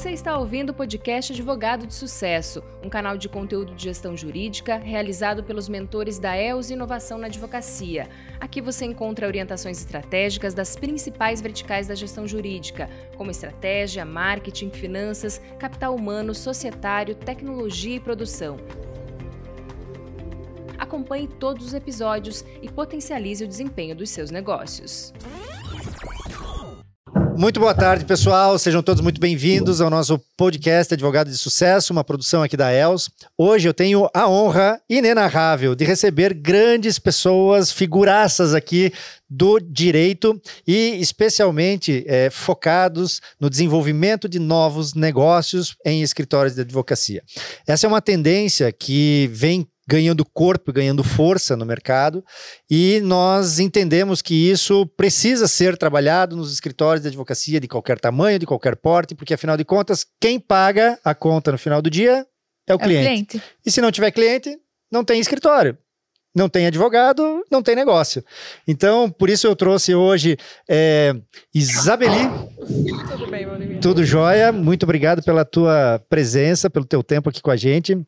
Você está ouvindo o podcast Advogado de Sucesso, um canal de conteúdo de gestão jurídica realizado pelos mentores da EOS Inovação na Advocacia. Aqui você encontra orientações estratégicas das principais verticais da gestão jurídica, como estratégia, marketing, finanças, capital humano, societário, tecnologia e produção. Acompanhe todos os episódios e potencialize o desempenho dos seus negócios. Muito boa tarde, pessoal. Sejam todos muito bem-vindos ao nosso podcast Advogado de Sucesso, uma produção aqui da ELS. Hoje eu tenho a honra inenarrável de receber grandes pessoas, figuraças aqui do direito e especialmente é, focados no desenvolvimento de novos negócios em escritórios de advocacia. Essa é uma tendência que vem ganhando corpo, ganhando força no mercado, e nós entendemos que isso precisa ser trabalhado nos escritórios de advocacia de qualquer tamanho, de qualquer porte, porque afinal de contas, quem paga a conta no final do dia é o, é cliente. o cliente. E se não tiver cliente, não tem escritório. Não tem advogado, não tem negócio. Então, por isso eu trouxe hoje é, Isabeli. Tudo bem, meu Tudo jóia. Muito obrigado pela tua presença, pelo teu tempo aqui com a gente.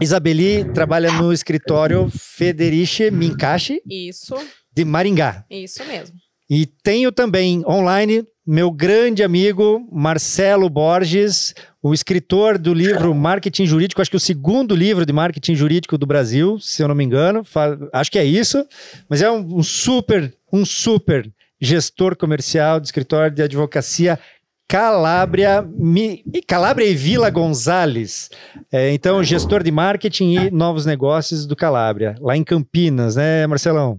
Isabeli trabalha no escritório Federici Mincache. Isso. De Maringá. Isso mesmo. E tenho também online meu grande amigo Marcelo Borges, o escritor do livro Marketing Jurídico, acho que o segundo livro de marketing jurídico do Brasil, se eu não me engano, acho que é isso, mas é um, um super, um super gestor comercial de escritório de advocacia Calabria, Mi, Calabria e Vila Gonzales. É, então, gestor de marketing e novos negócios do Calabria, lá em Campinas, né, Marcelão?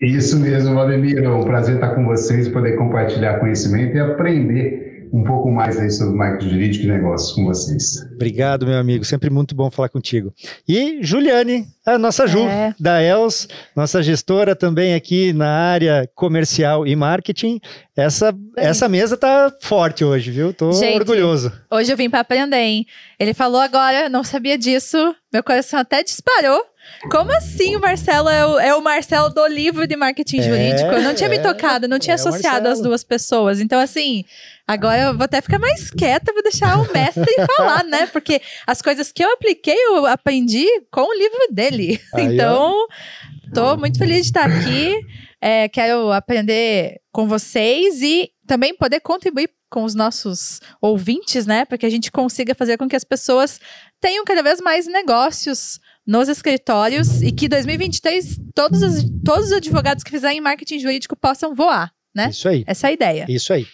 Isso mesmo, Valdemir. É um prazer estar com vocês, poder compartilhar conhecimento e aprender um pouco mais aí sobre marketing jurídico e negócios com vocês. Obrigado, meu amigo. Sempre muito bom falar contigo. E Juliane, a nossa Ju, é. da Els, nossa gestora também aqui na área comercial e marketing. Essa, essa mesa tá forte hoje, viu? Tô Gente, orgulhoso. Hoje eu vim para aprender, hein? Ele falou agora, não sabia disso. Meu coração até disparou. Como assim o Marcelo é o, é o Marcelo do livro de marketing é, jurídico? Eu não tinha é, me tocado, não tinha é associado as duas pessoas. Então, assim, agora eu vou até ficar mais quieta, vou deixar o mestre falar, né? Porque as coisas que eu apliquei, eu aprendi com o livro dele. Aí, então, ó. tô muito feliz de estar aqui. É, quero aprender com vocês e também poder contribuir com os nossos ouvintes, né? Para que a gente consiga fazer com que as pessoas tenham cada vez mais negócios nos escritórios e que 2023 todos os, todos os advogados que fizerem marketing jurídico possam voar, né? Isso aí. Essa é a ideia. Isso aí.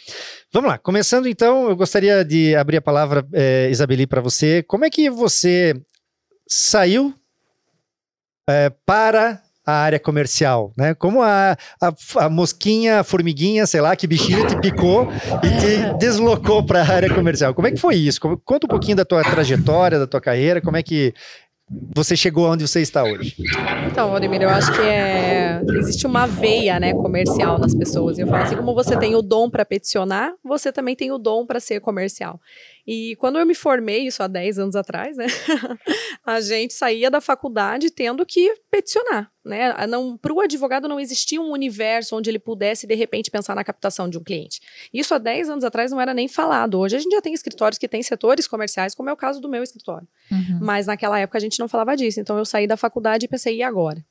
Vamos lá, começando então, eu gostaria de abrir a palavra, é, Isabeli, para você. Como é que você saiu é, para a área comercial, né? Como a, a, a, mosquinha, a formiguinha, sei lá, que bichinho te picou e te deslocou para a área comercial. Como é que foi isso? Conta um pouquinho da tua trajetória, da tua carreira, como é que você chegou onde você está hoje? Então, Valdemir, eu acho que é, existe uma veia né, comercial nas pessoas. Eu falo assim, como você tem o dom para peticionar, você também tem o dom para ser comercial. E quando eu me formei, isso há 10 anos atrás, né? a gente saía da faculdade tendo que peticionar, né? Para o advogado não existia um universo onde ele pudesse, de repente, pensar na captação de um cliente. Isso há 10 anos atrás não era nem falado. Hoje a gente já tem escritórios que têm setores comerciais, como é o caso do meu escritório. Uhum. Mas naquela época a gente não falava disso. Então eu saí da faculdade e pensei, e agora?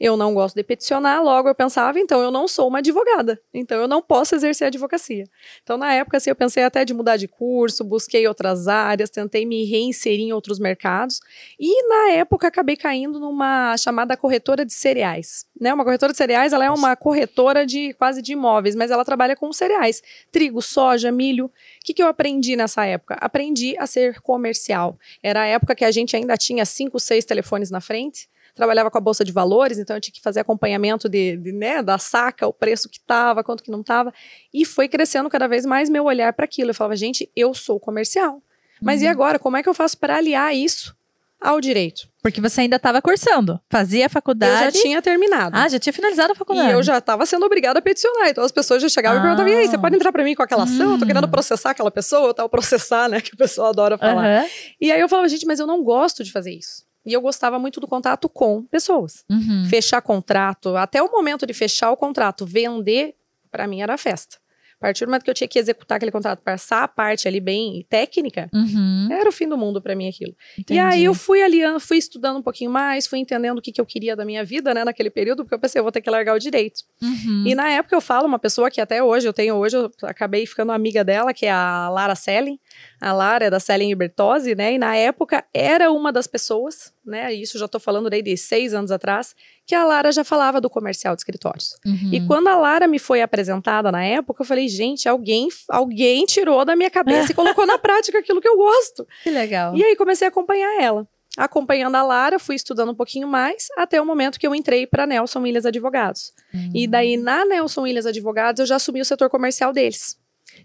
Eu não gosto de peticionar, logo eu pensava, então eu não sou uma advogada, então eu não posso exercer a advocacia. Então, na época, assim, eu pensei até de mudar de curso, busquei outras áreas, tentei me reinserir em outros mercados, e na época acabei caindo numa chamada corretora de cereais. Né? Uma corretora de cereais, ela é uma corretora de quase de imóveis, mas ela trabalha com cereais, trigo, soja, milho. O que, que eu aprendi nessa época? Aprendi a ser comercial. Era a época que a gente ainda tinha cinco, seis telefones na frente, trabalhava com a bolsa de valores, então eu tinha que fazer acompanhamento de, de né, da saca, o preço que estava, quanto que não estava, e foi crescendo cada vez mais meu olhar para aquilo. Eu falava, gente, eu sou comercial. Mas uhum. e agora, como é que eu faço para aliar isso ao direito? Porque você ainda estava cursando, fazia a faculdade. Eu já tinha terminado. Ah, já tinha finalizado a faculdade. E eu já estava sendo obrigada a peticionar. Então as pessoas já chegavam ah. e perguntavam: e aí, você pode entrar para mim com aquela ação? Hum. Eu tô querendo hum. processar aquela pessoa, tal, processar, né? Que o pessoal adora falar. Uhum. E aí eu falava, gente, mas eu não gosto de fazer isso. E eu gostava muito do contato com pessoas. Uhum. Fechar contrato, até o momento de fechar o contrato, vender, para mim era festa. A partir do momento que eu tinha que executar aquele contrato, passar a parte ali bem técnica, Uhum, era o fim do mundo para mim aquilo. entendi. E aí eu fui ali, fui estudando um pouquinho mais, fui entendendo o que, que eu queria da minha vida, né, naquele período, porque eu pensei, eu vou ter que largar o direito. Uhum. E na época eu falo, uma pessoa que até hoje eu tenho, hoje eu acabei ficando amiga dela, que é a Lara Selling. A Lara é da e Bertozzi, né? E na época era uma das pessoas, né? Isso já tô falando daí de seis anos atrás, que a Lara já falava do comercial de escritórios. Uhum. E quando a Lara me foi apresentada na época, eu falei, gente, alguém, alguém tirou da minha cabeça e colocou na prática aquilo que eu gosto. Que legal. E aí comecei a acompanhar ela. Acompanhando a Lara, fui estudando um pouquinho mais, até o momento que eu entrei para Nelson Williams Advogados. Uhum. E daí, na Nelson Williams Advogados, eu já assumi o setor comercial deles.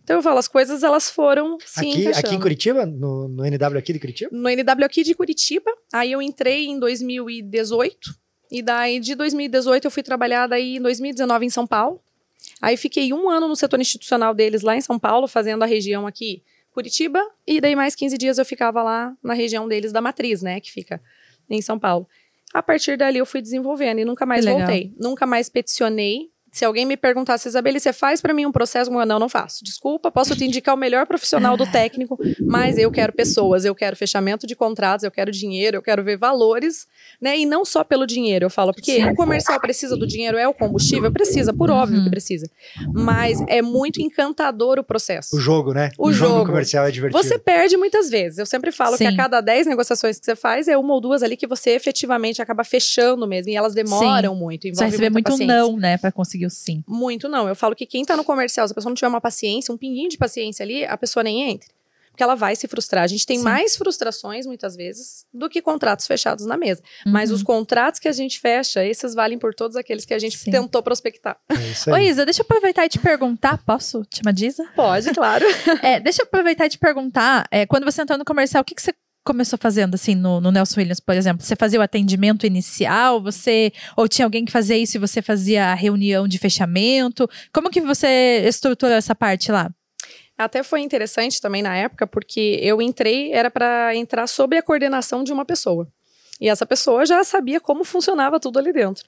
Então, eu falo, as coisas, elas foram, sim, aqui, encaixando. aqui em Curitiba? No, no NW aqui de Curitiba? No NW aqui de Curitiba, aí eu entrei em 2018, e daí de 2018 eu fui trabalhar daí em 2019 em São Paulo. Aí fiquei um ano no setor institucional deles lá em São Paulo, fazendo a região aqui, Curitiba, e daí mais 15 dias eu ficava lá na região deles da Matriz, né, que fica em São Paulo. A partir dali eu fui desenvolvendo e nunca mais legal. voltei. Nunca mais peticionei. Se alguém me perguntasse, Isabelle, você faz para mim um processo? Eu, não, não faço. Desculpa, posso te indicar o melhor profissional do técnico, mas eu quero pessoas, eu quero fechamento de contratos, eu quero dinheiro, eu quero ver valores, né? E não só pelo dinheiro, eu falo, porque o comercial precisa do dinheiro, é o combustível? Precisa, por óbvio Uhum. que precisa. Mas é muito encantador o processo. O jogo, né? O jogo. comercial é divertido. Você perde muitas vezes. Eu sempre falo que Sim. a cada 10 negociações que você faz, é uma ou duas ali que você efetivamente acaba fechando mesmo. E elas demoram muito. Você vai receber muito paciência. não, né, pra conseguir o sim. Muito não. Eu falo que quem tá no comercial, se a pessoa não tiver uma paciência, um pinguinho de paciência ali, a pessoa nem entra. Porque ela vai se frustrar. A gente tem Sim. mais frustrações, muitas vezes, do que contratos fechados na mesa. Mas Uhum. os contratos que a gente fecha, esses valem por todos aqueles que a gente Sim. tentou prospectar. É isso Ô, aí. Isa, deixa eu aproveitar e te perguntar. Posso te chamar? Pode, claro. É, deixa eu aproveitar e te perguntar. é, quando você entrou no comercial, o que, que você começou fazendo, assim, no, no Nelson Williams, por exemplo? Você fazia o atendimento inicial? Você Ou tinha alguém que fazia isso e você fazia a reunião de fechamento? Como que você estruturou essa parte lá? Até foi interessante também na época, porque eu entrei, era para entrar sob a coordenação de uma pessoa. E essa pessoa já sabia como funcionava tudo ali dentro.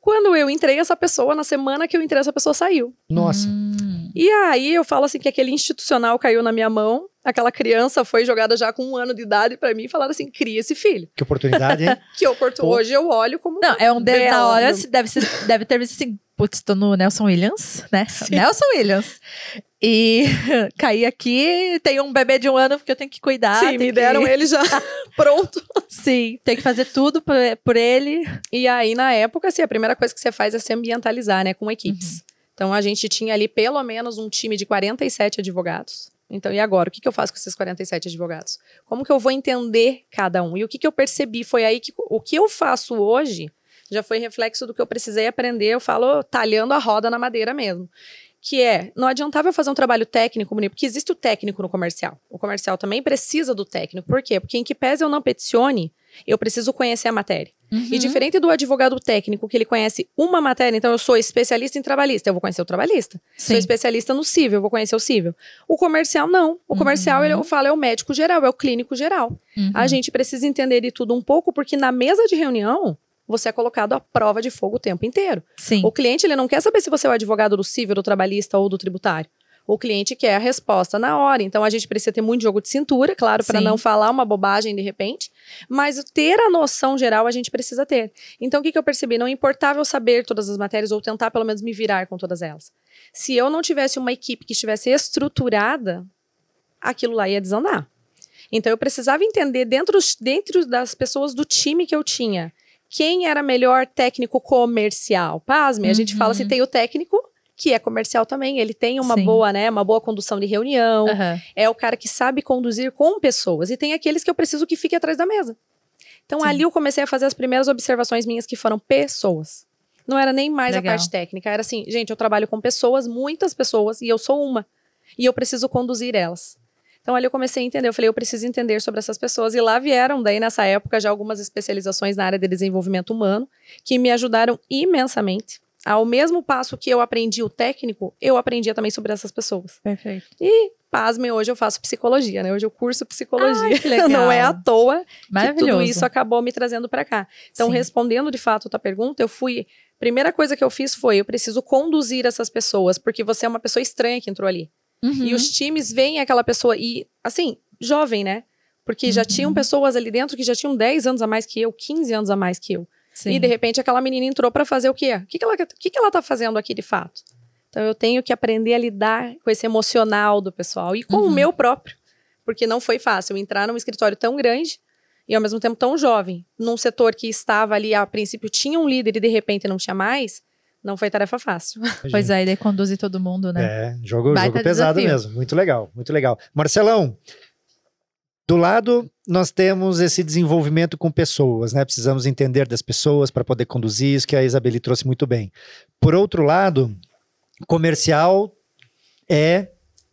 Quando eu entrei, essa pessoa, na semana que eu entrei, essa pessoa saiu. Nossa. Hum, E aí eu falo assim que aquele institucional caiu na minha mão, aquela criança foi jogada já com um ano de idade para mim e falaram assim: cria esse filho. Que oportunidade, hein? Que oportun... Pô. hoje eu olho como. Não, é um de, Bela, na hora, deve, ser- deve ter visto assim, putz, tô no Nelson Williams, né? Sim. Nelson Williams. E caí aqui, tenho um bebê de um ano porque eu tenho que cuidar. Sim, me que- deram ele já pronto. Sim, tem que fazer tudo por, por ele. E aí, na época, assim, a primeira coisa que você faz é se ambientalizar, né, com equipes. Então, a gente tinha ali pelo menos um time de 47 advogados. Então, e agora? O que, que eu faço com esses 47 advogados? Como que eu vou entender cada um? E o que, que eu percebi foi aí que o que eu faço hoje já foi reflexo do que eu precisei aprender. Eu falo talhando a roda na madeira mesmo. Que é, não adiantava eu fazer um trabalho técnico, porque existe o técnico no comercial. O comercial também precisa do técnico. Por quê? Porque em que pese eu não peticione, eu preciso conhecer a matéria. Uhum. E diferente do advogado técnico, que ele conhece uma matéria, então eu sou especialista em trabalhista, eu vou conhecer o trabalhista. Sou Sim. especialista no civil, eu vou conhecer o civil. O comercial, não. O comercial, Uhum. ele, eu falo, é o médico geral, é o clínico geral. Uhum. A gente precisa entender de tudo um pouco, porque na mesa de reunião, você é colocado à prova de fogo o tempo inteiro. Sim. O cliente, ele não quer saber se você é o advogado do civil, do trabalhista ou do tributário. O cliente quer a resposta na hora. Então, a gente precisa ter muito jogo de cintura, claro, para não falar uma bobagem de repente. Mas ter a noção geral, a gente precisa ter. Então, o que, que eu percebi? Não importava eu saber todas as matérias ou tentar, pelo menos, me virar com todas elas. Se eu não tivesse uma equipe que estivesse estruturada, aquilo lá ia desandar. Então, eu precisava entender dentro, dentro das pessoas do time que eu tinha quem era melhor técnico comercial. Pasme, a gente Uhum. fala assim, tem o técnico que é comercial também, ele tem uma Sim. boa, né, uma boa condução de reunião, Aham. é o cara que sabe conduzir com pessoas e tem aqueles que eu preciso que fique atrás da mesa. Então Sim. ali eu comecei a fazer as primeiras observações minhas que foram pessoas. Não era nem mais Legal. a parte técnica, era assim, gente, eu trabalho com pessoas, muitas pessoas e eu sou uma e eu preciso conduzir elas. Então ali eu comecei a entender, eu falei, eu preciso entender sobre essas pessoas e lá vieram daí nessa época já algumas especializações na área de desenvolvimento humano que me ajudaram imensamente. Ao mesmo passo que eu aprendi o técnico, eu aprendia também sobre essas pessoas. Perfeito. E, pasmem, hoje eu faço psicologia, né? Hoje eu curso psicologia. Ai. Não é à toa que tudo isso acabou me trazendo para cá. Então, Sim. respondendo de fato a tua pergunta, eu fui. Primeira coisa que eu fiz foi: eu preciso conduzir essas pessoas, porque você é uma pessoa estranha que entrou ali. Uhum. E os times veem aquela pessoa, e assim, jovem, né? Porque já Uhum. tinham pessoas ali dentro que já tinham 10 anos a mais que eu, 15 anos a mais que eu. Sim. E de repente aquela menina entrou para fazer o quê? O que, que, ela, o que, que ela tá fazendo aqui de fato? Então eu tenho que aprender a lidar com esse emocional do pessoal e com Uhum. o meu próprio. Porque não foi fácil entrar num escritório tão grande e ao mesmo tempo tão jovem, num setor que estava ali, a princípio tinha um líder e de repente não tinha mais, não foi tarefa fácil. Pois é, e daí conduzir todo mundo, né? É, jogo, Baita jogo pesado desafio. mesmo. Muito legal, muito legal. Marcelão, do lado nós temos esse desenvolvimento com pessoas, né? Precisamos entender das pessoas para poder conduzir isso que a Isabeli trouxe muito bem. Por outro lado, comercial é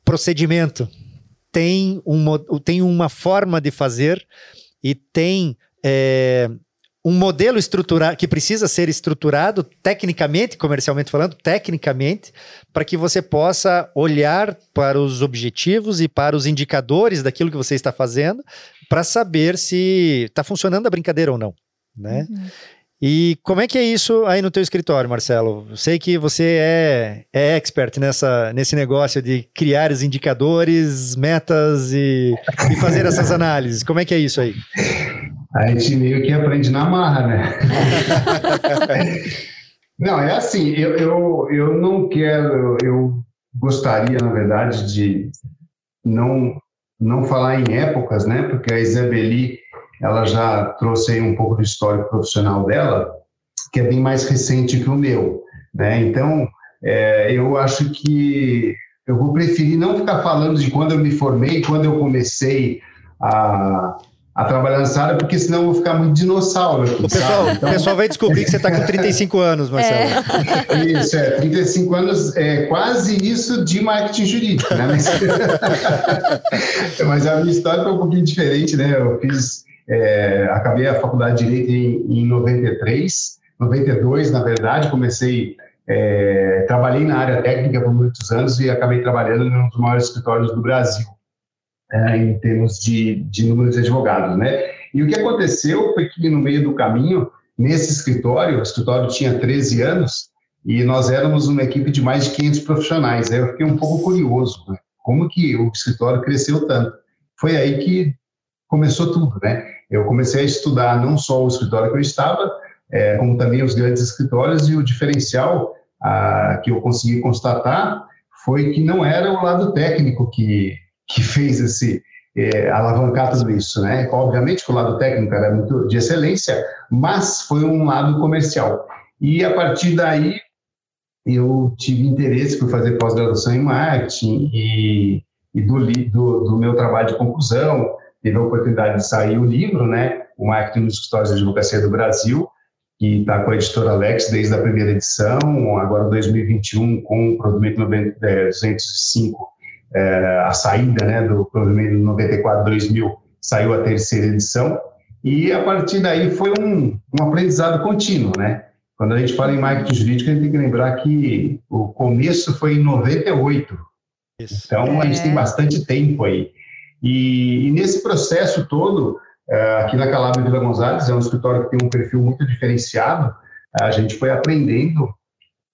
procedimento. Tem, um, mo- tem uma forma de fazer e tem é, um modelo estruturado que precisa ser estruturado tecnicamente, comercialmente falando, tecnicamente, para que você possa olhar para os objetivos e para os indicadores daquilo que você está fazendo, para saber se está funcionando a brincadeira ou não, né? Uhum. E como é que é isso aí no teu escritório, Marcelo? Eu sei que você é, é expert nessa, nesse negócio de criar os indicadores, metas e, e fazer essas análises. Como é que é isso aí? A gente meio que aprende na marra, né? não, é assim, eu, eu, eu não quero, eu gostaria, na verdade, de não, não falar em épocas, né? Porque a Isabeli, ela já trouxe aí um pouco do histórico profissional dela, que é bem mais recente que o meu, né? Então, é, eu acho que eu vou preferir não ficar falando de quando eu me formei, quando eu comecei a, a trabalhar nessa área, porque senão eu vou ficar muito dinossauro O pessoal? Então, o pessoal vai descobrir que você está com 35 anos, Marcelo. isso, é, 35 anos, é quase isso de marketing jurídico, né? Mas, mas a minha história foi um pouquinho diferente, né? Eu fiz, é, acabei a faculdade de Direito em, em 93, 92, na verdade, comecei, é, trabalhei na área técnica por muitos anos e acabei trabalhando em um dos maiores escritórios do Brasil, é, em termos de, de número de advogados, né? E o que aconteceu foi que no meio do caminho, nesse escritório, o escritório tinha 13 anos, e nós éramos uma equipe de mais de 500 profissionais. Aí eu fiquei um pouco curioso, né? como que o escritório cresceu tanto. Foi aí que começou tudo, né? Eu comecei a estudar não só o escritório que eu estava, é, como também os grandes escritórios, e o diferencial ah, que eu consegui constatar foi que não era o lado técnico que, que fez esse é, alavancar tudo isso, né? Obviamente que o lado técnico era muito de excelência, mas foi um lado comercial. E a partir daí eu tive interesse por fazer pós-graduação em marketing e, e do, do, do meu trabalho de conclusão, tive a oportunidade de sair o livro, né, o Marketing nos Escritórios de Advocacia do Brasil, que está com a editora Alex desde a primeira edição, agora 2021 com o provimento 90, é, 205, é, a saída né, do provimento 94-2000, saiu a terceira edição, e a partir daí foi um, um aprendizado contínuo, né? Quando a gente fala em marketing jurídico, a gente tem que lembrar que o começo foi em 98, Isso. então a gente É. tem bastante tempo aí. E, e nesse processo todo, eh, aqui na Calabria Vila Gonzalez, é um escritório que tem um perfil muito diferenciado, a gente foi aprendendo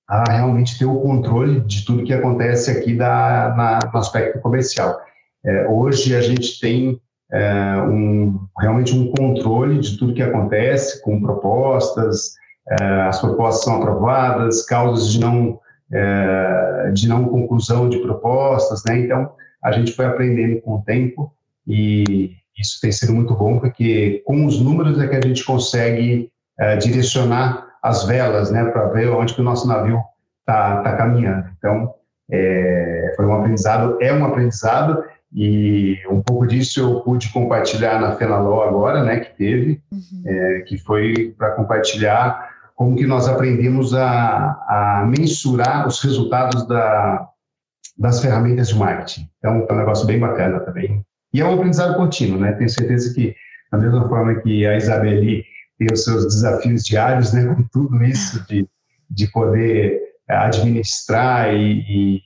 a realmente ter o controle de tudo que acontece aqui da, na- no aspecto comercial. Eh, hoje a gente tem eh, um, realmente um controle de tudo que acontece, com propostas, eh, as propostas são aprovadas, causas de não, eh, de não conclusão de propostas, né? Então, a gente foi aprendendo com o tempo e isso tem sido muito bom, porque com os números é que a gente consegue eh, direcionar as velas, né, para ver onde que o nosso navio está tá caminhando. Então, é, foi um aprendizado, é um aprendizado, e um pouco disso eu pude compartilhar na Fenaló agora, né, que teve, é, que foi para compartilhar como que nós aprendemos a, a mensurar os resultados da, das ferramentas de marketing. Então, é um negócio bem bacana também. E é um aprendizado contínuo, né? Tenho certeza que, da mesma forma que a Isabeli tem os seus desafios diários, né, com tudo isso de, de poder administrar e, e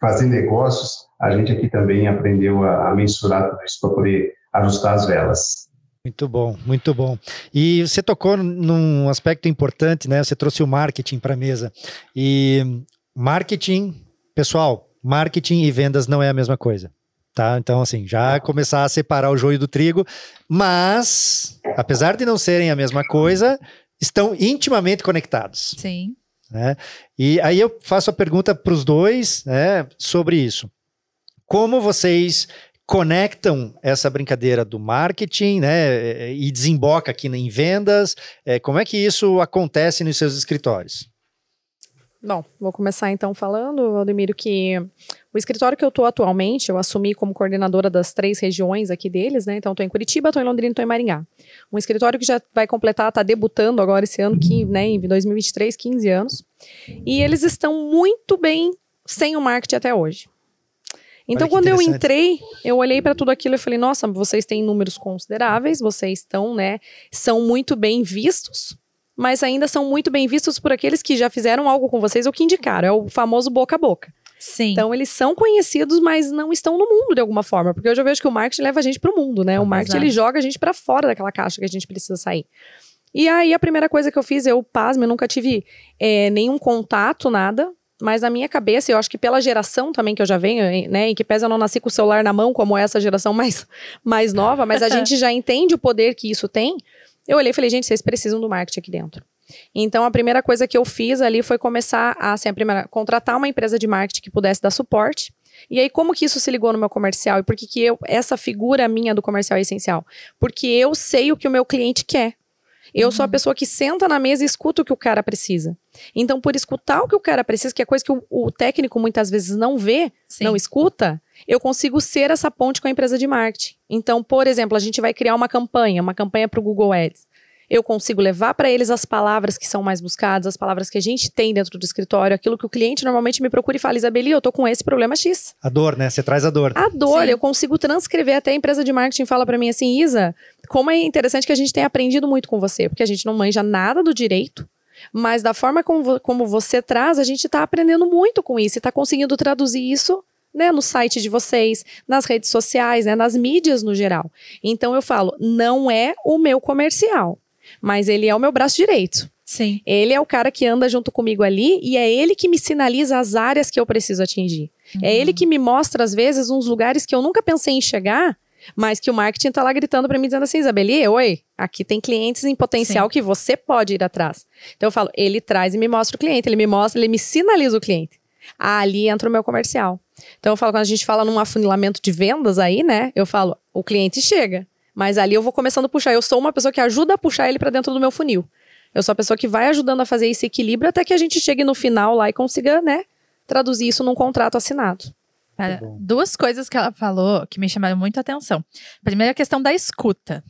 fazer negócios, a gente aqui também aprendeu a, a mensurar tudo isso para poder ajustar as velas. Muito bom, muito bom. E você tocou num aspecto importante, né? Você trouxe o marketing para a mesa. E marketing, pessoal, marketing e vendas não é a mesma coisa. Tá? Então, assim, já começar a separar o joio do trigo, mas, apesar de não serem a mesma coisa, estão intimamente conectados. Sim. Né? E aí eu faço a pergunta para os dois né, sobre isso. Como vocês conectam essa brincadeira do marketing, né, e desemboca aqui em vendas? É, como é que isso acontece nos seus escritórios? Bom, vou começar então falando, Valdemiro, que o escritório que eu estou atualmente, eu assumi como coordenadora das três regiões aqui deles, né? Então, estou em Curitiba, estou em Londrina, estou em Maringá. Um escritório que já vai completar, está debutando agora esse ano, que, né, em 2023, 15 anos. E eles estão muito bem sem o marketing até hoje. Então, quando eu entrei, eu olhei para tudo aquilo e falei: nossa, vocês têm números consideráveis, vocês estão, né, são muito bem vistos, mas ainda são muito bem vistos por aqueles que já fizeram algo com vocês ou que indicaram. É o famoso boca a boca. Sim. Então, eles são conhecidos, mas não estão no mundo de alguma forma. Porque hoje eu vejo que o marketing leva a gente para o mundo, né? O marketing, ele joga a gente para fora daquela caixa que a gente precisa sair. E aí, a primeira coisa que eu fiz, eu, pasmo, eu nunca tive é, nenhum contato, nada. Mas na minha cabeça, eu acho que pela geração também que eu já venho, né? E que pesa eu não nasci com o celular na mão, como essa geração mais, mais nova, mas a gente já entende o poder que isso tem. Eu olhei e falei, gente, vocês precisam do marketing aqui dentro. Então, a primeira coisa que eu fiz ali foi começar a, assim, a primeira, contratar uma empresa de marketing que pudesse dar suporte. E aí, como que isso se ligou no meu comercial? E por que, que eu, essa figura minha do comercial é essencial? Porque eu sei o que o meu cliente quer. Eu uhum. sou a uhum. pessoa que senta na mesa e escuta o que o cara precisa. Então, por escutar o que o cara precisa, que é coisa que o, o técnico muitas vezes não vê, Sim. não escuta, eu consigo ser essa ponte com a empresa de marketing. Então, por exemplo, a gente vai criar uma campanha, uma campanha para o Google Ads eu consigo levar para eles as palavras que são mais buscadas, as palavras que a gente tem dentro do escritório, aquilo que o cliente normalmente me procura e fala, Isabeli, eu tô com esse problema X. A dor, né? Você traz a dor. A dor, Sim. eu consigo transcrever, até a empresa de marketing fala para mim assim, Isa, como é interessante que a gente tenha aprendido muito com você, porque a gente não manja nada do direito, mas da forma como, como você traz, a gente está aprendendo muito com isso e está conseguindo traduzir isso né, no site de vocês, nas redes sociais, né, nas mídias no geral. Então eu falo, não é o meu comercial mas ele é o meu braço direito. Sim. Ele é o cara que anda junto comigo ali e é ele que me sinaliza as áreas que eu preciso atingir. É uhum. É ele que me mostra, às vezes, uns lugares que eu nunca pensei em chegar, mas que o marketing tá lá gritando para mim, dizendo assim, Isabeli, oi, aqui tem clientes em potencial Sim. que você pode ir atrás. Então eu falo, ele traz e me mostra o cliente, ele me mostra, ele me sinaliza o cliente. Ah, ali entra o meu comercial. Então eu falo, quando a gente fala num afunilamento de vendas aí, né, eu falo, o cliente chega. Mas ali eu vou começando a puxar. Eu sou uma pessoa que ajuda a puxar ele para dentro do meu funil. Eu sou a pessoa que vai ajudando a fazer esse equilíbrio até que a gente chegue no final lá e consiga, né, traduzir isso num contrato assinado. Cara, duas coisas que ela falou que me chamaram muito a atenção. Primeiro, a questão da escuta.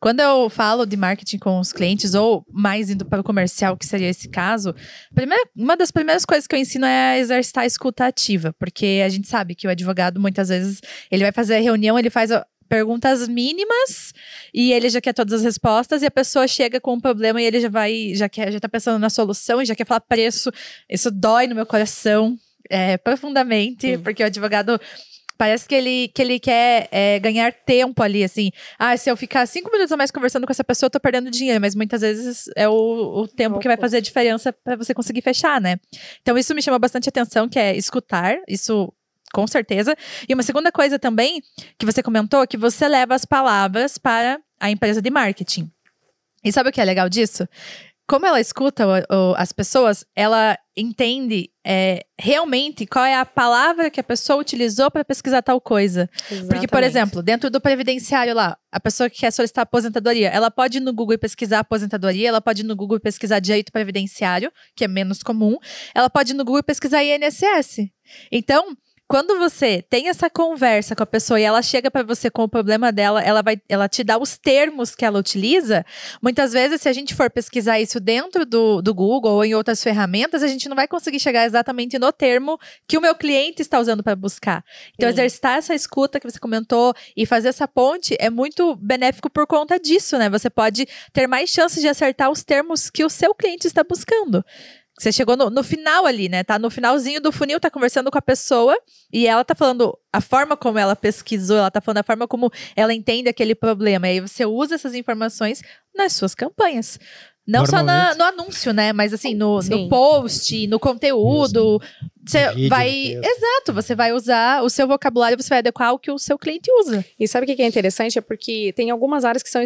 Quando eu falo de marketing com os clientes, ou mais indo para o comercial, que seria esse caso, primeira, uma das primeiras coisas que eu ensino é exercitar a escuta ativa, porque a gente sabe que o advogado, muitas vezes, ele vai fazer a reunião, ele faz perguntas mínimas e ele já quer todas as respostas e a pessoa chega com um problema e ele já vai, já quer, já tá pensando na solução e já quer falar preço. Isso dói no meu coração é, profundamente, porque o advogado Parece que ele, que ele quer é, ganhar tempo ali, assim. Ah, se eu ficar cinco minutos a mais conversando com essa pessoa, eu tô perdendo dinheiro. Mas muitas vezes é o, o tempo que vai fazer a diferença para você conseguir fechar, né? Então, isso me chama bastante atenção, que é escutar. Isso com certeza. E uma segunda coisa também que você comentou, que você leva as palavras para a empresa de marketing. E sabe o que é legal disso? Como ela escuta o, o, as pessoas, ela entende é, realmente qual é a palavra que a pessoa utilizou para pesquisar tal coisa. Exatamente. Porque, por exemplo, dentro do previdenciário lá, a pessoa que quer solicitar aposentadoria, ela pode ir no Google e pesquisar aposentadoria, ela pode ir no Google e pesquisar direito previdenciário, que é menos comum, ela pode ir no Google e pesquisar INSS. Então, quando você tem essa conversa com a pessoa e ela chega para você com o problema dela, ela vai, ela te dá os termos que ela utiliza. Muitas vezes, se a gente for pesquisar isso dentro do, do Google ou em outras ferramentas, a gente não vai conseguir chegar exatamente no termo que o meu cliente está usando para buscar. Então, Sim. exercitar essa escuta que você comentou e fazer essa ponte é muito benéfico por conta disso, né? Você pode ter mais chances de acertar os termos que o seu cliente está buscando. Você chegou no, no, final ali, né? Tá no finalzinho do funil, tá conversando com a pessoa e ela tá falando a forma como ela pesquisou, ela tá falando a forma como ela entende aquele problema. E aí você usa essas informações nas suas campanhas. Não só na, no anúncio, né? Mas assim, no, no post, no conteúdo. Você Vídeo, vai. Exato, você vai usar o seu vocabulário, você vai adequar ao que o seu cliente usa. E sabe o que é interessante? É porque tem algumas áreas que são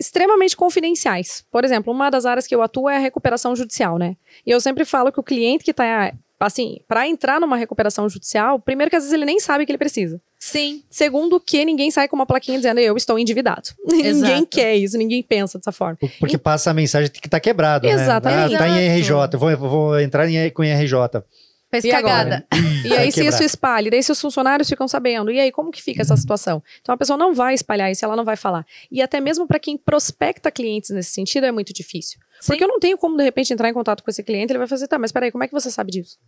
extremamente confidenciais. Por exemplo, uma das áreas que eu atuo é a recuperação judicial, né? E eu sempre falo que o cliente que está assim, para entrar numa recuperação judicial, primeiro que às vezes ele nem sabe que ele precisa. Sim. Segundo que ninguém sai com uma plaquinha dizendo eu estou endividado. ninguém quer isso, ninguém pensa dessa forma. Porque passa a mensagem que está quebrado, Exatamente. né? Ah, tá em RJ, vou, vou entrar em, com RJ. Fez e cagada. e aí, se isso espalha, e daí se os funcionários ficam sabendo, e aí como que fica essa situação? Então a pessoa não vai espalhar isso, ela não vai falar. E até mesmo para quem prospecta clientes nesse sentido é muito difícil. Sim. Porque eu não tenho como, de repente, entrar em contato com esse cliente, ele vai fazer, tá, mas peraí, como é que você sabe disso?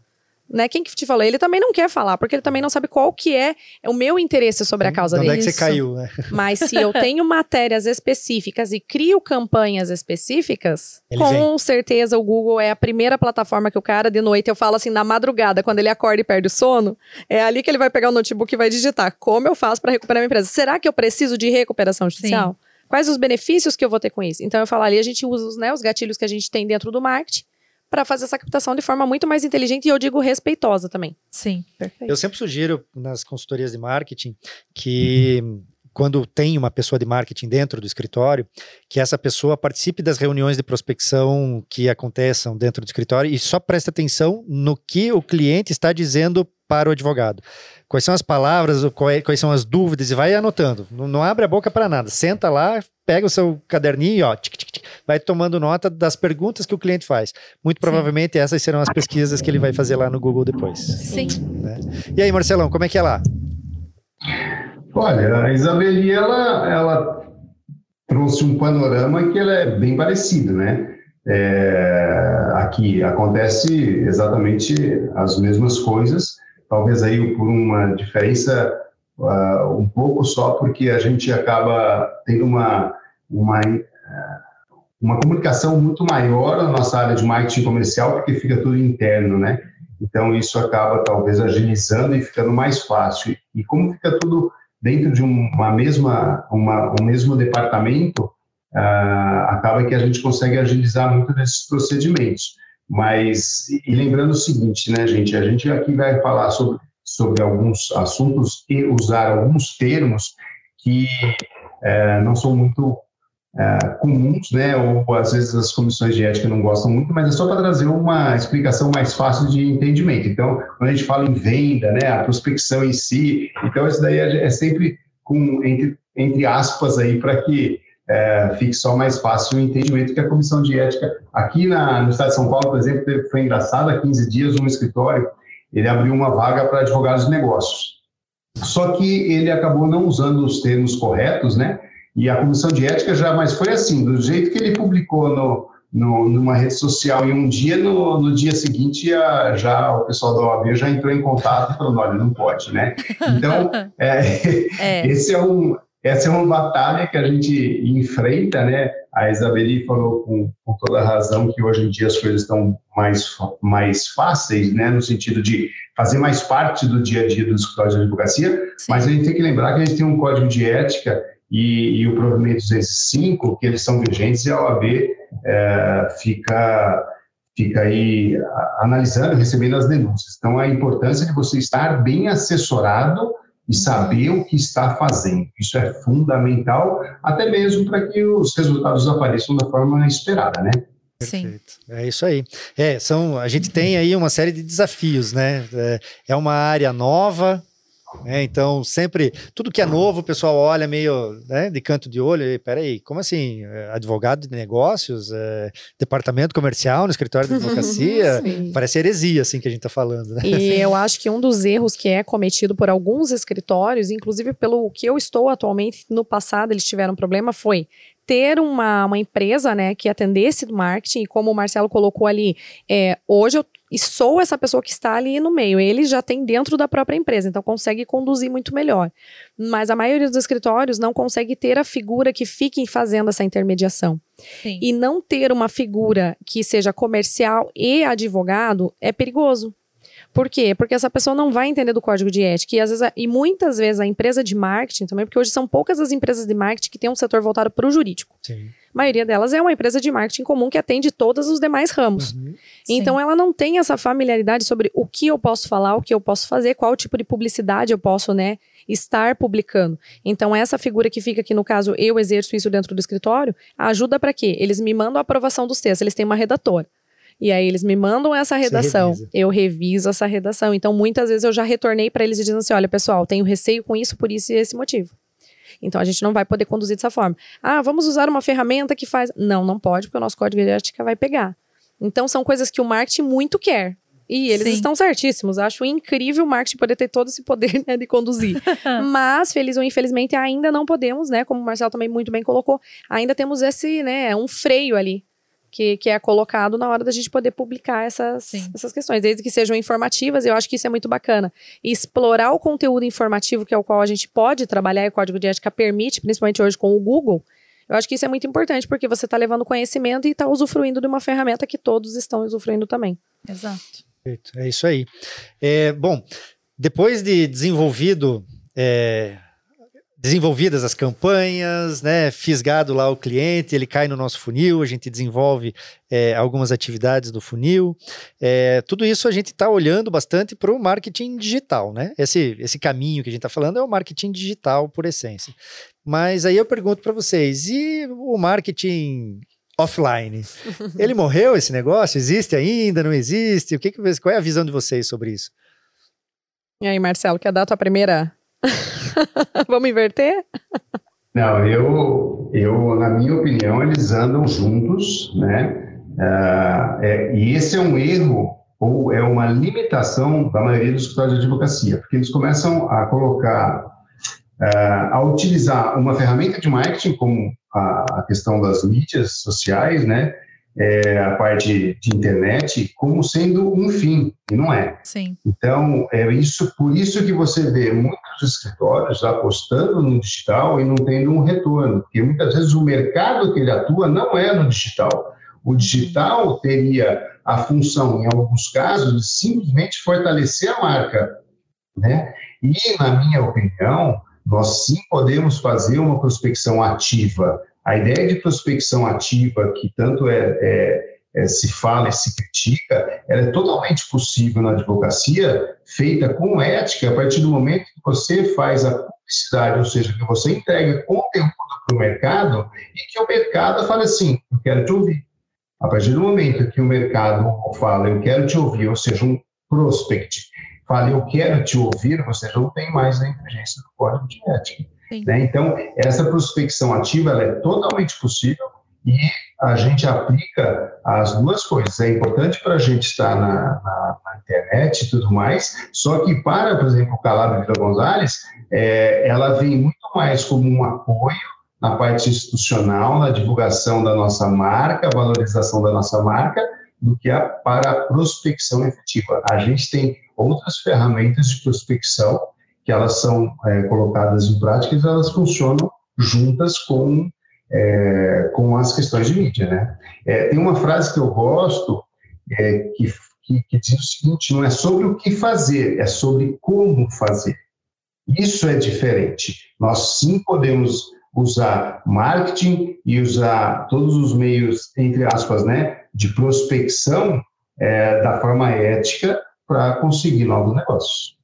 Né? Quem que te falou? Ele também não quer falar, porque ele também não sabe qual que é o meu interesse sobre a causa dele. Onde é que você caiu, né? Mas se eu tenho matérias específicas e crio campanhas específicas, ele com vem. certeza o Google é a primeira plataforma que o cara de noite, eu falo assim, na madrugada, quando ele acorda e perde o sono, é ali que ele vai pegar o notebook e vai digitar como eu faço para recuperar minha empresa. Será que eu preciso de recuperação judicial? Sim. Quais os benefícios que eu vou ter com isso? Então eu falo ali, a gente usa né, os gatilhos que a gente tem dentro do marketing para fazer essa captação de forma muito mais inteligente e eu digo respeitosa também. Sim, perfeito. Eu sempre sugiro nas consultorias de marketing que quando tem uma pessoa de marketing dentro do escritório, que essa pessoa participe das reuniões de prospecção que aconteçam dentro do escritório e só preste atenção no que o cliente está dizendo para o advogado. Quais são as palavras, quais são as dúvidas, e vai anotando. Não, não abre a boca para nada. Senta lá, pega o seu caderninho e ó, tic, tic, tic, vai tomando nota das perguntas que o cliente faz. Muito provavelmente Sim. essas serão as pesquisas que ele vai fazer lá no Google depois. Sim. Né? E aí, Marcelão, como é que é lá? Olha, a Isabeli, ela, ela trouxe um panorama que ela é bem parecido, né? É, aqui acontece exatamente as mesmas coisas, talvez aí por uma diferença uh, um pouco só, porque a gente acaba tendo uma, uma, uh, uma comunicação muito maior na nossa área de marketing comercial, porque fica tudo interno, né? Então, isso acaba talvez agilizando e ficando mais fácil. E como fica tudo dentro de uma mesma, uma, um mesmo departamento, uh, acaba que a gente consegue agilizar muito desses procedimentos. Mas, e lembrando o seguinte, né, gente, a gente aqui vai falar sobre, sobre alguns assuntos e usar alguns termos que é, não são muito é, comuns, né, ou às vezes as comissões de ética não gostam muito, mas é só para trazer uma explicação mais fácil de entendimento. Então, quando a gente fala em venda, né, a prospecção em si, então isso daí é, é sempre com, entre, entre aspas aí, para que é, fique só mais fácil o entendimento que a comissão de ética, aqui na, no estado de São Paulo, por exemplo, foi engraçado, há 15 dias, um escritório, ele abriu uma vaga para advogados de negócios. Só que ele acabou não usando os termos corretos, né? E a comissão de ética já, mas foi assim, do jeito que ele publicou no, no, numa rede social e um dia, no, no dia seguinte, a, já o pessoal da OAB já entrou em contato e falou, olha, não pode, né? Então, é, é. esse é um, essa é uma batalha que a gente enfrenta, né? A Isabeli falou com, com, toda a razão que hoje em dia as coisas estão mais, mais fáceis, né? No sentido de fazer mais parte do dia a dia dos escritórios de advocacia, Sim. mas a gente tem que lembrar que a gente tem um código de ética e, e o provimento 205, que eles são vigentes e a OAB é, fica fica aí analisando, recebendo as denúncias. Então, a importância de você estar bem assessorado e saber o que está fazendo. Isso é fundamental, até mesmo para que os resultados apareçam da forma esperada, né? Perfeito. Sim. É isso aí. É, são, a gente tem aí uma série de desafios, né? É, é uma área nova, é, então, sempre, tudo que é novo, o pessoal olha meio né, de canto de olho. E, peraí, como assim? É, advogado de negócios? É, departamento comercial no escritório de advocacia? Parece heresia, assim, que a gente está falando. Né? E eu acho que um dos erros que é cometido por alguns escritórios, inclusive pelo que eu estou atualmente, no passado eles tiveram problema, foi ter uma, uma empresa né, que atendesse do marketing, e como o Marcelo colocou ali, é, hoje eu e sou essa pessoa que está ali no meio. Ele já tem dentro da própria empresa, então consegue conduzir muito melhor. Mas a maioria dos escritórios não consegue ter a figura que fique fazendo essa intermediação. Sim. E não ter uma figura que seja comercial e advogado é perigoso. Por quê? Porque essa pessoa não vai entender do código de ética. E, às vezes, e muitas vezes a empresa de marketing também, porque hoje são poucas as empresas de marketing que têm um setor voltado para o jurídico. Sim. A maioria delas é uma empresa de marketing comum que atende todos os demais ramos. Uhum. Então ela não tem essa familiaridade sobre o que eu posso falar, o que eu posso fazer, qual tipo de publicidade eu posso, né, estar publicando. Então essa figura que fica aqui no caso, eu exerço isso dentro do escritório, ajuda para quê? Eles me mandam a aprovação dos textos, eles têm uma redatora. E aí eles me mandam essa redação, eu reviso essa redação. Então muitas vezes eu já retornei para eles dizendo assim, olha pessoal, tenho receio com isso por isso e esse motivo. Então a gente não vai poder conduzir dessa forma. Ah, vamos usar uma ferramenta que faz. Não, não pode, porque o nosso código de ética vai pegar. Então são coisas que o marketing muito quer. E eles Sim. estão certíssimos. Acho incrível o marketing poder ter todo esse poder né, de conduzir. Mas, feliz ou infelizmente, ainda não podemos, né? Como o Marcelo também muito bem colocou, ainda temos esse, né, um freio ali. Que, que é colocado na hora da gente poder publicar essas, Sim. essas questões, desde que sejam informativas, eu acho que isso é muito bacana. E explorar o conteúdo informativo, que é o qual a gente pode trabalhar e o código de ética permite, principalmente hoje com o Google, eu acho que isso é muito importante, porque você está levando conhecimento e está usufruindo de uma ferramenta que todos estão usufruindo também. Exato. Perfeito, É isso aí. É, bom, depois de desenvolvido, é, desenvolvidas as campanhas, né, fisgado lá o cliente, ele cai no nosso funil, a gente desenvolve é, algumas atividades do funil. É, tudo isso a gente está olhando bastante para o marketing digital, né? Esse, esse caminho que a gente está falando é o marketing digital por essência. Mas aí eu pergunto para vocês, e o marketing offline? Ele morreu esse negócio? Existe ainda? Não existe? O que que, vocês- qual é a visão de vocês sobre isso? E aí, Marcelo, quer dar a tua primeira? Vamos inverter? Não, eu, eu, na minha opinião, eles andam juntos, né? Ah, é, e esse é um erro ou é uma limitação da maioria dos escritórios de advocacia, porque eles começam a colocar, ah, a utilizar uma ferramenta de marketing como a, a questão das mídias sociais, né? É, a parte de internet como sendo um fim, e não é. Sim. Então, é isso, por isso que você vê muitos escritórios apostando no digital e não tendo um retorno, porque muitas vezes o mercado que ele atua não é no digital. O digital teria a função, em alguns casos, de simplesmente fortalecer a marca, né? E, na minha opinião, nós sim podemos fazer uma prospecção ativa. A ideia de prospecção ativa, que tanto é, é é, se fala e se critica, ela é totalmente possível na advocacia, feita com ética, a partir do momento que você faz a publicidade, ou seja, que você entrega conteúdo para o mercado e que o mercado fala assim, eu quero te ouvir. A partir do momento que o mercado fala, eu quero te ouvir, ou seja, um prospect, fala, eu quero te ouvir, você não tem mais a inteligência do código de ética. Né? Então, essa prospecção ativa é totalmente possível e a gente aplica as duas coisas. É importante para a gente estar na, na, na, internet e tudo mais, só que para, por exemplo, o Calabro Vila Gonzalez, é, ela vem muito mais como um apoio na parte institucional, na divulgação da nossa marca, valorização da nossa marca, do que a, para a prospecção efetiva. A gente tem outras ferramentas de prospecção que elas são é, colocadas em prática e elas funcionam juntas com é, com as questões de mídia, né? É, tem uma frase que eu gosto é, que, que, que, diz o seguinte: não é sobre o que fazer, é sobre como fazer. Isso é diferente. Nós sim podemos usar marketing e usar todos os meios, entre aspas, né, de prospecção é, da forma ética para conseguir novos negócios.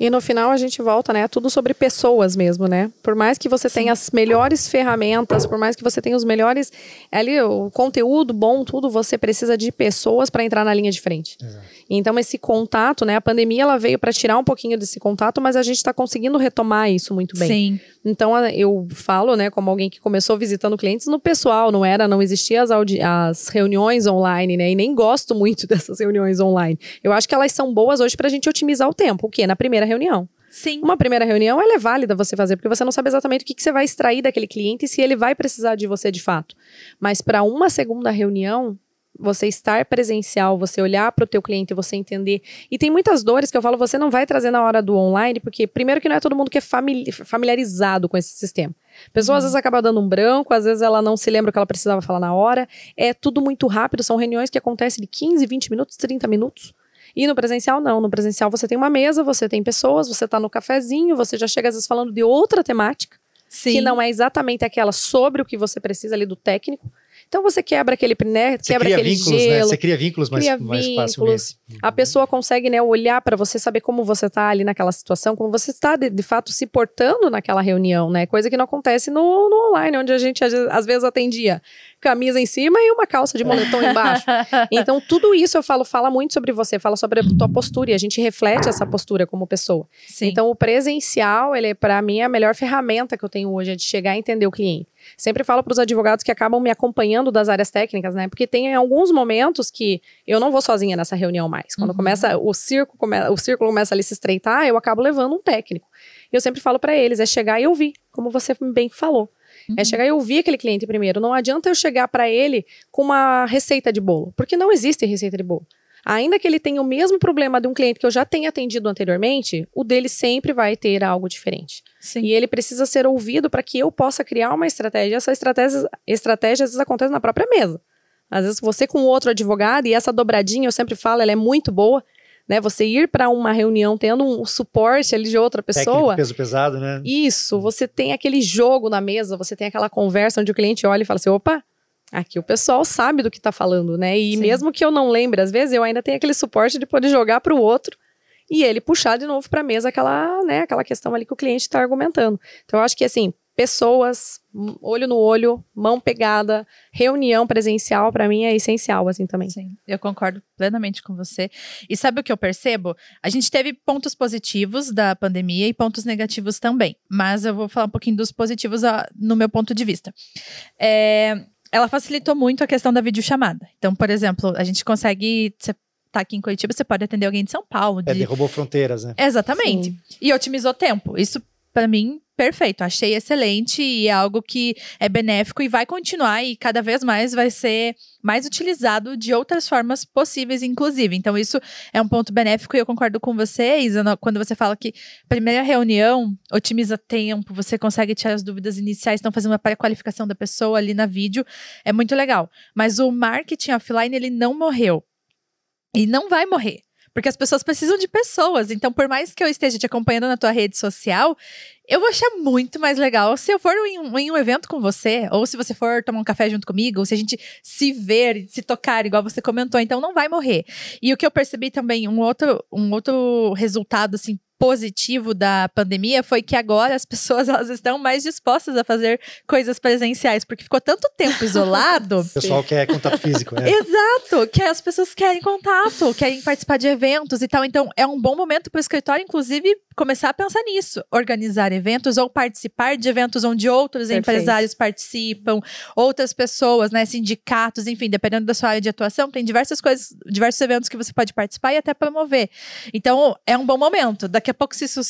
E no final a gente volta, né? Tudo sobre pessoas mesmo, né? Por mais que você Sim. tenha as melhores ferramentas, por mais que você tenha os melhores. Ali, o conteúdo bom, tudo, você precisa de pessoas para entrar na linha de frente. Exato. Então, esse contato, né? A pandemia ela veio para tirar um pouquinho desse contato, mas a gente está conseguindo retomar isso muito bem. Sim. Então, eu falo, né, como alguém que começou visitando clientes no pessoal, não era, não existia as, as reuniões online, né? E nem gosto muito dessas reuniões online. Eu acho que elas são boas hoje para a gente otimizar o tempo. O quê? Na primeira reunião. Sim. Uma primeira reunião ela é válida você fazer, porque você não sabe exatamente o que, que você vai extrair daquele cliente e se ele vai precisar de você de fato. Mas para uma segunda reunião, você estar presencial, você olhar para o teu cliente, você entender. E tem muitas dores que eu falo, você não vai trazer na hora do online, porque primeiro que não é todo mundo que é familiarizado com esse sistema. A pessoa uhum. às vezes acaba dando um branco, às vezes ela não se lembra o que ela precisava falar na hora. É tudo muito rápido, são reuniões que acontecem de 15, 20 minutos, 30 minutos. E no presencial, não. No presencial, você tem uma mesa, você tem pessoas, você está no cafezinho, você já chega às vezes falando de outra temática, Sim. que não é exatamente aquela sobre o que você precisa ali do técnico. Então você quebra aquele, né, você quebra aquele vínculos, né? gelo. Né? Você cria vínculos mais, cria mais vínculos. facilmente. A pessoa consegue, né, olhar para você, saber como você está ali naquela situação, como você está de, de, fato se portando naquela reunião, né? Coisa que não acontece no, no online, onde a gente às vezes atendia camisa em cima e uma calça de moletom embaixo. Então, tudo isso eu falo, fala muito sobre você, fala sobre a tua postura e a gente reflete essa postura como pessoa. Sim. Então, o presencial, ele para mim é a melhor ferramenta que eu tenho hoje, é de chegar a entender o cliente. Sempre falo para os advogados que acabam me acompanhando das áreas técnicas, né? Porque tem alguns momentos que eu não vou sozinha nessa reunião mais. Quando uhum. começa o círculo, come, o círculo começa a se estreitar, eu acabo levando um técnico. Eu sempre falo para eles, é chegar e ouvir, como você bem falou. É uhum. É chegar e ouvir aquele cliente primeiro. Não adianta eu chegar para ele com uma receita de bolo, porque não existe receita de bolo. Ainda que ele tenha o mesmo problema de um cliente que eu já tenha atendido anteriormente, o dele sempre vai ter algo diferente. Sim. E ele precisa ser ouvido para que eu possa criar uma estratégia. Essa estratégia, estratégia às vezes acontece na própria mesa. Às vezes você com outro advogado, e essa dobradinha, eu sempre falo, ela é muito boa né? Você ir para uma reunião tendo um suporte ali de outra pessoa. Técnico, peso pesado, né? Isso, você tem aquele jogo na mesa, você tem aquela conversa onde o cliente olha e fala assim: opa, aqui o pessoal sabe do que está falando, né? E Sim. mesmo que eu não lembre, às vezes eu ainda tenho aquele suporte de poder jogar para o outro e ele puxar de novo para a mesa aquela, né, aquela questão ali que o cliente está argumentando. Então eu acho que assim, pessoas, olho no olho, mão pegada, reunião presencial, para mim é essencial, assim, também. Sim, eu concordo plenamente com você. E sabe o que eu percebo? A gente teve pontos positivos da pandemia e pontos negativos também. Mas eu vou falar um pouquinho dos positivos a, no meu ponto de vista. É, ela facilitou muito a questão da videochamada. Então, por exemplo, a gente consegue você tá aqui em Curitiba, você pode atender alguém de São Paulo. É, de... É, derrubou fronteiras, né? Exatamente. Sim. E otimizou tempo. Isso, para mim, perfeito, achei excelente e é algo que é benéfico e vai continuar e cada vez mais vai ser mais utilizado de outras formas possíveis, inclusive. Então, isso é um ponto benéfico e eu concordo com você, Isa, quando você fala que primeira reunião otimiza tempo, você consegue tirar as dúvidas iniciais, estão fazendo uma pré-qualificação da pessoa ali na vídeo, é muito legal. Mas o marketing offline, ele não morreu. E não vai morrer. Porque as pessoas precisam de pessoas. Então, por mais que eu esteja te acompanhando na tua rede social, eu vou achar muito mais legal se eu for em um, em um, evento com você, ou se você for tomar um café junto comigo, ou se a gente se ver, se tocar, igual você comentou. Então, não vai morrer. E o que eu percebi também, um outro, um outro resultado, assim, positivo da pandemia foi que agora as pessoas elas estão mais dispostas a fazer coisas presenciais, porque ficou tanto tempo isolado. o pessoal quer contato físico, né? Exato, que as pessoas querem contato, querem participar de eventos e tal. Então, é um bom momento para o escritório, inclusive, começar a pensar nisso. Organizar eventos ou participar de eventos onde outros Perfeito. empresários participam, outras pessoas, né, sindicatos, enfim, dependendo da sua área de atuação, tem diversas coisas, diversos eventos que você pode participar e até promover. Então, é um bom momento. Daqui daqui a pouco, se isso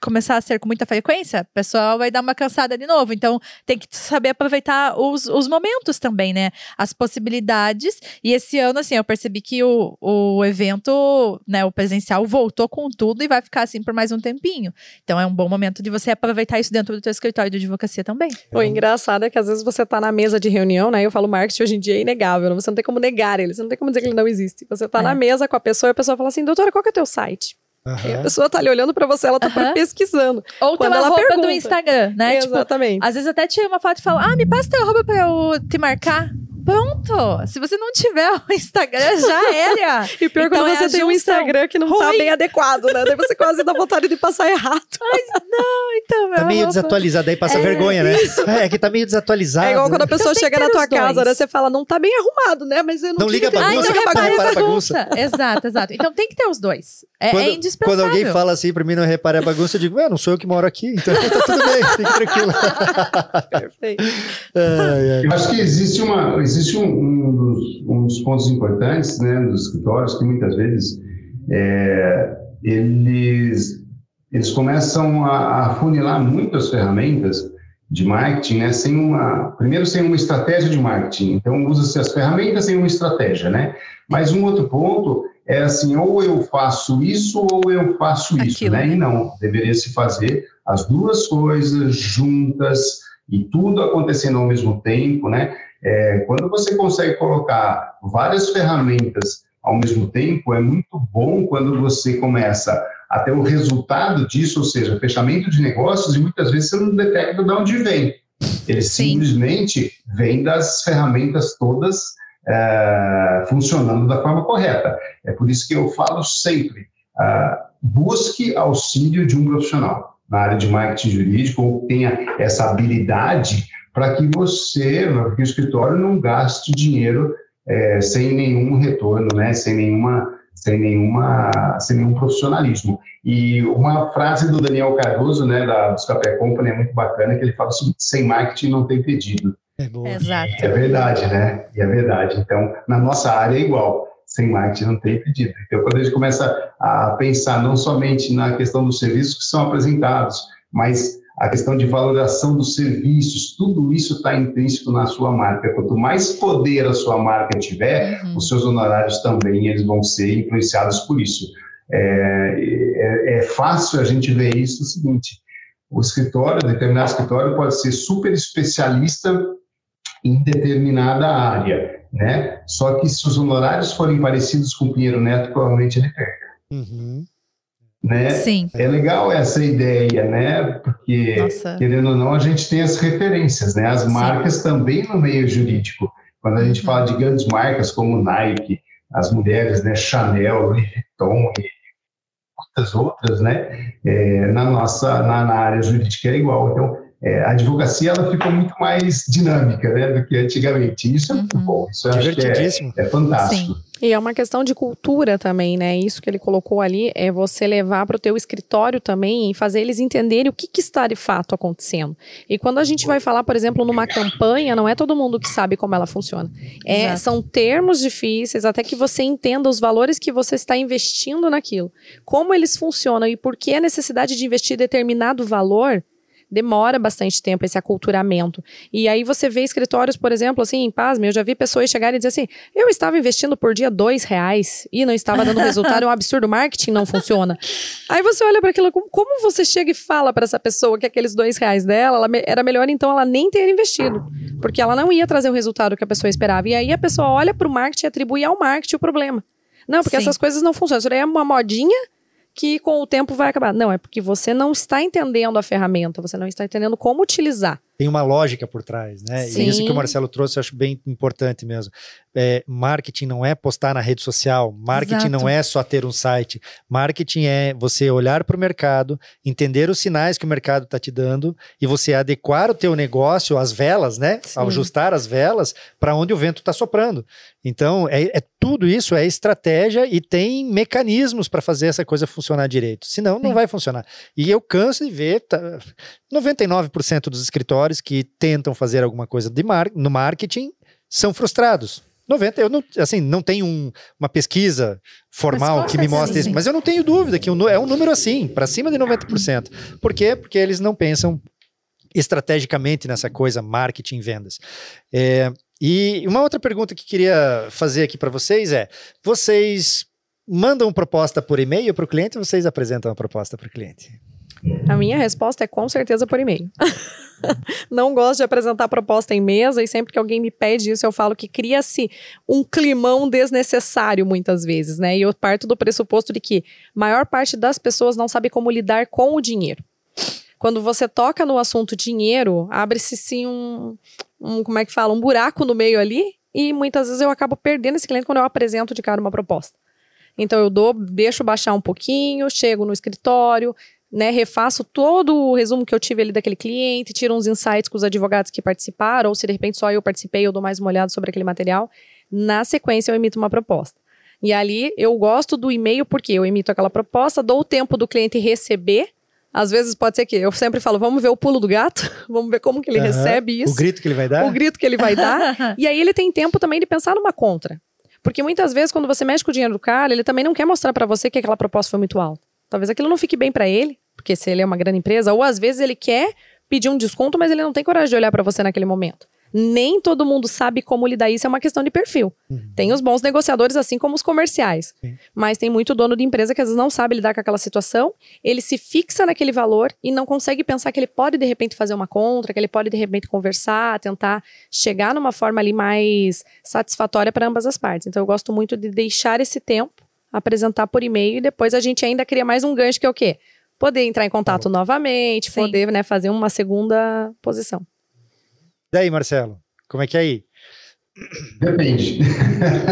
começar a ser com muita frequência, o pessoal vai dar uma cansada de novo. Então, tem que saber aproveitar os, os momentos também, né? As possibilidades. E esse ano, assim, eu percebi que o, o evento, né, o presencial voltou com tudo e vai ficar assim por mais um tempinho. Então, é um bom momento de você aproveitar isso dentro do teu escritório de advocacia também. O engraçado é que às vezes você tá na mesa de reunião, né? Eu falo, marketing hoje em dia é inegável. Você não tem como negar ele, você não tem como dizer que ele não existe. Você tá é. na mesa com a pessoa e a pessoa fala assim, doutora, qual que é o teu site? Uhum. A pessoa tá ali olhando pra você, ela tá uhum. pesquisando. Ou tem uma roupa pergunta. do Instagram, né? Tipo, Exatamente. Tipo, às vezes até tira uma foto e fala, ah, me passa teu roupa pra eu te marcar. Pronto! Se você não tiver o Instagram, já era. e pior então, quando é você tem um Instagram que não tá ruim. tá bem adequado, né? Daí você quase dá vontade de passar errado. Ai, não, então, Tá meio roupa... desatualizado, aí passa é, vergonha, né? Isso. É que tá meio desatualizado. É igual quando a pessoa então, chega na tua casa, né? Você fala, não tá bem arrumado, né? Mas eu não Não liga pra bagunça, não repara, repara a bagunça. exato, exato. Então tem que ter os dois. É, quando, é indispensável. Quando alguém fala assim pra mim, não repare a bagunça, eu digo, ué, não sou eu que moro aqui, então tá tudo bem, fique tranquilo. Perfeito. Ai, ai. Eu acho que existe, uma, existe um, um, dos, um dos pontos importantes né, dos escritórios que muitas vezes é, eles, eles começam a, a funilar muitas ferramentas de marketing, né, sem uma, primeiro sem uma estratégia de marketing, então usa-se as ferramentas sem uma estratégia, né? Mas um outro ponto é assim, ou eu faço isso ou eu faço isso, né? E não, deveria se fazer as duas coisas juntas e tudo acontecendo ao mesmo tempo, né? É, quando você consegue colocar várias ferramentas ao mesmo tempo, é muito bom quando você começa a ter o resultado disso, ou seja, fechamento de negócios, e muitas vezes você não detecta de onde vem. Ele Sim. simplesmente vem das ferramentas todas é, funcionando da forma correta. É por isso que eu falo sempre: uh, busque auxílio de um profissional na área de marketing jurídico ou tenha essa habilidade para que você, que o escritório não gaste dinheiro é, sem nenhum retorno, né, sem nenhuma sem nenhuma sem nenhum profissionalismo. E uma frase do Daniel Cardoso, né, da dos Café Company é muito bacana, que ele fala assim, sem marketing não tem pedido. É Exato. É verdade, né? E é verdade. Então, na nossa área é igual. Sem marketing não tem pedido. Então, quando a gente começa a pensar não somente na questão dos serviços que são apresentados, mas a questão de valoração dos serviços, tudo isso está intrínseco na sua marca. Quanto mais poder a sua marca tiver, uhum. os seus honorários também eles vão ser influenciados por isso. É, é, é fácil a gente ver isso o seguinte: o escritório, determinado escritório, pode ser super especialista em determinada área, né? Só que se os honorários forem parecidos com o Pinheiro Neto, provavelmente ele perca. Uhum. Né? Sim. É legal essa ideia, né? Porque, Nossa. querendo ou não, a gente tem as referências, né? As marcas Sim. também no meio jurídico. Quando a gente uhum. fala de grandes marcas como Nike, as mulheres, né? Chanel, Louis Vuitton e muitas outras, né? É, na nossa na, na, área jurídica é igual. Então, é, a advocacia ela ficou muito mais dinâmica né, do que antigamente. Isso é muito uhum. bom, isso eu acho que é, é fantástico. Sim. E é uma questão de cultura também, né? Isso que ele colocou ali é você levar para o teu escritório também e fazer eles entenderem o que, que, está de fato acontecendo. E quando a gente vai falar, por exemplo, numa campanha, não é todo mundo que sabe como ela funciona. É, são termos difíceis até que você entenda os valores que você está investindo naquilo, como eles funcionam e por que a necessidade de investir determinado valor demora bastante tempo esse aculturamento. E aí você vê escritórios, por exemplo, assim, em Pasme, eu já vi pessoas chegarem e dizer assim, eu estava investindo por dia dois reais e não estava dando resultado, é um absurdo, o marketing não funciona. Aí você olha para aquilo, como você chega e fala para essa pessoa que aqueles dois reais dela, ela, era melhor então ela nem ter investido, porque ela não ia trazer o resultado que a pessoa esperava. E aí a pessoa olha para o marketing e atribui ao marketing o problema. Não, porque Sim. essas coisas não funcionam. Isso daí é uma modinha que com o tempo vai acabar. Não, é porque você não está entendendo a ferramenta, você não está entendendo como utilizar tem uma lógica por trás, né? Sim. E isso que o Marcelo trouxe eu acho bem importante mesmo. É, marketing não é postar na rede social, marketing Exato. não é só ter um site, marketing é você olhar para o mercado, entender os sinais que o mercado está te dando e você adequar o teu negócio às velas, né? Sim. Ajustar as velas para onde o vento está soprando. Então, é, é, tudo isso é estratégia e tem mecanismos para fazer essa coisa funcionar direito. Senão, não Sim. vai funcionar. E eu canso de ver, tá, 99% dos escritórios que tentam fazer alguma coisa de mar no marketing são frustrados. 90, eu não, assim, não tenho um, uma pesquisa formal que me mostre assim. isso, mas eu não tenho dúvida que é um número assim, para cima de 90%. Por quê? Porque eles não pensam estrategicamente nessa coisa marketing vendas. É, e uma outra pergunta que queria fazer aqui para vocês é: vocês mandam proposta por e-mail para o cliente ou vocês apresentam a proposta para o cliente? A minha resposta é com certeza por e-mail. não gosto de apresentar proposta em mesa e sempre que alguém me pede isso, eu falo que cria-se um climão desnecessário muitas vezes, né? E eu parto do pressuposto de que maior parte das pessoas não sabe como lidar com o dinheiro. Quando você toca no assunto dinheiro, abre-se sim um, um, como é que fala, um buraco no meio ali e muitas vezes eu acabo perdendo esse cliente quando eu apresento de cara uma proposta. Então eu dou, deixo baixar um pouquinho, chego no escritório, né, refaço todo o resumo que eu tive ali daquele cliente, tiro uns insights com os advogados que participaram, ou se de repente só eu participei, eu dou mais uma olhada sobre aquele material. Na sequência, eu emito uma proposta. E ali eu gosto do e-mail porque eu emito aquela proposta, dou o tempo do cliente receber. Às vezes pode ser que eu sempre falo, vamos ver o pulo do gato, vamos ver como que ele uhum. recebe isso. O grito que ele vai dar. O grito que ele vai dar. e aí ele tem tempo também de pensar numa contra. Porque muitas vezes, quando você mexe com o dinheiro do cara, ele também não quer mostrar para você que aquela proposta foi muito alta. Talvez aquilo não fique bem para ele, porque se ele é uma grande empresa, ou às vezes ele quer pedir um desconto, mas ele não tem coragem de olhar para você naquele momento. Nem todo mundo sabe como lidar isso, é uma questão de perfil. Uhum. Tem os bons negociadores, assim como os comerciais. Sim. Mas tem muito dono de empresa que às vezes não sabe lidar com aquela situação, ele se fixa naquele valor e não consegue pensar que ele pode de repente fazer uma contra, que ele pode de repente conversar, tentar chegar numa forma ali mais satisfatória para ambas as partes. Então eu gosto muito de deixar esse tempo, apresentar por e-mail e depois a gente ainda cria mais um gancho que é o quê? Poder entrar em contato tá novamente, Sim. poder né, fazer uma segunda posição. Daí, Marcelo, como é que é aí? Depende.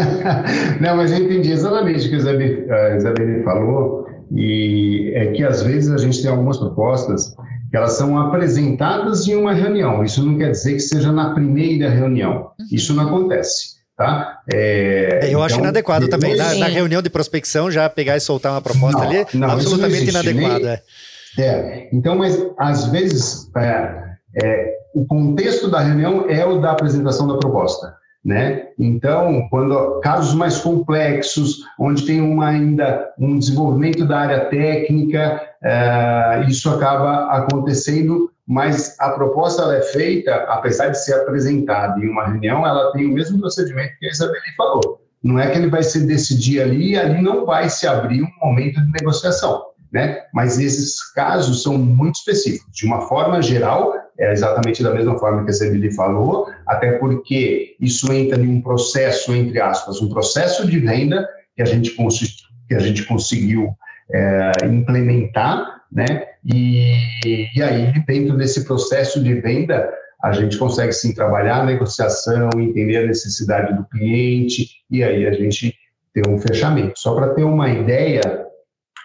Não, mas eu entendi exatamente o que a Isabelle falou, e é que às vezes a gente tem algumas propostas que elas são apresentadas em uma reunião. Isso não quer dizer que seja na primeira reunião. Uhum. Isso não acontece. Tá? É, eu então, acho inadequado também. Na, na, reunião de prospecção, já pegar e soltar uma proposta não, ali, não, absolutamente inadequado. É. é. Então, mas às vezes é, é, o contexto da reunião é o da apresentação da proposta. Né? Então, quando casos mais complexos, onde tem uma, ainda um desenvolvimento da área técnica, é, isso acaba acontecendo, mas a proposta é feita, apesar de ser apresentada em uma reunião, ela tem o mesmo procedimento que a Isabelle falou. Não é que ele vai se decidir ali ali não vai se abrir um momento de negociação. Né? Mas esses casos são muito específicos. De uma forma geral, é exatamente da mesma forma que a Sebili falou, até porque isso entra em um processo, entre aspas, um processo de venda que a gente, que a gente conseguiu é, implementar, né? E, e aí, dentro desse processo de venda, a gente consegue sim trabalhar a negociação, entender a necessidade do cliente, e aí a gente tem um fechamento. Só para ter uma ideia,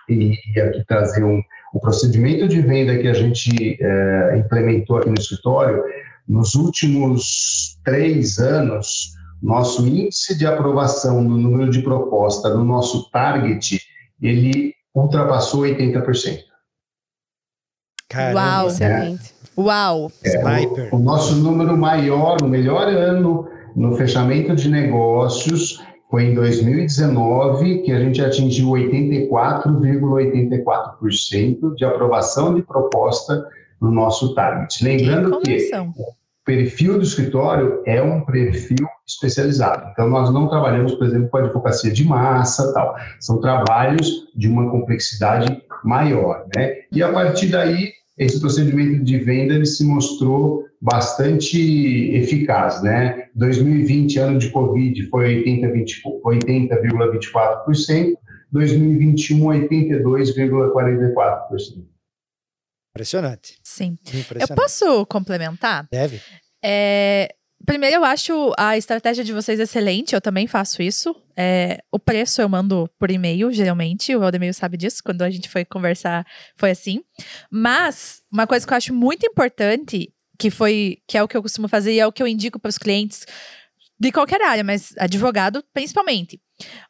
e aqui trazer um, o procedimento de venda que a gente é, implementou aqui no escritório, nos últimos três anos, nosso índice de aprovação no número de proposta no nosso target, ele ultrapassou 80%. Caramba. Uau, excelente. É, Uau! É, o, o nosso número maior, o melhor ano no fechamento de negócios foi em 2019 que a gente atingiu 84,84% de aprovação de proposta no nosso target. Lembrando que, que o perfil do escritório é um perfil especializado. Então, nós não trabalhamos, por exemplo, com advocacia de massa, tal. São trabalhos de uma complexidade maior, né? E a partir daí, esse procedimento de venda ele se mostrou bastante eficaz, né? 2020, ano de Covid, foi 80,24%, 2021, 82,44%. Impressionante. Sim. Impressionante. Eu posso complementar? Deve. É, Primeiro, eu acho a estratégia de vocês excelente, eu também faço isso. É, o preço eu mando por e-mail, geralmente, o Valdemir sabe disso, quando a gente foi conversar, foi assim. Mas, uma coisa que eu acho muito importante, que foi, que é o que eu costumo fazer e é o que eu indico para os clientes de qualquer área, mas advogado principalmente.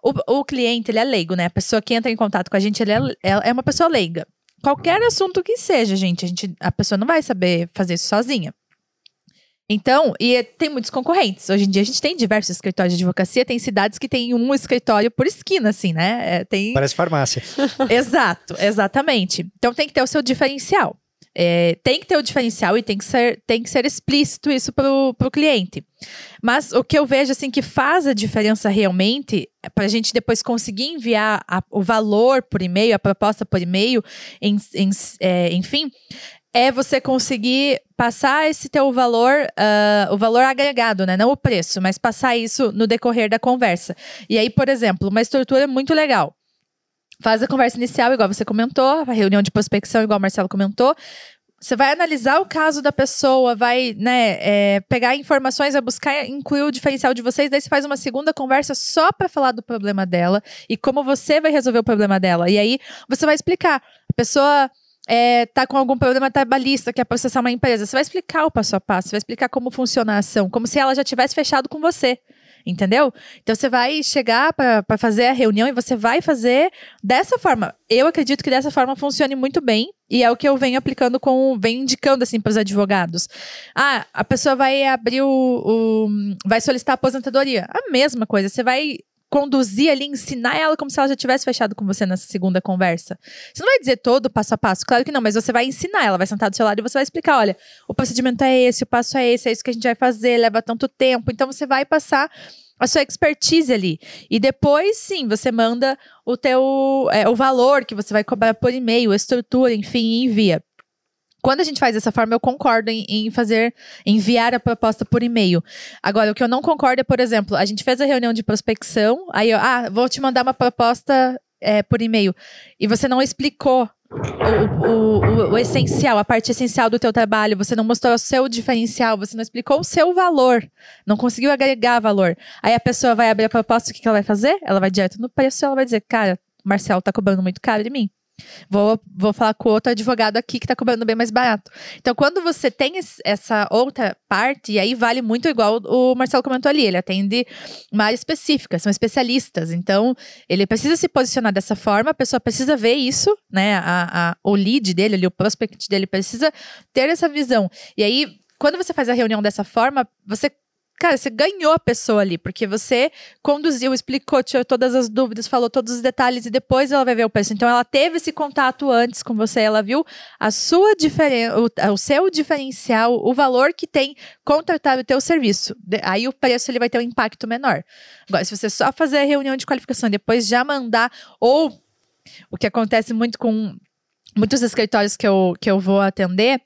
O, o, cliente, ele é leigo, né? A pessoa que entra em contato com a gente, ele é, é uma pessoa leiga. Qualquer assunto que seja, gente, a, gente, a pessoa não vai saber fazer isso sozinha. Então, e tem muitos concorrentes. Hoje em dia a gente tem diversos escritórios de advocacia, tem cidades que tem um escritório por esquina, assim, né? É, tem... Parece farmácia. Exato, exatamente. Então tem que ter o seu diferencial. É, tem que ter o diferencial e tem que ser, tem que ser explícito isso para o cliente. Mas o que eu vejo assim que faz a diferença realmente é para a gente depois conseguir enviar a, o valor por e-mail, a proposta por e-mail, em, em, é, enfim, é você conseguir passar esse teu valor, uh, o valor agregado, né? Não o preço, mas passar isso no decorrer da conversa. E aí, por exemplo, uma estrutura muito legal. Faz a conversa inicial, igual você comentou, a reunião de prospecção, igual o Marcelo comentou. Você vai analisar o caso da pessoa, vai né, é, pegar informações, vai buscar incluir o diferencial de vocês, daí você faz uma segunda conversa só para falar do problema dela e como você vai resolver o problema dela. E aí você vai explicar. A pessoa é, tá com algum problema trabalhista, quer processar uma empresa, você vai explicar o passo a passo, vai explicar como funciona a ação, como se ela já tivesse fechado com você. Entendeu? Então você vai chegar para fazer a reunião e você vai fazer dessa forma. Eu acredito que dessa forma funcione muito bem e é o que eu venho aplicando com, venho indicando assim para os advogados. Ah, a pessoa vai abrir o, o, vai solicitar aposentadoria. A mesma coisa. Você vai conduzir ali, ensinar ela como se ela já tivesse fechado com você nessa segunda conversa. Você não vai dizer todo passo a passo, claro que não, mas você vai ensinar, ela vai sentar do seu lado e você vai explicar, olha, o procedimento é esse, o passo é esse, é isso que a gente vai fazer, leva tanto tempo. Então você vai passar a sua expertise ali. E depois, sim, você manda o teu é, o valor que você vai cobrar por e-mail, estrutura, enfim, envia. Quando a gente faz dessa forma, eu concordo em, em, fazer, enviar a proposta por e-mail. Agora, o que eu não concordo é, por exemplo, a gente fez a reunião de prospecção, aí eu, ah, vou te mandar uma proposta é, por e-mail, e você não explicou o, o, o, o, essencial, a parte essencial do teu trabalho, você não mostrou o seu diferencial, você não explicou o seu valor, não conseguiu agregar valor. Aí a pessoa vai abrir a proposta, o que, que ela vai fazer? Ela vai direto no preço ela vai dizer, cara, o Marcelo tá cobrando muito caro de mim. Vou, vou falar com outro advogado aqui que está cobrando bem mais barato. Então, quando você tem essa outra parte, e aí vale muito igual o Marcelo comentou ali, ele atende uma área específica, são especialistas. Então, ele precisa se posicionar dessa forma, a pessoa precisa ver isso, né? A, a, o lead dele, ali, o prospect dele precisa ter essa visão. E aí, quando você faz a reunião dessa forma, você cara, você ganhou a pessoa ali, porque você conduziu, explicou, tirou todas as dúvidas, falou todos os detalhes e depois ela vai ver o preço. Então ela teve esse contato antes com você, ela viu a sua diferença, o, seu diferencial, o valor que tem contratar o teu serviço. Aí o preço ele vai ter um impacto menor. Agora, se você só fazer a reunião de qualificação e depois já mandar ou o que acontece muito com muitos escritórios que eu, que eu vou atender,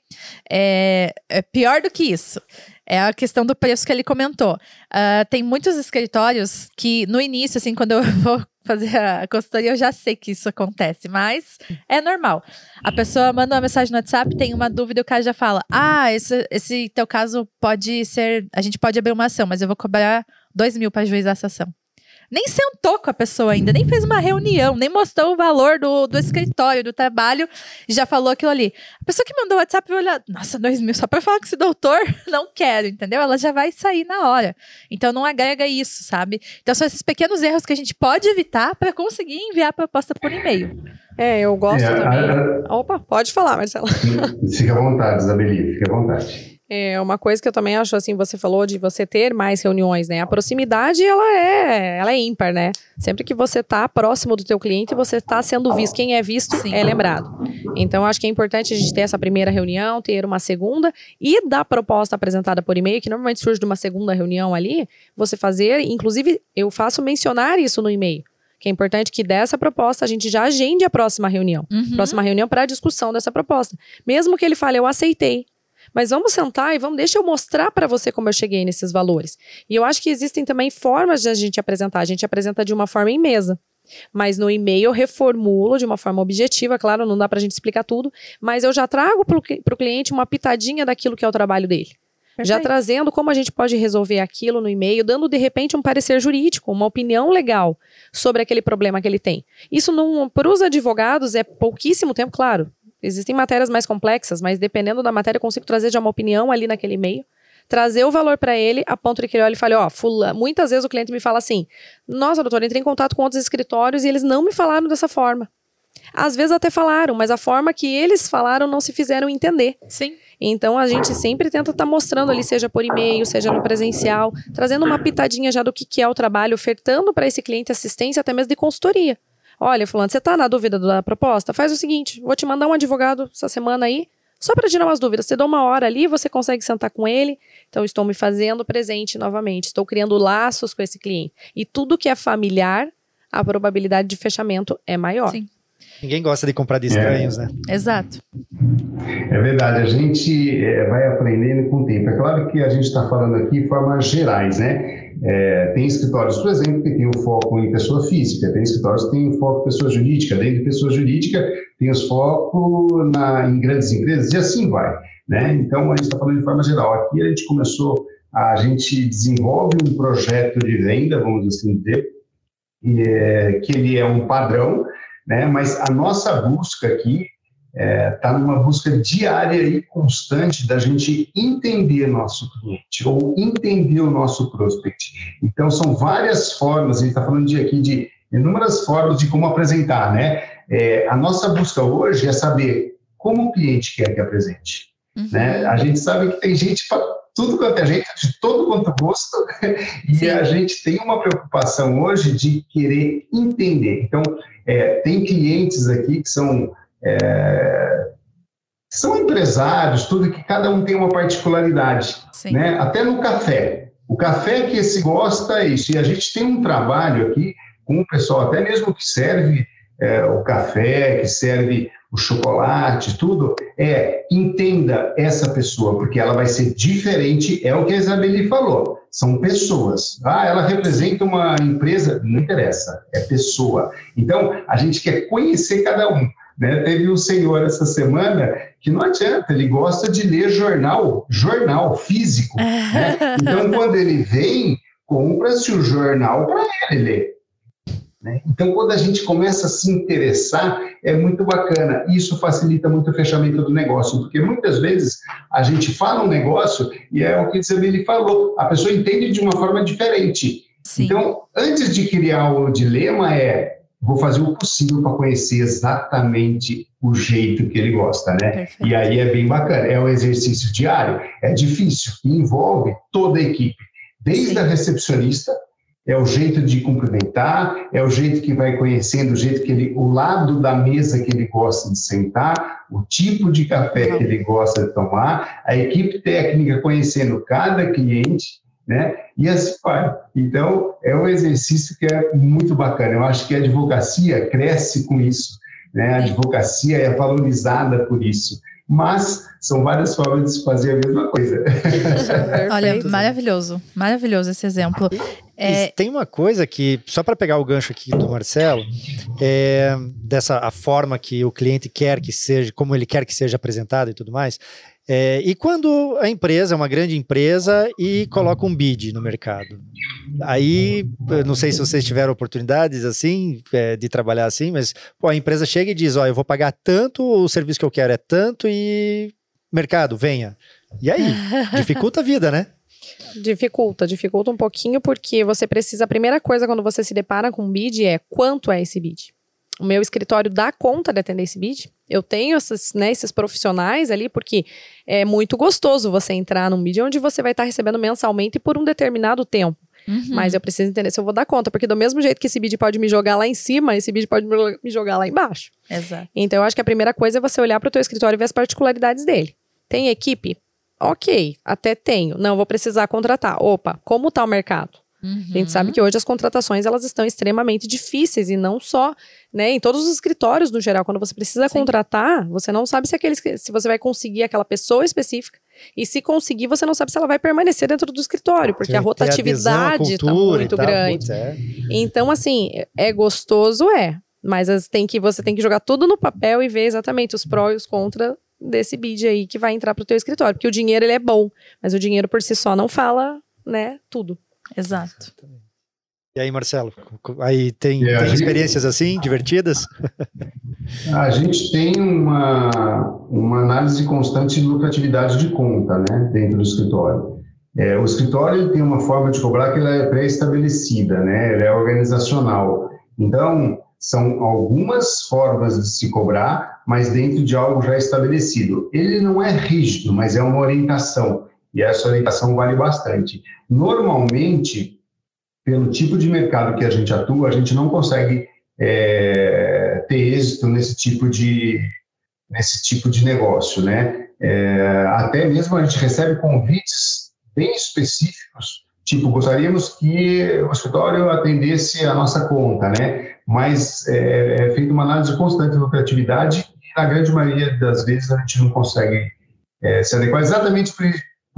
é, é pior do que isso. É a questão do preço que ele comentou. Uh, tem muitos escritórios que, no início, assim, quando eu vou fazer a consultoria, eu já sei que isso acontece, mas é normal. A pessoa manda uma mensagem no WhatsApp, tem uma dúvida, o cara já fala: Ah, esse, esse teu caso pode ser. A gente pode abrir uma ação, mas eu vou cobrar dois mil para juizar essa ação nem sentou com a pessoa ainda, nem fez uma reunião, nem mostrou o valor do, do escritório, do trabalho, e já falou aquilo ali. A pessoa que mandou o WhatsApp vai olhar, nossa, dois mil só pra falar com esse doutor, não quero, entendeu? Ela já vai sair na hora. Então não agrega isso, sabe? Então são esses pequenos erros que a gente pode evitar para conseguir enviar a proposta por e-mail. É, eu gosto é, também. A... Opa, pode falar, Marcela. Fica à vontade, Isabeli, fica à vontade. É uma coisa que eu também acho assim, você falou de você ter mais reuniões, né? A proximidade ela é, ela é ímpar, né? Sempre que você está próximo do teu cliente, você está sendo visto. Quem é visto Sim. é lembrado. Então acho que é importante a gente ter essa primeira reunião, ter uma segunda e da proposta apresentada por e-mail, que normalmente surge de uma segunda reunião ali, você fazer, inclusive eu faço mencionar isso no e-mail que é importante que dessa proposta a gente já agende a próxima reunião. Uhum. Próxima reunião para a discussão dessa proposta. Mesmo que ele fale, eu aceitei, mas vamos sentar e vamos, deixa eu mostrar para você como eu cheguei nesses valores. E eu acho que existem também formas de a gente apresentar. A gente apresenta de uma forma em mesa. Mas no e-mail eu reformulo de uma forma objetiva, claro, não dá para a gente explicar tudo, mas eu já trago para o cliente uma pitadinha daquilo que é o trabalho dele. Perfeito. Já trazendo como a gente pode resolver aquilo no e-mail, dando de repente um parecer jurídico, uma opinião legal sobre aquele problema que ele tem. Isso para os advogados é pouquíssimo tempo, claro. Existem matérias mais complexas, mas dependendo da matéria, eu consigo trazer já uma opinião ali naquele e-mail, trazer o valor para ele, a ponto de que ele olhe e fale, ó, oh, muitas vezes o cliente me fala assim, nossa, doutor, entrei em contato com outros escritórios e eles não me falaram dessa forma. Às vezes até falaram, mas a forma que eles falaram não se fizeram entender. Sim. Então a gente sempre tenta estar tá mostrando ali, seja por e-mail, seja no presencial, trazendo uma pitadinha já do que, que é o trabalho, ofertando para esse cliente assistência, até mesmo de consultoria. Olha, fulano, você tá na dúvida da proposta? Faz o seguinte, vou te mandar um advogado essa semana aí, só para tirar umas dúvidas. Você dá uma hora ali, você consegue sentar com ele. Então, estou me fazendo presente novamente. Estou criando laços com esse cliente. E tudo que é familiar, a probabilidade de fechamento é maior. Sim. Ninguém gosta de comprar de estranhos, é. né? Exato. É verdade, a gente é, vai aprendendo com o tempo. É claro que a gente está falando aqui de formas gerais, né? É, tem escritórios, por exemplo, que tem o foco em pessoa física, tem escritórios que tem o foco em pessoa jurídica, dentro de pessoa jurídica tem os focos na, em grandes empresas e assim vai, né? Então a gente está falando de forma geral. Aqui a gente começou, a gente desenvolve um projeto de venda, vamos assim dizer, é, que ele é um padrão, né? Mas a nossa busca aqui está é, tá numa busca diária e constante da gente entender nosso cliente ou entender o nosso prospect. Então, são várias formas, a gente está falando de, aqui de inúmeras formas de como apresentar, né? É, a nossa busca hoje é saber como o cliente quer que apresente. Uhum. Né? A gente sabe que tem gente para tudo quanto é gente, de todo quanto gosto, e Sim. a gente tem uma preocupação hoje de querer entender. Então, é, tem clientes aqui que são, é, são empresários, tudo que cada um tem uma particularidade, né? até no café. O café que esse gosta é isso, e a gente tem um trabalho aqui com o pessoal, até mesmo que serve é, o café, que serve o chocolate, tudo, é entenda essa pessoa, porque ela vai ser diferente, é o que a Isabeli falou, são pessoas. Ah, ela representa uma empresa, não interessa, é pessoa. Então, a gente quer conhecer cada um. Né? Teve um senhor essa semana que não adianta, ele gosta de ler jornal, jornal físico. Né? Então, quando ele vem, compra-se o jornal para ele ler. Né? Então, quando a gente começa a se interessar, é muito bacana. Isso facilita muito o fechamento do negócio, porque muitas vezes a gente fala um negócio e é o que ele falou, a pessoa entende de uma forma diferente. Sim. Então, antes de criar o dilema, é vou fazer o possível para conhecer exatamente o jeito que ele gosta, né? Perfeito. E aí é bem bacana. É um exercício diário, é difícil, envolve toda a equipe, desde Sim. a recepcionista é o jeito de cumprimentar, é o jeito que vai conhecendo, o jeito que ele, o lado da mesa que ele gosta de sentar, o tipo de café que ele gosta de tomar, a equipe técnica conhecendo cada cliente, né? E assim vai. Então, é um exercício que é muito bacana. Eu acho que a advocacia cresce com isso, né? A advocacia é valorizada por isso mas são várias formas de se fazer a mesma coisa. Olha, maravilhoso, maravilhoso esse exemplo. É... Tem uma coisa que, só para pegar o gancho aqui do Marcelo, é, dessa a forma que o cliente quer que seja, como ele quer que seja apresentado e tudo mais, é, e quando a empresa é uma grande empresa e coloca um bid no mercado. Aí, não sei se vocês tiveram oportunidades assim, é, de trabalhar assim, mas pô, a empresa chega e diz: Ó, eu vou pagar tanto, o serviço que eu quero é tanto e mercado, venha. E aí? Dificulta a vida, né? Dificulta, dificulta um pouquinho, porque você precisa. A primeira coisa quando você se depara com um bid é quanto é esse bid? O meu escritório dá conta de atender esse bid? Eu tenho essas, né, esses profissionais ali, porque é muito gostoso você entrar num bid onde você vai estar recebendo mensalmente por um determinado tempo. Uhum. Mas eu preciso entender se eu vou dar conta, porque do mesmo jeito que esse bid pode me jogar lá em cima, esse bid pode me jogar lá embaixo. Exato. Então eu acho que a primeira coisa é você olhar para o teu escritório e ver as particularidades dele. Tem equipe? Ok, até tenho. Não, vou precisar contratar. Opa, como está o mercado? Uhum. A gente sabe que hoje as contratações elas estão extremamente difíceis e não só, né, em todos os escritórios no geral, quando você precisa Sim. contratar, você não sabe se aqueles, se você vai conseguir aquela pessoa específica e se conseguir, você não sabe se ela vai permanecer dentro do escritório, porque a rotatividade está muito grande. é. Então, assim, é gostoso, é, mas tem que você tem que jogar tudo no papel e ver exatamente os prós e os contras desse bid aí que vai entrar para o teu escritório, porque o dinheiro ele é bom, mas o dinheiro por si só não fala, né, tudo. Exato. E aí, Marcelo, aí tem, tem gente, experiências assim, divertidas? A gente tem uma, uma análise constante de lucratividade de conta, né, dentro do escritório. É, o escritório tem uma forma de cobrar que ela é pré-estabelecida, né, ela é organizacional. Então, são algumas formas de se cobrar, mas dentro de algo já estabelecido. Ele não é rígido, mas é uma orientação e essa orientação vale bastante. Normalmente, pelo tipo de mercado que a gente atua, a gente não consegue é, ter êxito nesse tipo de nesse tipo de negócio, né? É, até mesmo a gente recebe convites bem específicos, tipo gostaríamos que o escritório atendesse a nossa conta, né? Mas é, é feita uma análise constante da lucratividade e na grande maioria das vezes a gente não consegue é, se adequar exatamente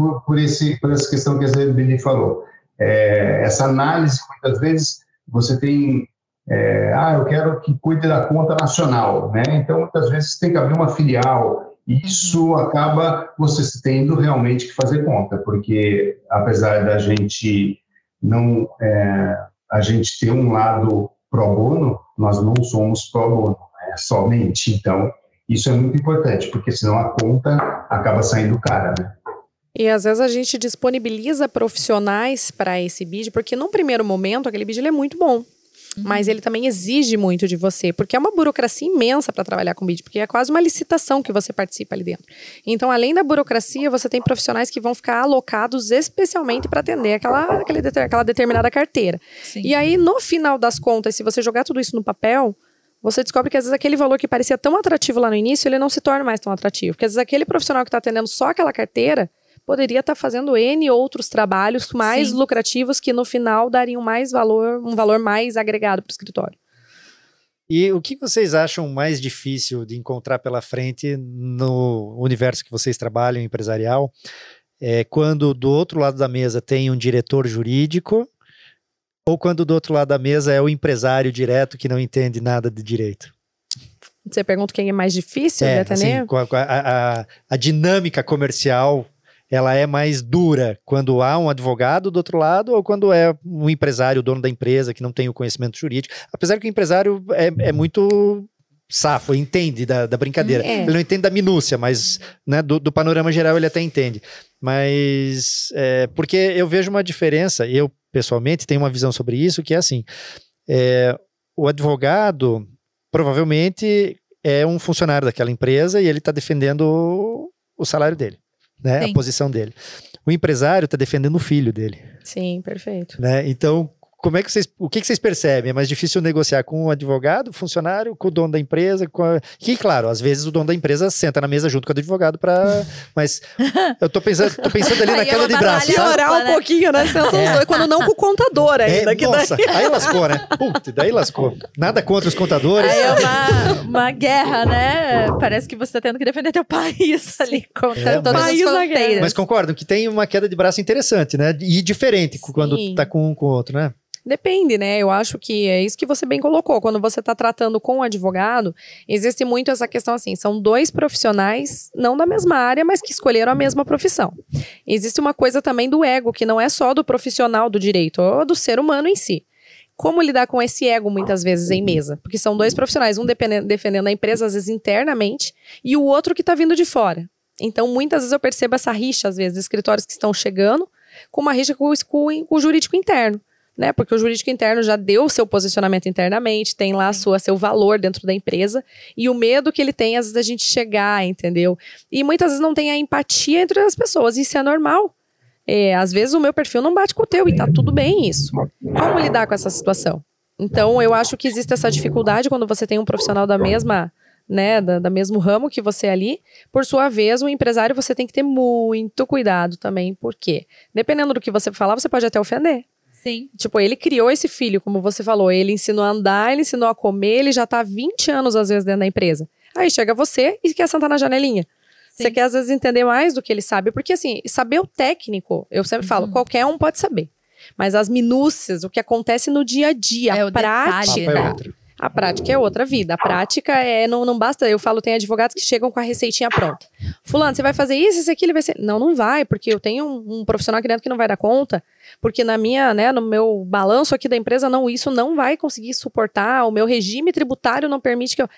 por, por, esse, por essa questão que a Zé falou. É, essa análise, muitas vezes, você tem. É, ah, eu quero que cuide da conta nacional, né? Então, muitas vezes, tem que abrir uma filial. E isso uhum. acaba você tendo realmente que fazer conta, porque apesar da gente não. É, a gente ter um lado pro bono, nós não somos pro bono, né? somente. Então, isso é muito importante, porque senão a conta acaba saindo cara, né? E às vezes a gente disponibiliza profissionais para esse bid, porque num primeiro momento aquele bid é muito bom. mas ele também exige muito de você, porque é uma burocracia imensa para trabalhar com BID, porque é quase uma licitação que você participa ali dentro. Então, além da burocracia, você tem profissionais que vão ficar alocados especialmente para atender aquela, aquele, aquela determinada carteira. Sim. E aí, no final das contas, se você jogar tudo isso no papel, você descobre que às vezes aquele valor que parecia tão atrativo lá no início, ele não se torna mais tão atrativo. Porque às vezes aquele profissional que está atendendo só aquela carteira, poderia estar tá fazendo N outros trabalhos mais Sim. lucrativos que no final dariam mais valor, um valor mais agregado para o escritório. E o que vocês acham mais difícil de encontrar pela frente no universo que vocês trabalham, empresarial? É quando do outro lado da mesa tem um diretor jurídico ou quando do outro lado da mesa é o empresário direto que não entende nada de direito? Você pergunta quem é mais difícil é, atender? Assim, a, a, a dinâmica comercial ela é mais dura quando há um advogado do outro lado ou quando é um empresário, o dono da empresa, que não tem o conhecimento jurídico. Apesar que o empresário é, é muito safo, entende da, da brincadeira. É. Ele não entende da minúcia, mas né, do, do, panorama geral ele até entende. Mas é, porque eu vejo uma diferença, eu pessoalmente tenho uma visão sobre isso, que é assim: é, o advogado provavelmente é um funcionário daquela empresa e ele está defendendo o, o salário dele né? Sim. A posição dele. O empresário está defendendo o filho dele. Sim, perfeito. Né? Então, como é que vocês, o que, que vocês percebem? É mais difícil negociar com o advogado, funcionário, com o dono da empresa, com a... que claro, às vezes o dono da empresa senta na mesa junto com o advogado para, mas eu tô pensando, tô pensando ali na queda de braço, orar um pouquinho, né? É. Quando não com o contador é, ainda. É, que nossa, daí... aí lascou, né? Putz, daí lascou. Nada contra os contadores. Aí é uma, uma guerra, né? Parece que você tá tendo que defender teu país ali contra é, todas mas, as fronteiras. Mas concordam que tem uma queda de braço interessante, né? E diferente Sim. quando tá com um com o outro, né? Depende, né? Eu acho que é isso que você bem colocou. Quando você está tratando com um advogado, existe muito essa questão assim: são dois profissionais, não da mesma área, mas que escolheram a mesma profissão. Existe uma coisa também do ego, que não é só do profissional do direito, ou do ser humano em si. Como lidar com esse ego muitas vezes em mesa? Porque são dois profissionais, um defendendo a empresa, às vezes internamente, e o outro que está vindo de fora. Então, muitas vezes eu percebo essa rixa, às vezes, de escritórios que estão chegando, com uma rixa com, com, com o jurídico interno né? Porque o jurídico interno já deu o seu posicionamento internamente, tem lá a sua, seu valor dentro da empresa, e o medo que ele tem, às vezes, da gente chegar, entendeu? E muitas vezes não tem a empatia entre as pessoas, isso é normal. É, às vezes o meu perfil não bate com o teu, e tá tudo bem isso. Como lidar com essa situação? Então, eu acho que existe essa dificuldade quando você tem um profissional da mesma né, da, da, mesmo ramo que você ali. Por sua vez, o empresário você tem que ter muito cuidado também, porque dependendo do que você falar, você pode até ofender. Sim. Tipo, ele criou esse filho, como você falou. Ele ensinou a andar, ele ensinou a comer, ele já tá há 20 anos, às vezes, dentro da empresa. Aí chega você e quer sentar na janelinha. Sim. Você quer, às vezes, entender mais do que ele sabe. Porque, assim, saber o técnico, eu sempre falo, uhum. qualquer um pode saber. Mas as minúcias, o que acontece no dia a dia, é a prática. Detalhe, né? A prática é outra vida. A prática é. Não, não basta. Eu falo, tem advogados que chegam com a receitinha pronta. Fulano, você vai fazer isso, isso aqui, ele vai ser. Não, não vai, porque eu tenho um, um, profissional aqui dentro que não vai dar conta. Porque na minha, né, no meu balanço aqui da empresa, não, isso não vai conseguir suportar. O meu regime tributário não permite que eu.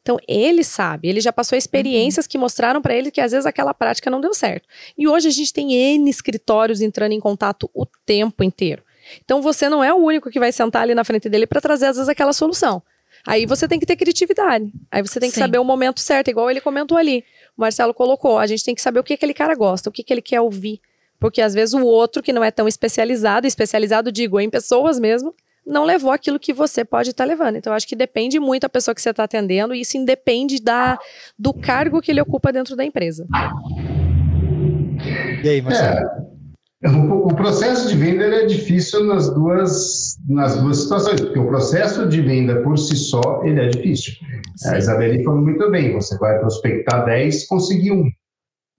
Então, ele sabe, ele já passou experiências uhum. que mostraram para ele que às vezes aquela prática não deu certo. E hoje a gente tem N escritórios entrando em contato o tempo inteiro. Então, você não é o único que vai sentar ali na frente dele para trazer às vezes aquela solução. Aí você tem que ter criatividade. Aí você tem que Sim. saber o momento certo, igual ele comentou ali. O Marcelo colocou, a gente tem que saber o que aquele cara gosta, o que, que ele quer ouvir. Porque às vezes o outro que não é tão especializado, especializado digo em pessoas mesmo, não levou aquilo que você pode estar tá levando. Então, acho que depende muito da pessoa que você está atendendo, e isso independe da, do cargo que ele ocupa dentro da empresa. E aí, Marcelo? É. O, processo de venda é difícil nas duas, nas duas situações, porque o processo de venda por si só ele é difícil. Sim. A Isabelle falou muito bem, você vai prospectar 10, conseguir um.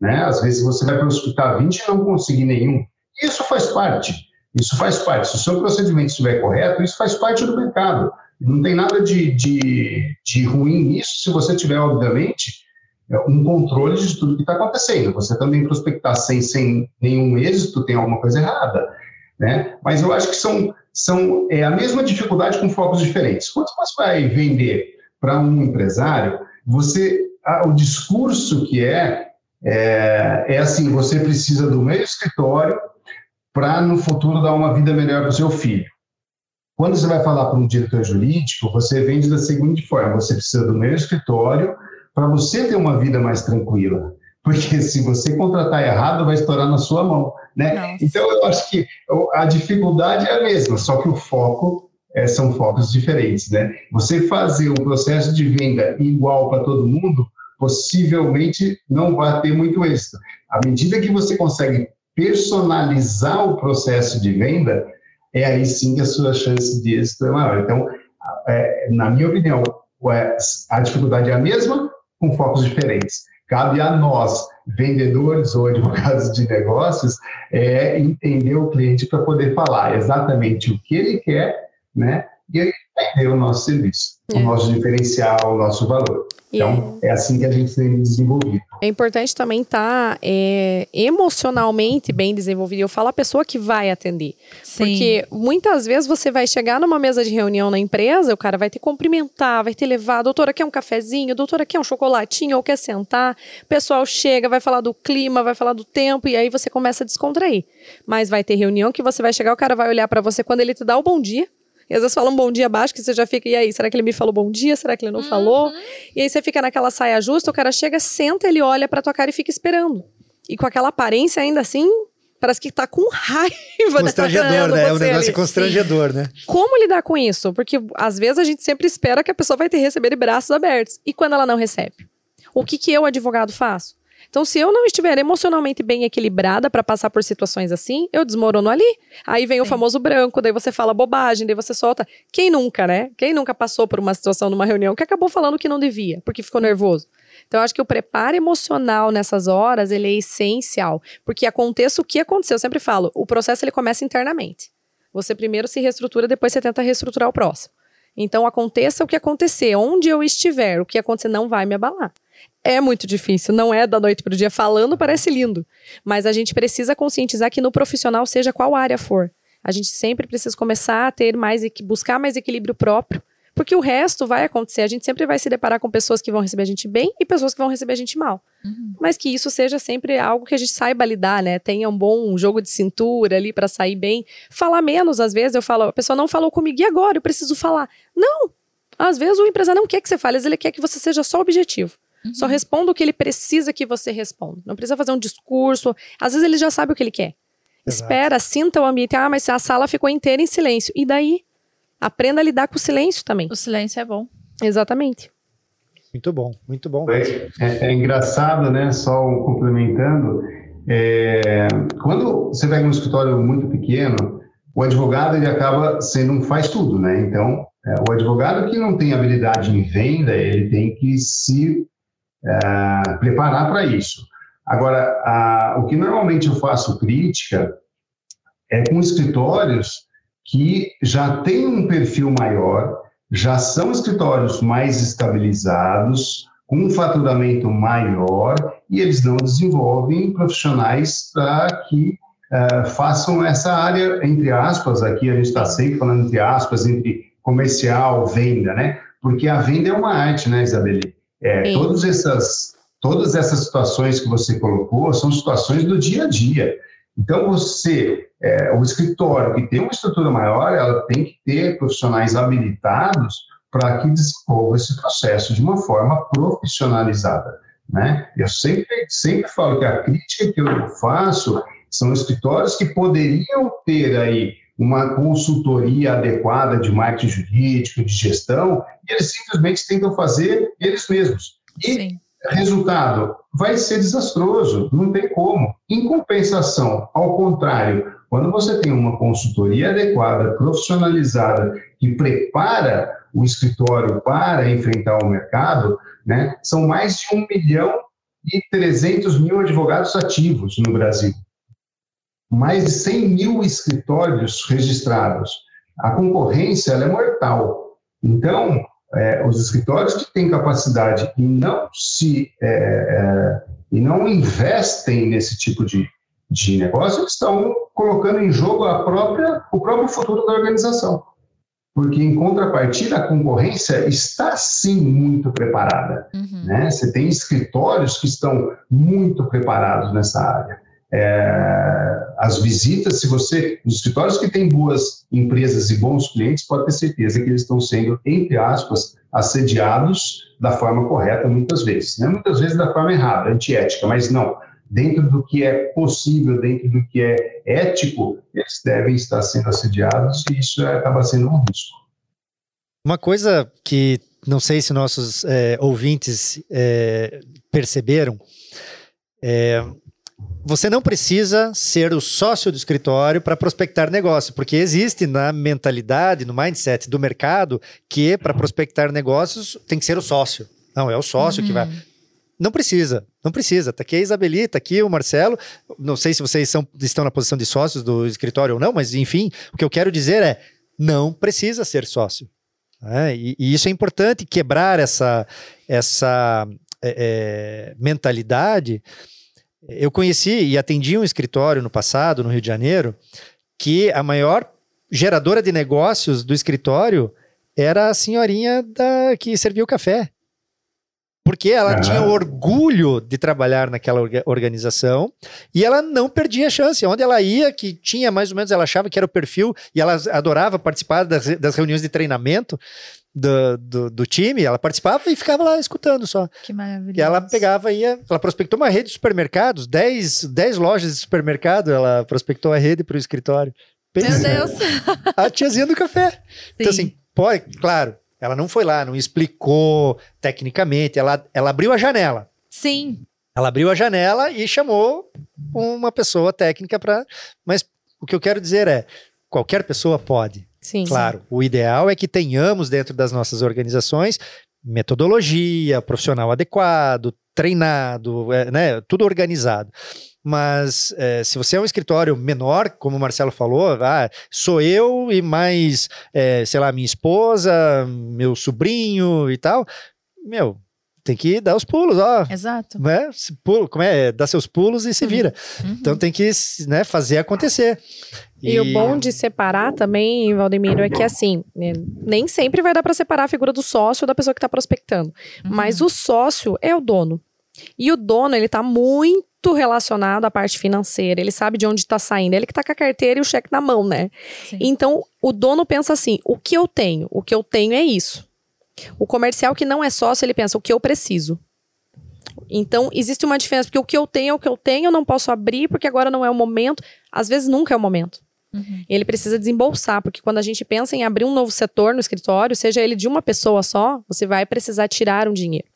Né? Às vezes você vai prospectar 20 e não conseguir nenhum. Isso faz parte, isso faz parte. Se o seu procedimento estiver correto, isso faz parte do mercado. Não tem nada de, de, de ruim nisso, se você tiver, obviamente, um controle de tudo que está acontecendo. Você também prospectar sem, sem nenhum êxito tem alguma coisa errada. Né? Mas eu acho que são, são é, a mesma dificuldade com focos diferentes. Quando você vai vender para um empresário, você o discurso que é, é, é assim: você precisa do meio escritório para no futuro dar uma vida melhor para o seu filho. quando você vai falar para um diretor jurídico, você vende da seguinte forma: você precisa do meu escritório para você ter uma vida mais tranquila. Porque se você contratar errado, vai estourar na sua mão. Né? Então, eu acho que a dificuldade é a mesma, só que o foco é, são focos diferentes. Né? Você fazer um processo de venda igual para todo mundo, possivelmente não vai ter muito êxito. À medida que você consegue personalizar o processo de venda, é aí sim que a sua chance de êxito é maior. Então, é, na minha opinião, é, a dificuldade é a mesma, com focos diferentes. Cabe a nós, vendedores ou advogados de negócios, é, entender o cliente para poder falar exatamente o que ele quer, né? E entender o nosso serviço, é. o nosso diferencial, o nosso valor. Então, é assim que a gente tem desenvolvido. É importante também estar tá, é, emocionalmente bem desenvolvido. Eu falo a pessoa que vai atender. Sim. Porque muitas vezes você vai chegar numa mesa de reunião na empresa, o cara vai te cumprimentar, vai te levar, doutora, quer um cafezinho? Doutora, quer um chocolatinho? Ou quer sentar? O pessoal chega, vai falar do clima, vai falar do tempo, e aí você começa a descontrair. Mas vai ter reunião que você vai chegar, o cara vai olhar para você quando ele te dá o bom dia e às vezes fala um bom dia baixo, que você já fica, e aí, será que ele me falou bom dia? Será que ele não uhum. falou? E aí você fica naquela saia justa, o cara chega, senta, ele olha pra tua cara e fica esperando. E com aquela aparência ainda assim, parece que tá com raiva. Constrangedor, né? É um negócio ali. constrangedor, né? Como lidar com isso? Porque às vezes a gente sempre espera que a pessoa vai ter receber de braços abertos. E quando ela não recebe? O que, que eu, advogado, faço? Então, se eu não estiver emocionalmente bem equilibrada para passar por situações assim, eu desmorono ali. Aí vem Sim. o famoso branco, daí você fala bobagem, daí você solta. Quem nunca, né? Quem nunca passou por uma situação numa reunião que acabou falando que não devia, porque ficou nervoso? Então, eu acho que o preparo emocional nessas horas, ele é essencial. Porque aconteça o que aconteceu. Eu sempre falo, o processo ele começa internamente. Você primeiro se reestrutura, depois você tenta reestruturar o próximo. Então, aconteça o que acontecer, onde eu estiver, o que acontecer não vai me abalar. É muito difícil, não é da noite para o dia. Falando parece lindo, mas a gente precisa conscientizar que no profissional, seja qual área for, a gente sempre precisa começar a ter mais, buscar mais equilíbrio próprio, porque o resto vai acontecer. A gente sempre vai se deparar com pessoas que vão receber a gente bem e pessoas que vão receber a gente mal. Uhum. Mas que isso seja sempre algo que a gente saiba lidar, né? Tenha um bom jogo de cintura ali para sair bem. Falar menos, às vezes, eu falo, a pessoa não falou comigo, e agora? Eu preciso falar. Não! Às vezes o empresário não quer que você fale, às vezes ele quer que você seja só objetivo. Uhum. Só responda o que ele precisa que você responda. Não precisa fazer um discurso. Às vezes ele já sabe o que ele quer. Exato. Espera, sinta o ambiente. Ah, mas a sala ficou inteira em silêncio. E daí? Aprenda a lidar com o silêncio também. O silêncio é bom. Exatamente. Muito bom, muito bom. É, é, é engraçado, né? Só complementando. É, quando você pega um escritório muito pequeno, o advogado ele acaba sendo um faz tudo, né? Então, é, o advogado que não tem habilidade em venda, ele tem que se é, preparar para isso. Agora, a, o que normalmente eu faço crítica é com escritórios que já têm um perfil maior, já são escritórios mais estabilizados, com um faturamento maior, e eles não desenvolvem profissionais para que uh, façam essa área, entre aspas, aqui a gente está sempre falando entre aspas, entre comercial, venda, né? Porque a venda é uma arte, né, Isabeli? É, todas, essas, todas essas situações que você colocou são situações do dia a dia. Então, você, é, o escritório que tem uma estrutura maior, ela tem que ter profissionais habilitados para que desenvolva esse processo de uma forma profissionalizada. Né? Eu sempre, sempre falo que a crítica que eu faço são escritórios que poderiam ter aí uma consultoria adequada de marketing jurídico, de gestão, e eles simplesmente tentam fazer eles mesmos. E Sim. resultado, vai ser desastroso, não tem como. Em compensação, ao contrário, quando você tem uma consultoria adequada, profissionalizada, que prepara o escritório para enfrentar o mercado, né, são mais de 1 milhão e 300 mil advogados ativos no Brasil mais de 100 mil escritórios registrados. A concorrência é mortal. Então, é, os escritórios que têm capacidade e não se é, é, e não investem nesse tipo de, de negócio, estão colocando em jogo a própria, o próprio futuro da organização. Porque, em contrapartida, a concorrência está sim muito preparada. Uhum. Né? Você tem escritórios que estão muito preparados nessa área. É, as visitas, se você, os escritórios que têm boas empresas e bons clientes, pode ter certeza que eles estão sendo, entre aspas, assediados da forma correta muitas vezes. Né? Muitas vezes da forma errada, antiética, mas não. Dentro do que é possível, dentro do que é ético, eles devem estar sendo assediados e isso acaba sendo um risco. Uma coisa que não sei se nossos é, ouvintes é, perceberam, é, você não precisa ser o sócio do escritório para prospectar negócio, porque existe na mentalidade, no mindset do mercado, que para prospectar negócios tem que ser o sócio. Não, é o sócio uhum. que vai. Uhum. Não precisa, não precisa. Tá aqui a Isabeli, tá aqui o Marcelo. Não sei se vocês são, estão na posição de sócios do escritório ou não, mas enfim, o que eu quero dizer é: não precisa ser sócio. É, e, e, isso é importante quebrar essa, essa é, é, mentalidade eu conheci e atendi um escritório no passado, no Rio de Janeiro, que a maior geradora de negócios do escritório era a senhorinha da, que servia o café. Porque ela ah. tinha orgulho de trabalhar naquela organização e ela não perdia a chance. Onde ela ia, que tinha mais ou menos, ela achava que era o perfil e ela adorava participar das, das reuniões de treinamento do, do, do, time, ela participava e ficava lá escutando só. Que maravilha. E ela pegava e ia, ela prospectou uma rede de supermercados, 10, 10 lojas de supermercado, ela prospectou a rede para o escritório. Pensa, Meu Deus! A tiazinha do café. Sim. Então assim, pode, claro, ela não foi lá, não explicou tecnicamente, ela, ela abriu a janela. Sim. Ela abriu a janela e chamou uma pessoa técnica para. Mas o que eu quero dizer é: qualquer pessoa pode. Sim. Claro, o ideal é que tenhamos dentro das nossas organizações metodologia, profissional adequado, treinado, é, né, tudo organizado. Mas é, se você é um escritório menor, como o Marcelo falou, ah, sou eu e mais, é, sei lá, minha esposa, meu sobrinho e tal, meu, tem que dar os pulos, ó. Exato. Né? Pulo, como é? Dá seus pulos e se vira. Uhum. Então tem que né, fazer acontecer. E, e, o bom de separar também, Valdemiro, é que assim, né, nem sempre vai dar para separar a figura do sócio da pessoa que está prospectando. Uhum. Mas o sócio é o dono. E o dono, ele está muito relacionado à parte financeira, ele sabe de onde está saindo, ele que está com a carteira e o cheque na mão, né? Sim. Então, o dono pensa assim: o que eu tenho? O que eu tenho é isso. O comercial que não é sócio, ele pensa: o que eu preciso? Então, existe uma diferença, porque o que eu tenho é o que eu tenho, eu não posso abrir porque agora não é o momento. Às vezes nunca é o momento. Uhum. Ele precisa desembolsar, porque quando a gente pensa em abrir um novo setor no escritório, seja ele de uma pessoa só, você vai precisar tirar um dinheiro.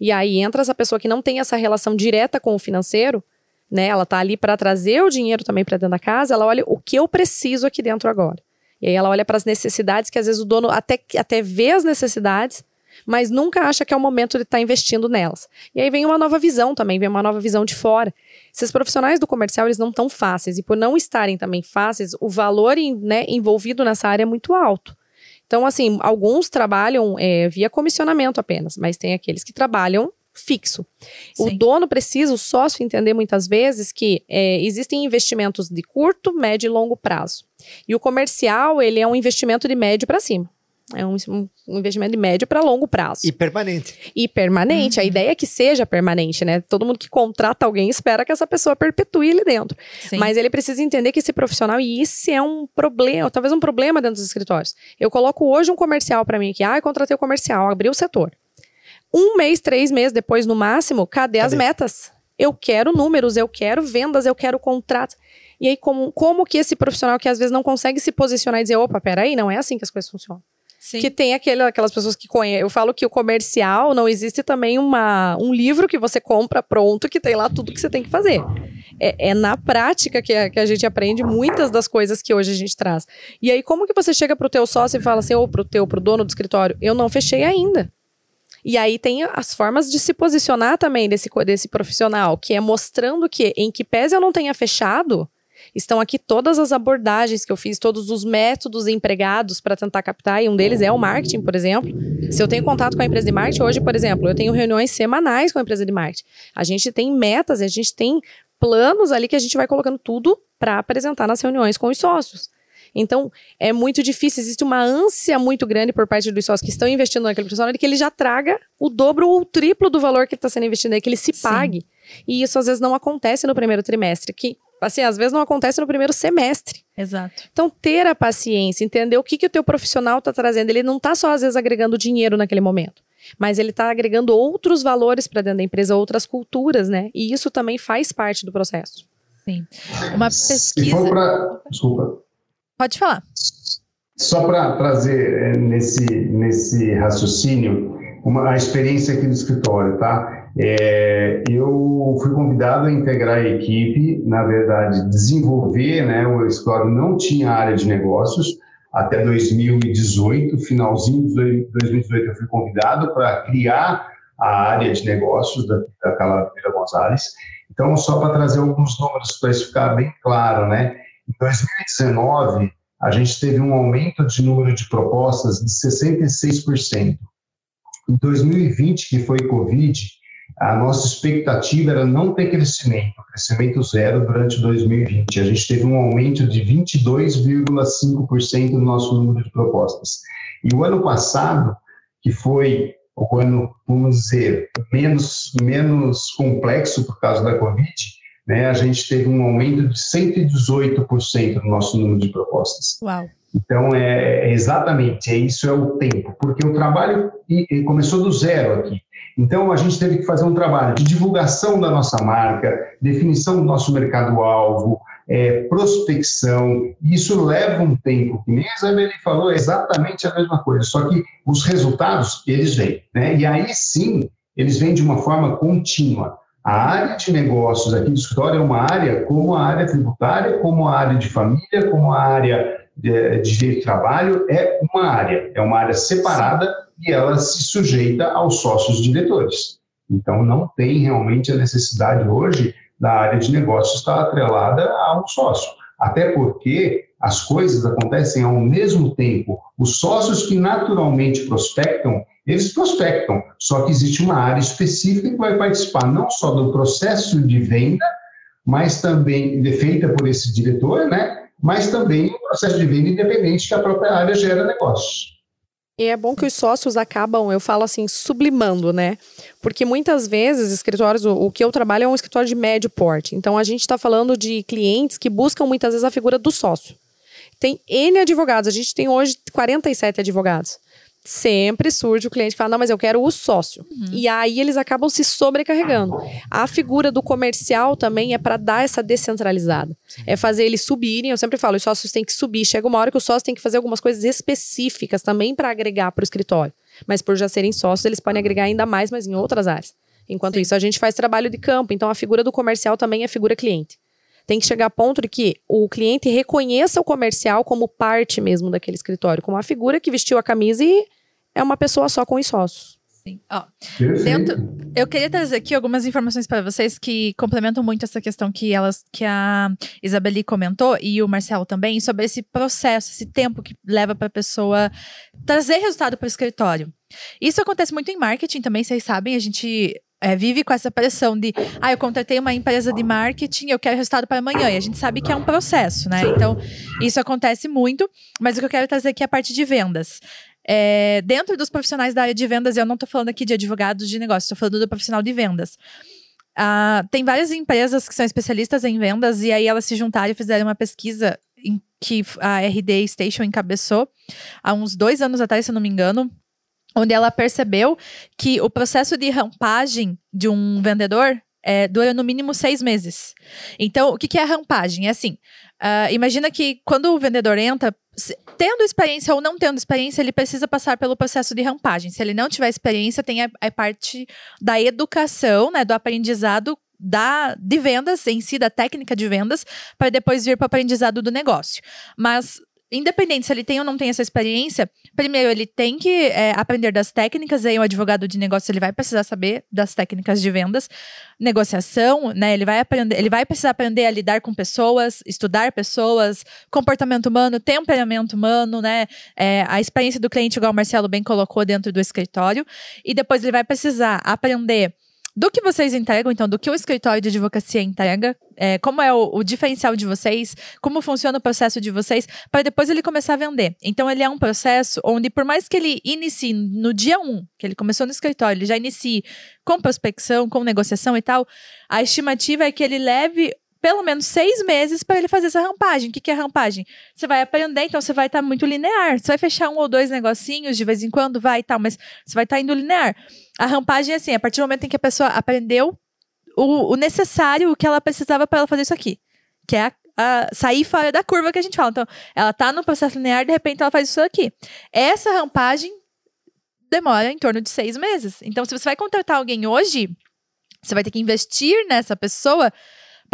E aí entra essa pessoa que não tem essa relação direta com o financeiro, né? Ela tá ali para trazer o dinheiro também para dentro da casa, ela olha o que eu preciso aqui dentro agora. E aí ela olha para as necessidades que às vezes o dono até, até vê as necessidades, mas nunca acha que é o momento de estar tá investindo nelas. E aí vem uma nova visão também, vem uma nova visão de fora. Esses profissionais do comercial, eles não tão fáceis, e por não estarem também fáceis, o valor né, envolvido nessa área é muito alto. Então, assim, alguns trabalham é, via comissionamento apenas, mas tem aqueles que trabalham fixo. Sim. O dono precisa, o sócio, entender muitas vezes que é, existem investimentos de curto, médio e longo prazo. E o comercial, ele é um investimento de médio para cima. É um, um investimento de médio para longo prazo. E permanente. E permanente. Uhum. A ideia é que seja permanente, né? Todo mundo que contrata alguém espera que essa pessoa perpetue ali dentro. Sim. Mas ele precisa entender que esse profissional, e isso é um problema, talvez um problema dentro dos escritórios. Eu coloco hoje um comercial para mim aqui. Ah, eu contratei o comercial, abri o setor. Um mês, três meses depois, no máximo, cadê, cadê? as metas? Eu quero números, eu quero vendas, eu quero contratos. E aí, como, como que esse profissional que às vezes não consegue se posicionar e dizer, opa, peraí, não é assim que as coisas funcionam. Sim. Que tem aquele, aquelas pessoas que conhecem. Eu falo que o comercial não existe também uma, um livro que você compra pronto que tem lá tudo que você tem que fazer. É, é na prática que a, que a gente aprende muitas das coisas que hoje a gente traz. E aí, como que você chega pro teu sócio e fala assim, ou pro teu, pro dono do escritório, eu não fechei ainda. E aí tem as formas de se posicionar também desse, desse profissional, que é mostrando que, em que pese eu não tenha fechado, Estão aqui todas as abordagens que eu fiz, todos os métodos empregados para tentar captar, e um deles é o marketing, por exemplo. Se eu tenho contato com a empresa de marketing, hoje, por exemplo, eu tenho reuniões semanais com a empresa de marketing. A gente tem metas, a gente tem planos ali que a gente vai colocando tudo para apresentar nas reuniões com os sócios. Então, é muito difícil, existe uma ânsia muito grande por parte dos sócios que estão investindo naquele profissional de que ele já traga o dobro ou o triplo do valor que está sendo investido, que ele se pague. Sim. E isso às vezes não acontece no primeiro trimestre. Que Assim, às vezes não acontece no primeiro semestre. Exato. Então, ter a paciência, entender o que, que o teu profissional está trazendo. Ele não está só, às vezes, agregando dinheiro naquele momento, mas ele está agregando outros valores para dentro da empresa, outras culturas, né? E isso também faz parte do processo. Sim. Uma pesquisa. Pra... Desculpa. Pode falar. Só para trazer é, nesse, nesse raciocínio uma, a experiência aqui do escritório, tá? É, eu fui convidado a integrar a equipe, na verdade, desenvolver, né? O escritório não tinha área de negócios até 2018, finalzinho de 2018 eu fui convidado para criar a área de negócios da, da Calaveira Gonzalez. Então, só para trazer alguns números para isso ficar bem claro, né? Em 2019, a gente teve um aumento de número de propostas de 66%. Em 2020, que foi Covid, a nossa expectativa era não ter crescimento, crescimento zero durante 2020. A gente teve um aumento de 22,5% no nosso número de propostas. E o ano passado, que foi o ano, vamos dizer, menos, menos complexo por causa da Covid, né, a gente teve um aumento de 118% no nosso número de propostas. Uau! Então, é, é exatamente, é isso é o tempo, porque o trabalho começou do zero aqui. Então, a gente teve que fazer um trabalho de divulgação da nossa marca, definição do nosso mercado-alvo, é, prospecção. Isso leva um tempo, que nem a Isabelle falou, é exatamente a mesma coisa, só que os resultados, eles vêm. Né? E aí sim, eles vêm de uma forma contínua. A área de negócios aqui do escritório é uma área como a área tributária, como a área de família, como a área de, de direito de trabalho, é uma área, é uma área separada e ela se sujeita aos sócios diretores. Então, não tem realmente a necessidade hoje da área de negócios estar atrelada a um sócio. Até porque as coisas acontecem ao mesmo tempo. Os sócios que naturalmente prospectam, eles prospectam, só que existe uma área específica que vai participar não só do processo de venda, mas também feita por esse diretor, né? Mas também o processo de venda independente que a própria área gera negócios. E é bom que os sócios acabam, eu falo assim, sublimando, né? Porque muitas vezes, escritórios, o, o que eu trabalho é um escritório de médio porte. Então, a gente está falando de clientes que buscam muitas vezes a figura do sócio. Tem N advogados, a gente tem hoje 47 advogados sempre surge o cliente que fala: não, mas eu quero o sócio. Uhum. E aí eles acabam se sobrecarregando. A figura do comercial também é para dar essa descentralizada. É fazer eles subirem. Eu sempre falo: os sócios têm que subir. Chega uma hora que os sócios têm que fazer algumas coisas específicas também para agregar para o escritório. Mas por já serem sócios, eles podem agregar ainda mais, mas em outras áreas. Enquanto Sim. isso, a gente faz trabalho de campo. Então a figura do comercial também é figura cliente tem que chegar a ponto de que o cliente reconheça o comercial como parte mesmo daquele escritório, como uma figura que vestiu a camisa e é uma pessoa só com os sócios. Sim. Ó, dentro, eu queria trazer aqui algumas informações para vocês que complementam muito essa questão que elas, que a Isabeli comentou e o Marcelo também sobre esse processo, esse tempo que leva para a pessoa trazer resultado para o escritório. Isso acontece muito em marketing também, vocês sabem. A gente é, vive com essa pressão de, ah, eu contratei uma empresa de marketing, eu quero resultado para amanhã. E a gente sabe que é um processo, né? Então, isso acontece muito. Mas o que eu quero trazer aqui é a parte de vendas. É, dentro dos profissionais da área de vendas, eu não estou falando aqui de advogados de negócio, estou falando do profissional de vendas. Ah, tem várias empresas que são especialistas em vendas e aí elas se juntaram e fizeram uma pesquisa em que a RD Station encabeçou há uns dois anos atrás, se eu não me engano, onde ela percebeu que o processo de rampagem de um vendedor é, dura no mínimo seis meses. Então, o que, que é rampagem? É assim: uh, imagina que quando o vendedor entra, tendo experiência ou não tendo experiência, ele precisa passar pelo processo de rampagem. Se ele não tiver experiência, tem a, a parte da educação, né, do aprendizado da, de vendas em si, da técnica de vendas, para depois vir para o aprendizado do negócio. Mas independente se ele tem ou não tem essa experiência, primeiro ele tem que é, aprender das técnicas, aí o advogado de negócio ele vai precisar saber das técnicas de vendas, negociação, né? Ele vai aprender, ele vai precisar aprender a lidar com pessoas, estudar pessoas, comportamento humano, temperamento humano, né? É, a experiência do cliente, igual o Marcelo bem colocou dentro do escritório, e depois ele vai precisar aprender do que vocês entregam, então, do que o escritório de advocacia entrega, é, como é o, o, diferencial de vocês, como funciona o processo de vocês, para depois ele começar a vender. Então, ele é um processo onde, por mais que ele inicie no dia 1, que ele começou no escritório, ele já inicie com prospecção, com negociação e tal, a estimativa é que ele leve pelo menos seis meses para ele fazer essa rampagem. O que, que é rampagem? Você vai aprender, então você vai estar tá muito linear. Você vai fechar um ou dois negocinhos de vez em quando, vai e tal, mas você vai estar tá indo linear. A rampagem é assim, a partir do momento em que a pessoa aprendeu o, o necessário, o que ela precisava para ela fazer isso aqui. Que é a, sair fora da curva que a gente fala. Então, ela tá no processo linear, de repente ela faz isso aqui. Essa rampagem demora em torno de seis meses. Então, se você vai contratar alguém hoje, você vai ter que investir nessa pessoa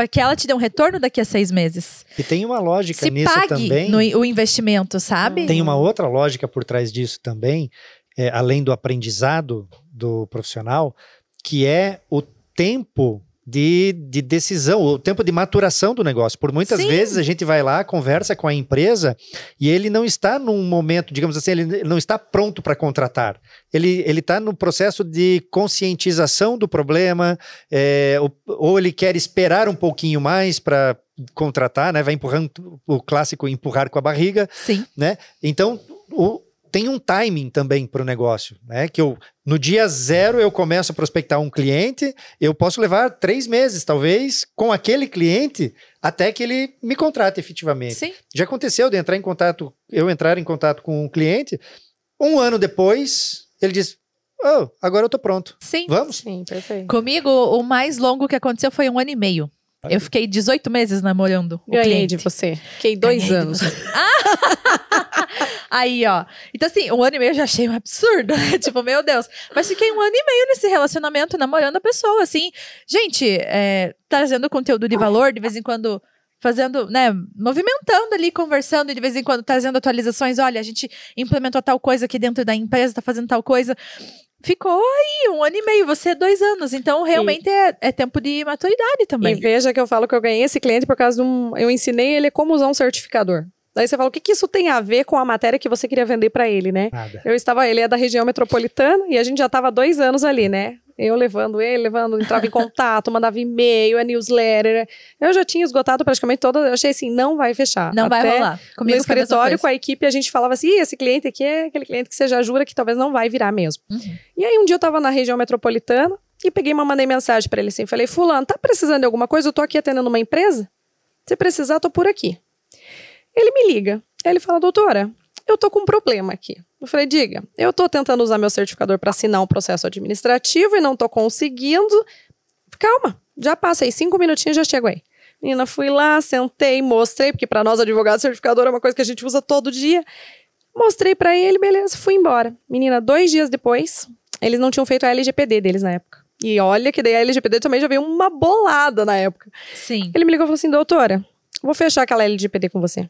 para que ela te dê um retorno daqui a seis meses. E tem uma lógica Se nisso pague também. No, o investimento, sabe? Tem uma outra lógica por trás disso também, é, além do aprendizado do profissional, que é o tempo de, de decisão, o tempo de maturação do negócio. Por muitas Sim. vezes a gente vai lá, conversa com a empresa e ele não está num momento, digamos assim, ele não está pronto para contratar. Ele está no processo de conscientização do problema, é, ou, ou ele quer esperar um pouquinho mais para contratar, né? Vai empurrando o clássico empurrar com a barriga, Sim. né? Então, o, tem um timing também para o negócio, né? Que eu no dia zero eu começo a prospectar um cliente, eu posso levar três meses, talvez, com aquele cliente até que ele me contrate efetivamente. Sim. Já aconteceu de entrar em contato, eu entrar em contato com um cliente, um ano depois ele diz, oh, agora eu tô pronto, Sim. vamos? Sim, perfeito. Comigo, o mais longo que aconteceu foi um ano e meio. Eu fiquei 18 meses namorando o Ganhei cliente. de você. Fiquei dois Ganhei anos. Aí, ó. Então, assim, um ano e meio eu já achei um absurdo. né? tipo, meu Deus. Mas fiquei um ano e meio nesse relacionamento, namorando a pessoa, assim. Gente, é, trazendo conteúdo de valor, de vez em quando fazendo, né, movimentando ali, conversando, e de vez em quando trazendo atualizações. Olha, a gente implementou tal coisa aqui dentro da empresa, tá fazendo tal coisa. Ficou aí um ano e meio, você dois anos. Então, realmente é, é tempo de maturidade também. E veja que eu falo que eu ganhei esse cliente por causa de um. Eu ensinei ele como usar um certificador. Daí você fala, o que, que isso tem a ver com a matéria que você queria vender para ele, né? Nada. Eu estava, ele é da região metropolitana e a gente já estava dois anos ali, né? Eu levando ele, levando, entrava em contato, mandava e-mail, a newsletter. Eu já tinha esgotado praticamente toda. Eu achei assim, não vai fechar. Não vai Até rolar. No Comigo mesma escritório, com a equipe, a gente falava assim: "Ih, esse cliente aqui é aquele cliente que você já jura que talvez não vai virar mesmo. Uhum. E aí, um dia eu tava na região metropolitana e peguei uma mandei mensagem para ele assim: falei, Fulano, tá precisando de alguma coisa? Eu tô aqui atendendo uma empresa. Se precisar, tô por aqui. Ele me liga. Aí ele fala, doutora, eu tô com um problema aqui. Eu falei, diga, eu tô tentando usar meu certificador para assinar um processo administrativo e não tô conseguindo. Calma, já passa aí, cinco minutinhos já chego aí. Menina, fui lá, sentei, mostrei, porque para nós advogados, certificador é uma coisa que a gente usa todo dia. Mostrei para ele, beleza, fui embora. Menina, dois dias depois, eles não tinham feito a LGPD deles na época. E olha que daí a LGPD também já veio uma bolada na época. Sim. Ele me ligou e falou assim, doutora, vou fechar aquela LGPD com você.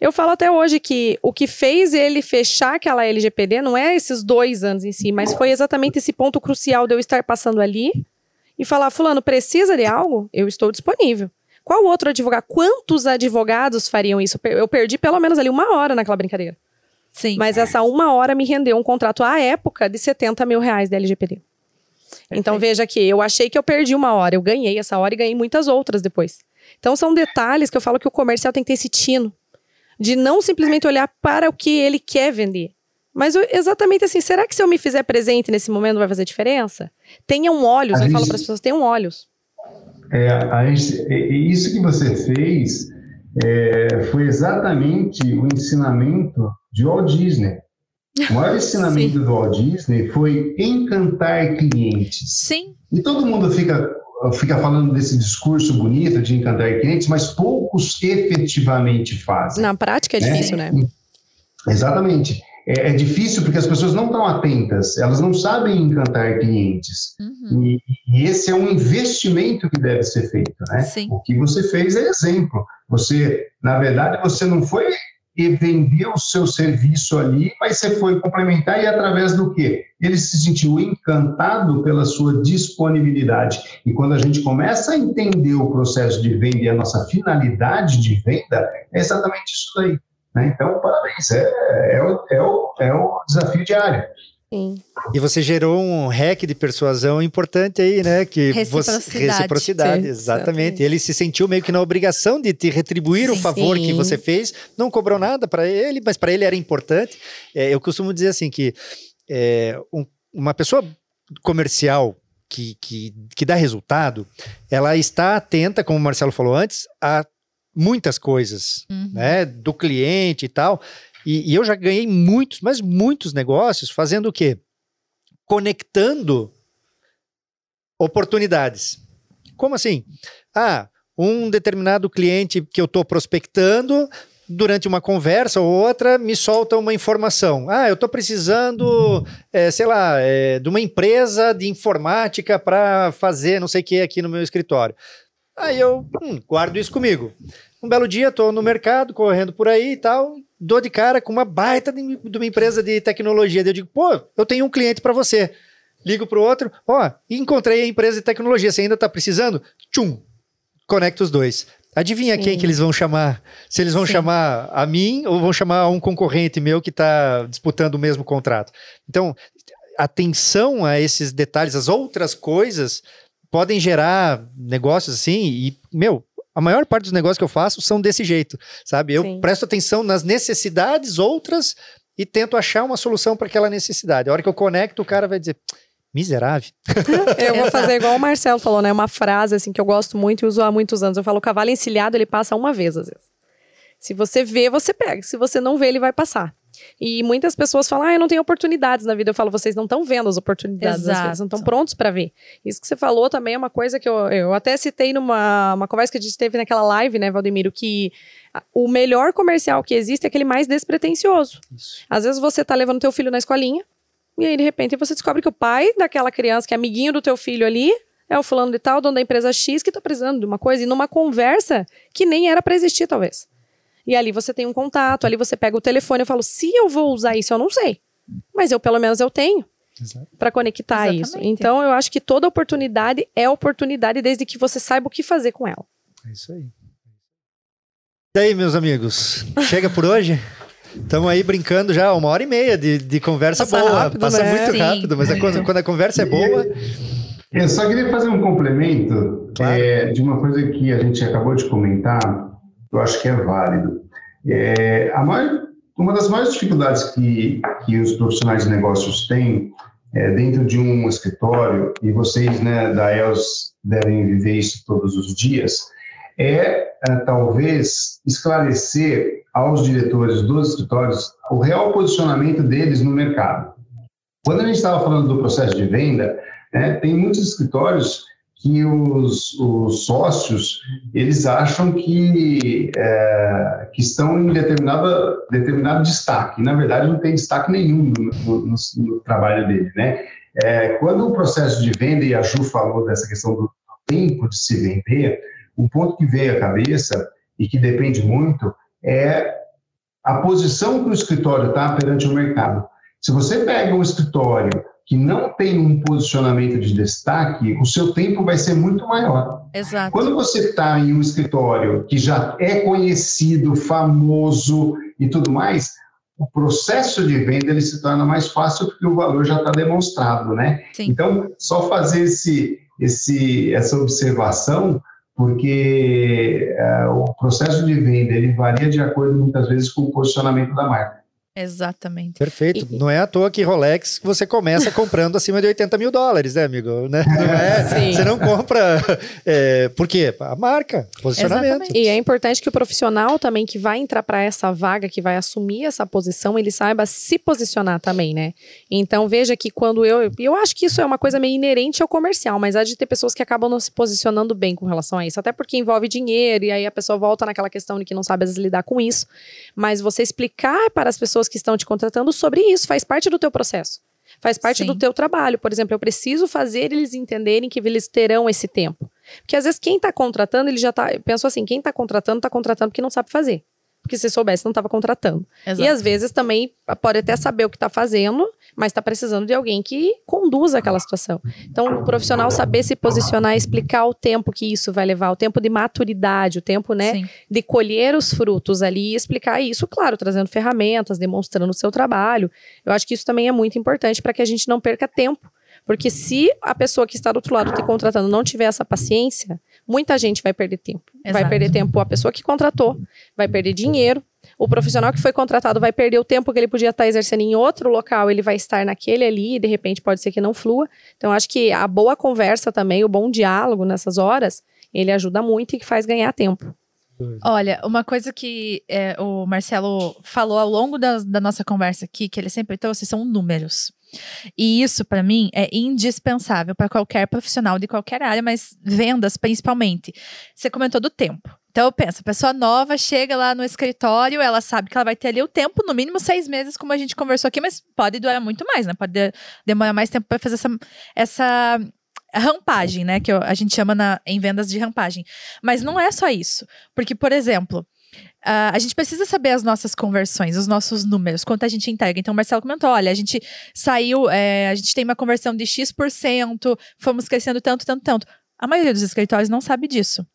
Eu falo até hoje que o que fez ele fechar aquela LGPD não é esses dois anos em si, mas foi exatamente esse ponto crucial de eu estar passando ali e falar, fulano, precisa de algo? Eu estou disponível. Qual outro advogado? Quantos advogados fariam isso? Eu perdi pelo menos ali uma hora naquela brincadeira. Sim. Mas essa uma hora me rendeu um contrato à época de 70 mil reais da LGPD. Então veja que eu achei que eu perdi uma hora, eu ganhei essa hora e ganhei muitas outras depois. Então são detalhes que eu falo que o comercial tem que ter esse tino de não simplesmente olhar para o que ele quer vender. Mas exatamente assim, será que se eu me fizer presente nesse momento vai fazer diferença? Tenham olhos, A eu falo para as pessoas, tenham olhos. É, a gente- é, é isso que você fez é, foi exatamente o ensinamento de Walt Disney. O maior ensinamento do Walt Disney foi encantar clientes. Sim. E todo mundo fica, fica falando desse discurso bonito de encantar clientes, mas poucos efetivamente fazem. Na prática é né? difícil, né? Exatamente. É, é difícil porque as pessoas não estão atentas, elas não sabem encantar clientes. Uhum. E, e esse é um investimento que deve ser feito, né? Sim. O que você fez é exemplo. Você, na verdade, você não foi e vender o seu serviço ali, mas você foi complementar e através do quê? Ele se sentiu encantado pela sua disponibilidade. E quando a gente começa a entender o processo de venda e a nossa finalidade de venda, é exatamente isso daí. né? Então, parabéns, é, é, o, é, o, é o desafio diário. Sim. E você gerou um hack de persuasão importante aí, né? Que Reciprocidade. Você, reciprocidade, Sim, exatamente. exatamente. Ele se sentiu meio que na obrigação de te retribuir o Sim. favor que Sim. você fez. Não cobrou nada para ele, mas para ele era importante. É, eu costumo dizer assim que é, um- uma pessoa comercial que, que, que dá resultado, ela está atenta, como o Marcelo falou antes, a muitas coisas, Uhum. né? Do cliente e tal. E, e eu já ganhei muitos, mas muitos negócios fazendo o quê? Conectando oportunidades. Como assim? Ah, um determinado cliente que eu estou prospectando, durante uma conversa ou outra, me solta uma informação. Ah, eu estou precisando, é, sei lá, é, de uma empresa de informática para fazer não sei o que aqui no meu escritório. Aí eu hum, guardo isso comigo. Um belo dia, estou no mercado, correndo por aí e tal, dou de cara com uma baita de, de uma empresa de tecnologia. Eu digo, pô, eu tenho um cliente para você. Ligo para o outro, ó, encontrei a empresa de tecnologia, você ainda está precisando? Tchum, conecta os dois. Adivinha Sim. quem que eles vão chamar? Se eles vão Sim. chamar a mim ou vão chamar um concorrente meu que está disputando o mesmo contrato. Então, atenção a esses detalhes, as outras coisas podem gerar negócios assim e, meu, a maior parte dos negócios que eu faço são desse jeito, sabe? Eu Sim. presto atenção nas necessidades outras e tento achar uma solução para aquela necessidade. A hora que eu conecto, o cara vai dizer, miserável. Eu vou fazer igual o Marcelo falou, né? Uma frase assim que eu gosto muito e uso há muitos anos. Eu falo, o cavalo encilhado, ele passa uma vez, às vezes. Se você vê, você pega. Se você não vê, ele vai passar. E muitas pessoas falam, ah, eu não tenho oportunidades na vida. Eu falo, vocês não estão vendo as oportunidades, vezes, não estão prontos para ver. Isso que você falou também é uma coisa que eu, eu até citei numa uma conversa que a gente teve naquela live, né, Valdemiro, que o melhor comercial que existe é aquele mais despretensioso. Às vezes você tá levando teu filho na escolinha, e aí, de repente, você descobre que o pai daquela criança, que é amiguinho do teu filho ali, é o fulano de tal, dono da empresa X, que tá precisando de uma coisa, e numa conversa que nem era para existir, talvez. E ali você tem um contato, ali você pega o telefone, eu falo, se eu vou usar isso, eu não sei. Mas eu, pelo menos, eu tenho para conectar isso. Exatamente. Então, eu acho que toda oportunidade é oportunidade desde que você saiba o que fazer com ela. É isso aí. E aí, meus amigos? Chega por hoje? Estamos aí brincando já uma hora e meia de, de conversa Passa boa. rápido, Passa né? muito Sim, rápido, mas é quando, quando a conversa é boa. Eu só queria fazer um complemento Claro. é, de uma coisa que a gente acabou de comentar, eu acho que é válido. É, maior- uma das maiores dificuldades que, que os profissionais de negócios têm é, dentro de um escritório, e vocês né, da ELS devem viver isso todos os dias, é, é, talvez esclarecer aos diretores dos escritórios o real posicionamento deles no mercado. Quando a gente estava falando do processo de venda, né, tem muitos escritórios que os, os sócios eles acham que, é, que estão em determinada, determinado destaque. Na verdade, não tem destaque nenhum no, no- no- trabalho dele. Né? É, quando o processo de venda, e a Ju falou dessa questão do tempo de se vender, um ponto que veio à cabeça e que depende muito é a posição que o escritório está perante o mercado. Se você pega um escritório que não tem um posicionamento de destaque, o seu tempo vai ser muito maior. Exato. Quando você está em um escritório que já é conhecido, famoso e tudo mais, o processo de venda ele se torna mais fácil porque o valor já está demonstrado, né? Sim. Então, só fazer esse, esse, essa observação, porque eh, o processo de venda ele varia de acordo muitas vezes com o posicionamento da marca. Exatamente. Perfeito. E- Não é à toa que Rolex você começa comprando acima de 80 mil dólares, né, amigo? Né? Não é, Sim. você não compra. É, por quê? A marca, posicionamento. Exatamente. E é importante que o profissional também que vai entrar para essa vaga, que vai assumir essa posição, ele saiba se posicionar também, né? Então veja que quando eu, e eu acho que isso é uma coisa meio inerente ao comercial, mas há de ter pessoas que acabam não se posicionando bem com relação a isso, até porque envolve dinheiro e aí a pessoa volta naquela questão de que não sabe às vezes lidar com isso. Mas você explicar para as pessoas que estão te contratando sobre isso faz parte do teu processo. Faz parte Sim. do teu trabalho. Por exemplo, eu preciso fazer eles entenderem que eles terão esse tempo. Porque às vezes quem está contratando, ele já tá. Eu penso assim, quem está contratando, está contratando porque não sabe fazer. Porque se soubesse, não estava contratando. Exato. E às vezes também pode até saber o que está fazendo, mas está precisando de alguém que conduza aquela situação. Então, o profissional saber se posicionar, explicar o tempo que isso vai levar, o tempo de maturidade, o tempo, né, Sim. de colher os frutos ali e explicar isso, claro, trazendo ferramentas, demonstrando o seu trabalho. Eu acho que isso também é muito importante para que a gente não perca tempo. Porque se a pessoa que está do outro lado te contratando não tiver essa paciência, muita gente vai perder tempo. Vai Exato. perder tempo a pessoa que contratou, vai perder dinheiro, o profissional que foi contratado vai perder o tempo que ele podia estar exercendo em outro local, ele vai estar naquele ali e de repente pode ser que não flua. Então, acho que a boa conversa também, o bom diálogo nessas horas, ele ajuda muito e que faz ganhar tempo. Olha, uma coisa que é, o Marcelo falou ao longo da, da, nossa conversa aqui, que ele sempre trouxe, são números. E isso, para mim, é indispensável para qualquer profissional de qualquer área, mas vendas principalmente. Você comentou do tempo. Então, pensa, pessoa nova chega lá no escritório, ela sabe que ela vai ter ali o tempo, no mínimo seis meses, como a gente conversou aqui, mas pode durar muito mais, né? Pode de demorar mais tempo para fazer essa, essa rampagem, né? Que a gente chama na, em vendas de rampagem. Mas não é só isso. Porque, por exemplo, Uh, a gente precisa saber as nossas conversões, os nossos números, quanto a gente entrega. Então, o Marcelo comentou: olha, a gente saiu, é, a gente tem uma conversão de X%, fomos crescendo tanto, tanto, tanto. A maioria dos escritórios não sabe disso.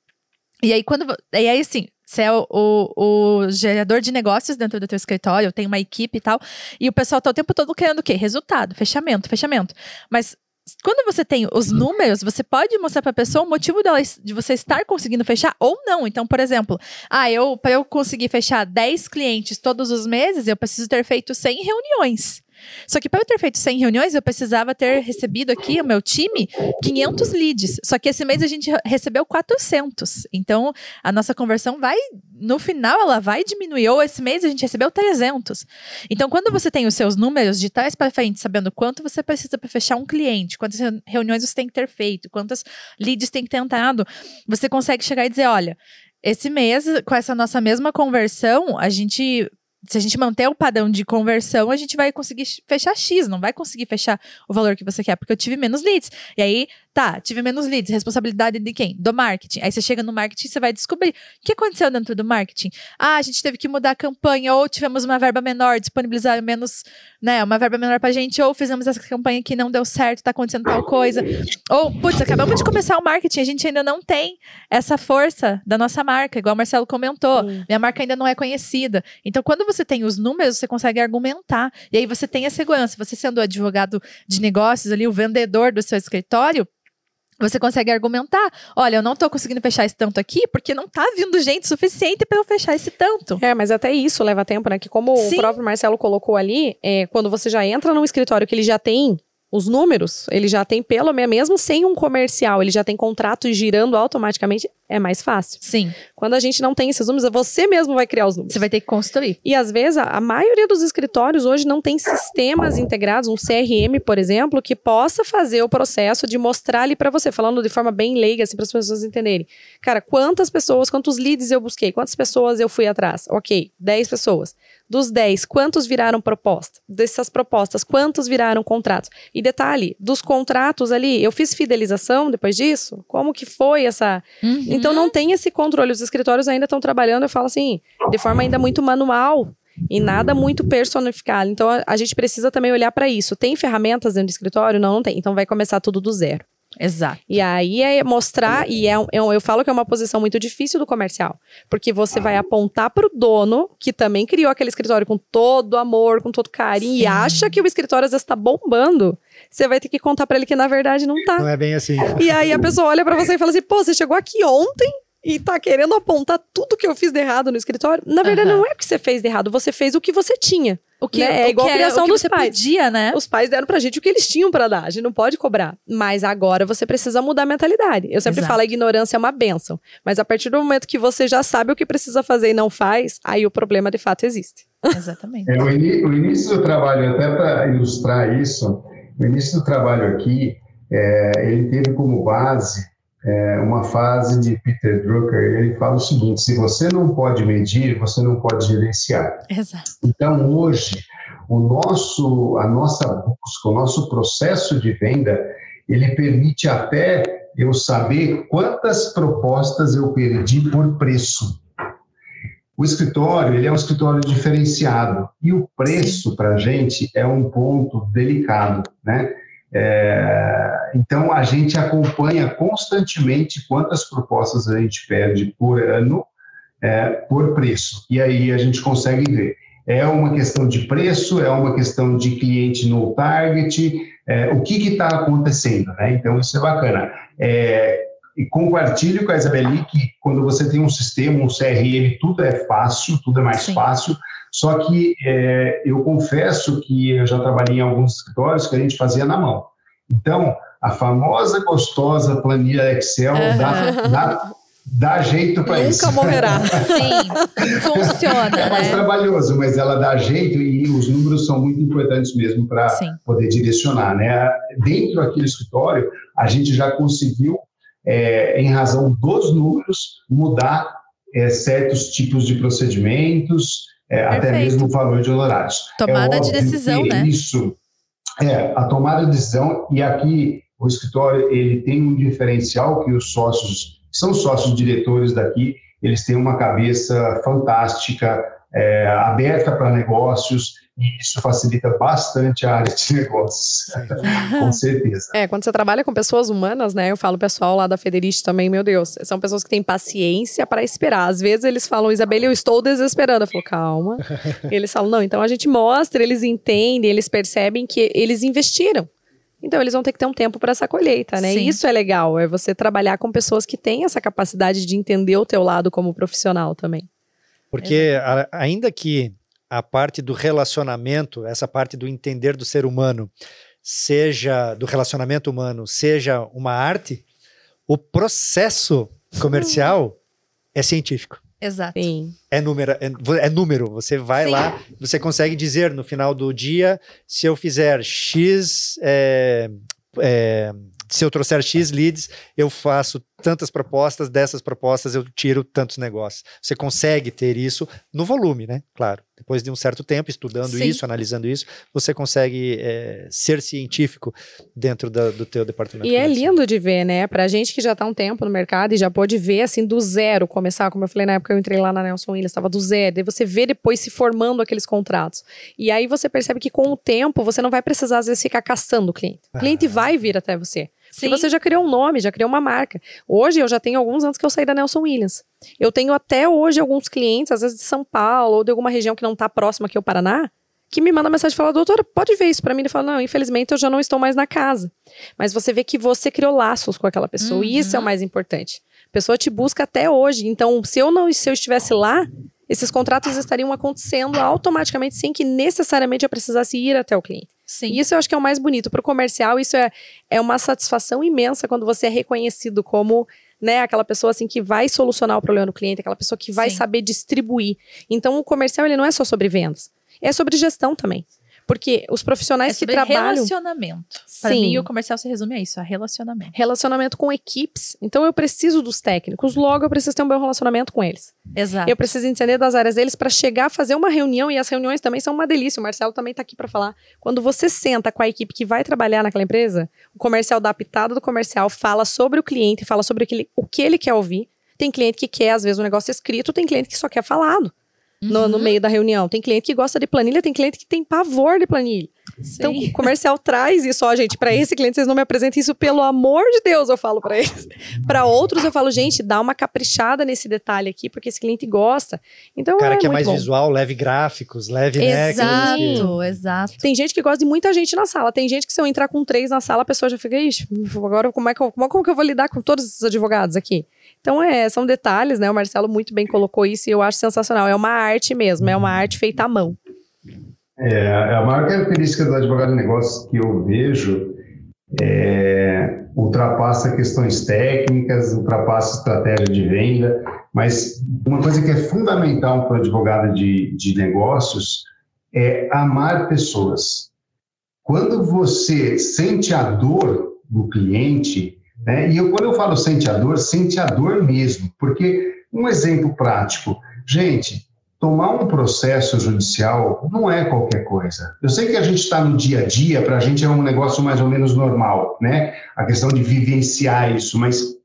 E aí, quando. E aí, assim, você é o, o, o, gerador de negócios dentro do teu escritório, tem uma equipe e tal, e o pessoal tá o tempo todo querendo o quê? Resultado, fechamento, fechamento. Mas quando você tem os números, você pode mostrar para a pessoa o motivo dela, de você estar conseguindo fechar ou não. Então, por exemplo, ah, eu para eu conseguir fechar 10 clientes todos os meses, eu preciso ter feito 100 reuniões. Só que para eu ter feito 100 reuniões, eu precisava ter recebido aqui, o meu time, 500 leads. Só que esse mês a gente recebeu 400. Então, a nossa conversão vai, no final, ela vai diminuir. Ou esse mês a gente recebeu 300. Então, quando você tem os seus números de trás para frente, sabendo quanto você precisa para fechar um cliente, quantas reuniões você tem que ter feito, quantas leads tem que ter entrado, você consegue chegar e dizer: olha. Esse mês, com essa nossa mesma conversão, a gente se a gente manter o padrão de conversão, a gente vai conseguir fechar X, não vai conseguir fechar o valor que você quer, porque eu tive menos leads. E aí, tá, tive menos leads, responsabilidade de quem? Do marketing. Aí você chega no marketing, você vai descobrir o que aconteceu dentro do marketing. Ah, a gente teve que mudar a campanha, ou tivemos uma verba menor, disponibilizar menos, né, uma verba menor pra gente, ou fizemos essa campanha que não deu certo, tá acontecendo tal coisa. Ou, putz, acabamos de começar o marketing, a gente ainda não tem essa força da nossa marca, igual o Marcelo comentou. Minha marca ainda não é conhecida. Então, quando você tem os números, você consegue argumentar. E aí você tem a segurança. Você sendo o advogado de negócios ali, o vendedor do seu escritório, você consegue argumentar. Olha, eu não estou conseguindo fechar esse tanto aqui porque não está vindo gente suficiente para eu fechar esse tanto. É, mas até isso leva tempo, né? Que como Sim. o próprio Marcelo colocou ali, é, quando você já entra num escritório que ele já tem os números, ele já tem pelo menos, mesmo sem um comercial, ele já tem contratos girando automaticamente, é mais fácil. Sim. Quando a gente não tem esses números, você mesmo vai criar os números. Você vai ter que construir. E às vezes, a, a maioria dos escritórios hoje não tem sistemas integrados, um CRM, por exemplo, que possa fazer o processo de mostrar ali para você, falando de forma bem leiga, assim, para as pessoas entenderem. Cara, quantas pessoas, quantos leads eu busquei, quantas pessoas eu fui atrás? Ok, 10 pessoas. Dos 10, quantos viraram proposta? Dessas propostas, quantos viraram contratos? E detalhe, dos contratos ali, eu fiz fidelização depois disso? Como que foi essa. Uhum. Então não tem esse controle. Os escritórios ainda estão trabalhando, eu falo assim, de forma ainda muito manual e nada muito personificado. Então a, a gente precisa também olhar para isso. Tem ferramentas dentro do escritório? Não, não tem. Então vai começar tudo do zero. Exato. E aí é mostrar, e é, é, eu falo que é uma posição muito difícil do comercial, porque você vai apontar para o dono, que também criou aquele escritório com todo amor, com todo carinho, Sim. e acha que o escritório às vezes está bombando. Você vai ter que contar para ele que na verdade não tá. Não é bem assim. E aí a pessoa olha para você e fala assim: pô, você chegou aqui ontem e tá querendo apontar tudo que eu fiz de errado no escritório. Na verdade, uhum. não é o que você fez de errado, você fez o que você tinha. O que né? é igual a criação dos pais. Podia, né? Os pais deram pra gente o que eles tinham para dar. A gente não pode cobrar. Mas agora você precisa mudar a mentalidade. Eu sempre Exato. falo, a ignorância é uma benção. Mas a partir do momento que você já sabe o que precisa fazer e não faz, aí o problema de fato existe. Exatamente. É, o, o, início do trabalho, até para ilustrar isso, o início do trabalho aqui, é, ele teve como base é, uma fase de Peter Drucker, ele fala o seguinte: se você não pode medir, você não pode gerenciar. Exato. Então, hoje, o nosso, a nossa busca, o nosso processo de venda, ele permite até eu saber quantas propostas eu perdi por preço. O escritório, ele é um escritório diferenciado e o preço para a gente é um ponto delicado, né? É, então, a gente acompanha constantemente quantas propostas a gente perde por ano é, por preço. E aí a gente consegue ver. É uma questão de preço, é uma questão de cliente no target, é, o que está acontecendo, né? Então, isso é bacana. É, e compartilho com a Isabeli que quando você tem um sistema, um CRM, tudo é fácil, tudo é mais Sim. fácil. Só que é, eu confesso que eu já trabalhei em alguns escritórios que a gente fazia na mão. Então, a famosa gostosa planilha Excel uhum. dá, dá, dá jeito para isso. Nunca morrerá. Sim, funciona. É mais né? trabalhoso, mas ela dá jeito e os números são muito importantes mesmo para poder direcionar. Né? Dentro aqui do escritório, a gente já conseguiu, é, em razão dos números, mudar é, certos tipos de procedimentos, é, até mesmo o valor de honorários. Tomada de decisão, né? Isso. É, a tomada de decisão, e aqui o escritório ele tem um diferencial que os sócios, são sócios diretores daqui, eles têm uma cabeça fantástica, é, aberta para negócios, e isso facilita bastante a área de negócios, com certeza. É, quando você trabalha com pessoas humanas, né? Eu falo pessoal lá da Federiste também, meu Deus, são pessoas que têm paciência para esperar. Às vezes eles falam, Isabela, eu estou desesperando. Eu falo, calma. e eles falam, não, então a gente mostra, eles entendem, eles percebem que eles investiram. Então, eles vão ter que ter um tempo para essa colheita, né? Sim. Isso é legal, é você trabalhar com pessoas que têm essa capacidade de entender o teu lado como profissional também. Porque, a, ainda que a parte do relacionamento, essa parte do entender do ser humano, seja do relacionamento humano, seja uma arte, o processo comercial é científico. Exato. Sim. É número, é, é número. Você vai Sim. lá, você consegue dizer no final do dia se eu fizer X é, é, se eu trouxer X leads, eu faço tantas propostas, dessas propostas eu tiro tantos negócios. Você consegue ter isso no volume, né? Claro. Depois de um certo tempo estudando Sim. isso, analisando isso, você consegue é, ser científico dentro da, do teu departamento. E é lindo de ver, né? Pra gente que já tá um tempo no mercado e já pode ver, assim, do zero começar, como eu falei na época eu entrei lá na Nelson Williams, estava do zero, e você vê depois se formando aqueles contratos. E aí você percebe que com o tempo você não vai precisar, às vezes, ficar caçando o cliente. O cliente ah. vai vir até você. Sim. Porque você já criou um nome, já criou uma marca. Hoje eu já tenho alguns anos que eu saí da Nelson Williams. Eu tenho até hoje alguns clientes, às vezes de São Paulo ou de alguma região que não está próxima aqui ao Paraná, que me manda mensagem e fala, doutora, pode ver isso para mim? Ele fala, não, infelizmente eu já não estou mais na casa. Mas você vê que você criou laços com aquela pessoa uhum. e isso é o uhum. mais importante. A pessoa te busca até hoje. Então, se eu não, se eu estivesse lá, esses contratos estariam acontecendo automaticamente sem que necessariamente eu precisasse ir até o cliente. Sim. Isso eu acho que é o mais bonito. Para o comercial, isso é, é uma satisfação imensa quando você é reconhecido como né, aquela pessoa assim que vai solucionar o problema do cliente, aquela pessoa que vai Sim. saber distribuir. Então, o comercial ele não é só sobre vendas, é sobre gestão também. Porque os profissionais é que trabalham. relacionamento. Para mim, o comercial se resume a isso, a relacionamento. Relacionamento com equipes. Então, eu preciso dos técnicos, logo eu preciso ter um bom relacionamento com eles. Exato. Eu preciso entender das áreas deles para chegar a fazer uma reunião, e as reuniões também são uma delícia. O Marcelo também está aqui para falar. Quando você senta com a equipe que vai trabalhar naquela empresa, o comercial dá a pitada do comercial, fala sobre o cliente, fala sobre o que ele, o que ele quer ouvir. Tem cliente que quer, às vezes, um negócio escrito, tem cliente que só quer falado no, no, uhum. meio da reunião. Tem cliente que gosta de planilha, tem cliente que tem pavor de planilha. Sim. Então, o comercial traz isso, ó, gente, para esse cliente vocês não me apresentem isso, pelo amor de Deus, eu falo para eles. para outros eu falo, gente, dá uma caprichada nesse detalhe aqui, porque esse cliente gosta. Então, cara é que é mais bom. visual, leve gráficos, leve Exato, né, exato. Tem gente que gosta de muita gente na sala. Tem gente que se eu entrar com três na sala, a pessoa já fica, ixi, agora como é que eu, como, como que eu vou lidar com todos esses advogados aqui? Então, é, são detalhes, né? O Marcelo muito bem colocou isso e eu acho sensacional. É uma arte mesmo, é uma arte feita à mão. É, é a maior característica do advogado de negócios que eu vejo é, ultrapassa questões técnicas, ultrapassa estratégia de venda, mas uma coisa que é fundamental para o advogado de, de negócios é amar pessoas. Quando você sente a dor do cliente, né? E eu, quando eu falo sente a dor, sente a dor mesmo, porque um exemplo prático, gente, tomar um processo judicial não é qualquer coisa. Eu sei que a gente está no dia a dia, para a gente é um negócio mais ou menos normal, né? A questão de vivenciar isso, mas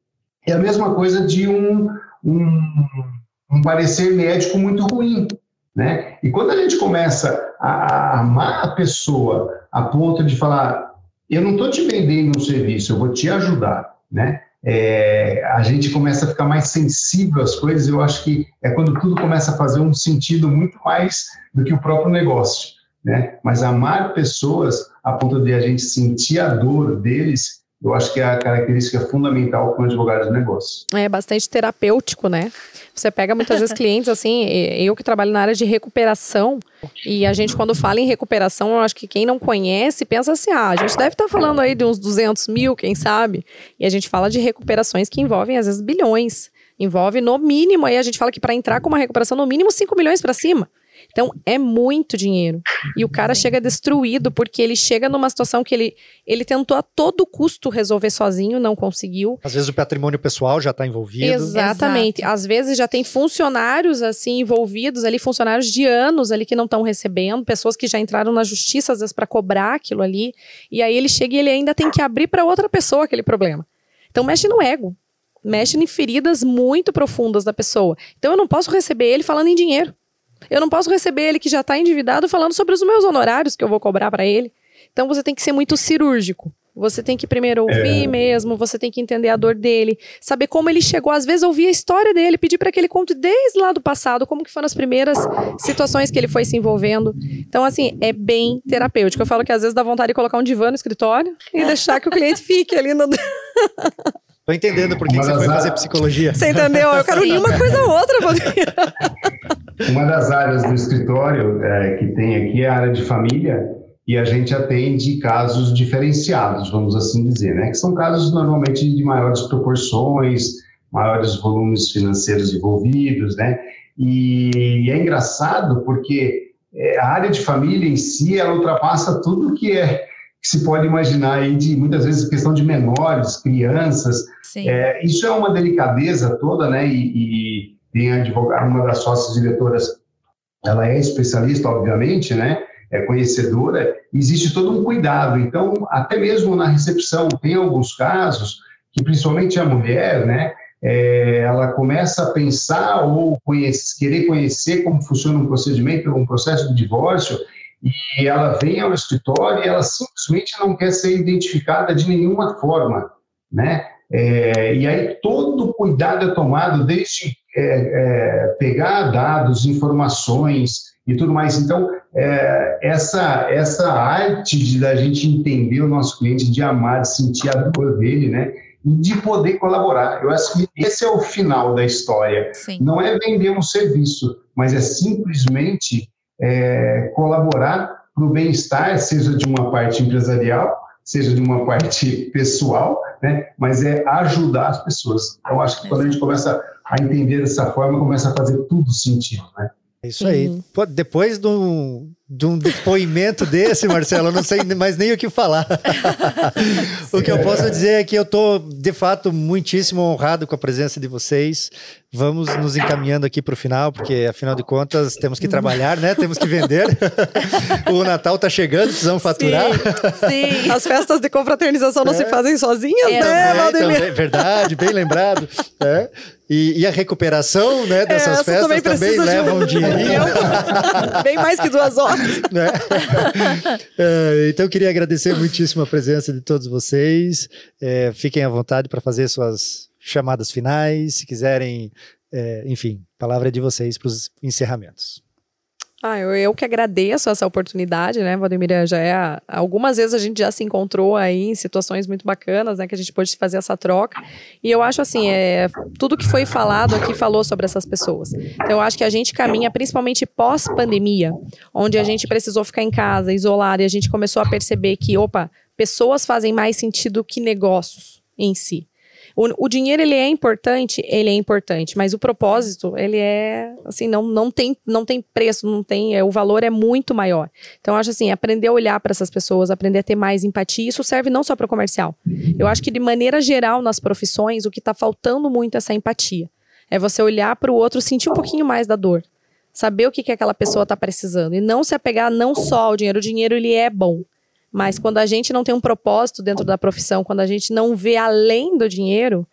é a mesma coisa de um, um, um parecer médico muito ruim, né? E quando a gente começa a, amar a pessoa a ponto de falar, eu não estou te vendendo um serviço, eu vou te ajudar, né? É, a gente começa a ficar mais sensível às coisas. Eu acho que é quando tudo começa a fazer um sentido muito mais do que o próprio negócio, né? Mas amar pessoas a ponto de a gente sentir a dor deles, eu acho que é a característica fundamental para um advogado de negócio. É bastante terapêutico, né? Você pega muitas vezes clientes assim, eu que trabalho na área de recuperação, e a gente quando fala em recuperação, eu acho que quem não conhece pensa assim, ah, a gente deve estar tá falando aí de uns 200 mil, quem sabe? E a gente fala de recuperações que envolvem às vezes bilhões, envolve no mínimo, aí a gente fala que para entrar com uma recuperação no mínimo 5 milhões para cima. Então, é muito dinheiro. E o cara chega destruído porque ele chega numa situação que ele, ele tentou a todo custo resolver sozinho, não conseguiu. Às vezes o patrimônio pessoal já está envolvido. Exatamente. Exato. Às vezes já tem funcionários assim envolvidos ali, funcionários de anos ali que não estão recebendo, pessoas que já entraram na justiça às vezes para cobrar aquilo ali. E aí ele chega e ele ainda tem que abrir para outra pessoa aquele problema. Então mexe no ego. Mexe em feridas muito profundas da pessoa. Então eu não posso receber ele falando em dinheiro. Eu não posso receber ele que já está endividado falando sobre os meus honorários que eu vou cobrar para ele. Então você tem que ser muito cirúrgico. Você tem que primeiro ouvir é. mesmo, você tem que entender a dor dele, saber como ele chegou, às vezes ouvir a história dele, pedir para que ele conte desde lá do passado, como que foram as primeiras situações que ele foi se envolvendo. Então, assim, é bem terapêutico. Eu falo que às vezes dá vontade de colocar um divã no escritório e deixar que o cliente fique ali no. Tô entendendo por que, que você foi fazer psicologia. Você entendeu? Eu quero unir uma coisa a outra. Uma das áreas do escritório é, que tem aqui é a área de família e a gente atende casos diferenciados, vamos assim dizer, né? Que são casos normalmente de maiores proporções, maiores volumes financeiros envolvidos, né? E, é engraçado porque é, a área de família em si ela ultrapassa tudo que é que se pode imaginar aí de muitas vezes questão de menores, crianças. É, isso é uma delicadeza toda, né? E, e tem a advogada, uma das sócias diretoras, ela é especialista, obviamente, né? É conhecedora. Existe todo um cuidado. Então, até mesmo na recepção, tem alguns casos que, principalmente a mulher, né? É, ela começa a pensar ou conhece, querer conhecer como funciona um procedimento, um processo de divórcio, e ela vem ao escritório e ela simplesmente não quer ser identificada de nenhuma forma, né? É, e aí todo cuidado é tomado desde é, é, pegar dados, informações e tudo mais. Então, é, essa, essa arte de da gente entender o nosso cliente, de amar, de sentir a dor dele, né? E de poder colaborar. Eu acho que esse é o final da história. Sim. Não é vender um serviço, mas é simplesmente é, colaborar para o bem-estar, seja de uma parte empresarial, seja de uma parte pessoal, né? mas é ajudar as pessoas. Eu acho que quando a gente começa a entender dessa forma, começa a fazer tudo sentido. Né? É isso aí. Uhum. Pô, depois de um, de um depoimento desse, Marcelo, eu não sei mais nem o que falar. o que eu posso dizer é que eu estou, de fato, muitíssimo honrado com a presença de vocês. Vamos nos encaminhando aqui para o final, porque afinal de contas temos que trabalhar, né? Temos que vender. o Natal está chegando, precisamos faturar. Sim, sim. As festas de confraternização é. não se fazem sozinhas, é, né, é, Verdade, bem lembrado. É. E, e, a recuperação né, dessas é, festas também, também leva um dinheirinho. Bem mais que duas horas. Né? É, então, eu queria agradecer muitíssimo a presença de todos vocês. É, fiquem à vontade para fazer suas chamadas finais, se quiserem, é, enfim, palavra de vocês para os encerramentos. Ah, eu, eu que agradeço essa oportunidade, né, Valdemir? Já é. Algumas vezes a gente já se encontrou aí em situações muito bacanas, né, que a gente pôde fazer essa troca. E eu acho assim, é, tudo que foi falado aqui falou sobre essas pessoas. Então, eu acho que a gente caminha principalmente pós-pandemia, onde a gente precisou ficar em casa, isolado, e a gente começou a perceber que, opa, pessoas fazem mais sentido que negócios em si. O, o, dinheiro, ele é importante? Ele é importante, mas o propósito, ele é, assim, não, não, tem, não tem preço, não tem, é, o valor é muito maior. Então, acho assim, aprender a olhar para essas pessoas, aprender a ter mais empatia, isso serve não só para o comercial. Eu acho que, de maneira geral, nas profissões, o que está faltando muito é essa empatia. É você olhar para o outro, sentir um pouquinho mais da dor. Saber o que, que aquela pessoa está precisando. E não se apegar não só ao dinheiro. O dinheiro, ele é bom. Mas quando a gente não tem um propósito dentro da profissão, quando a gente não vê além do dinheiro,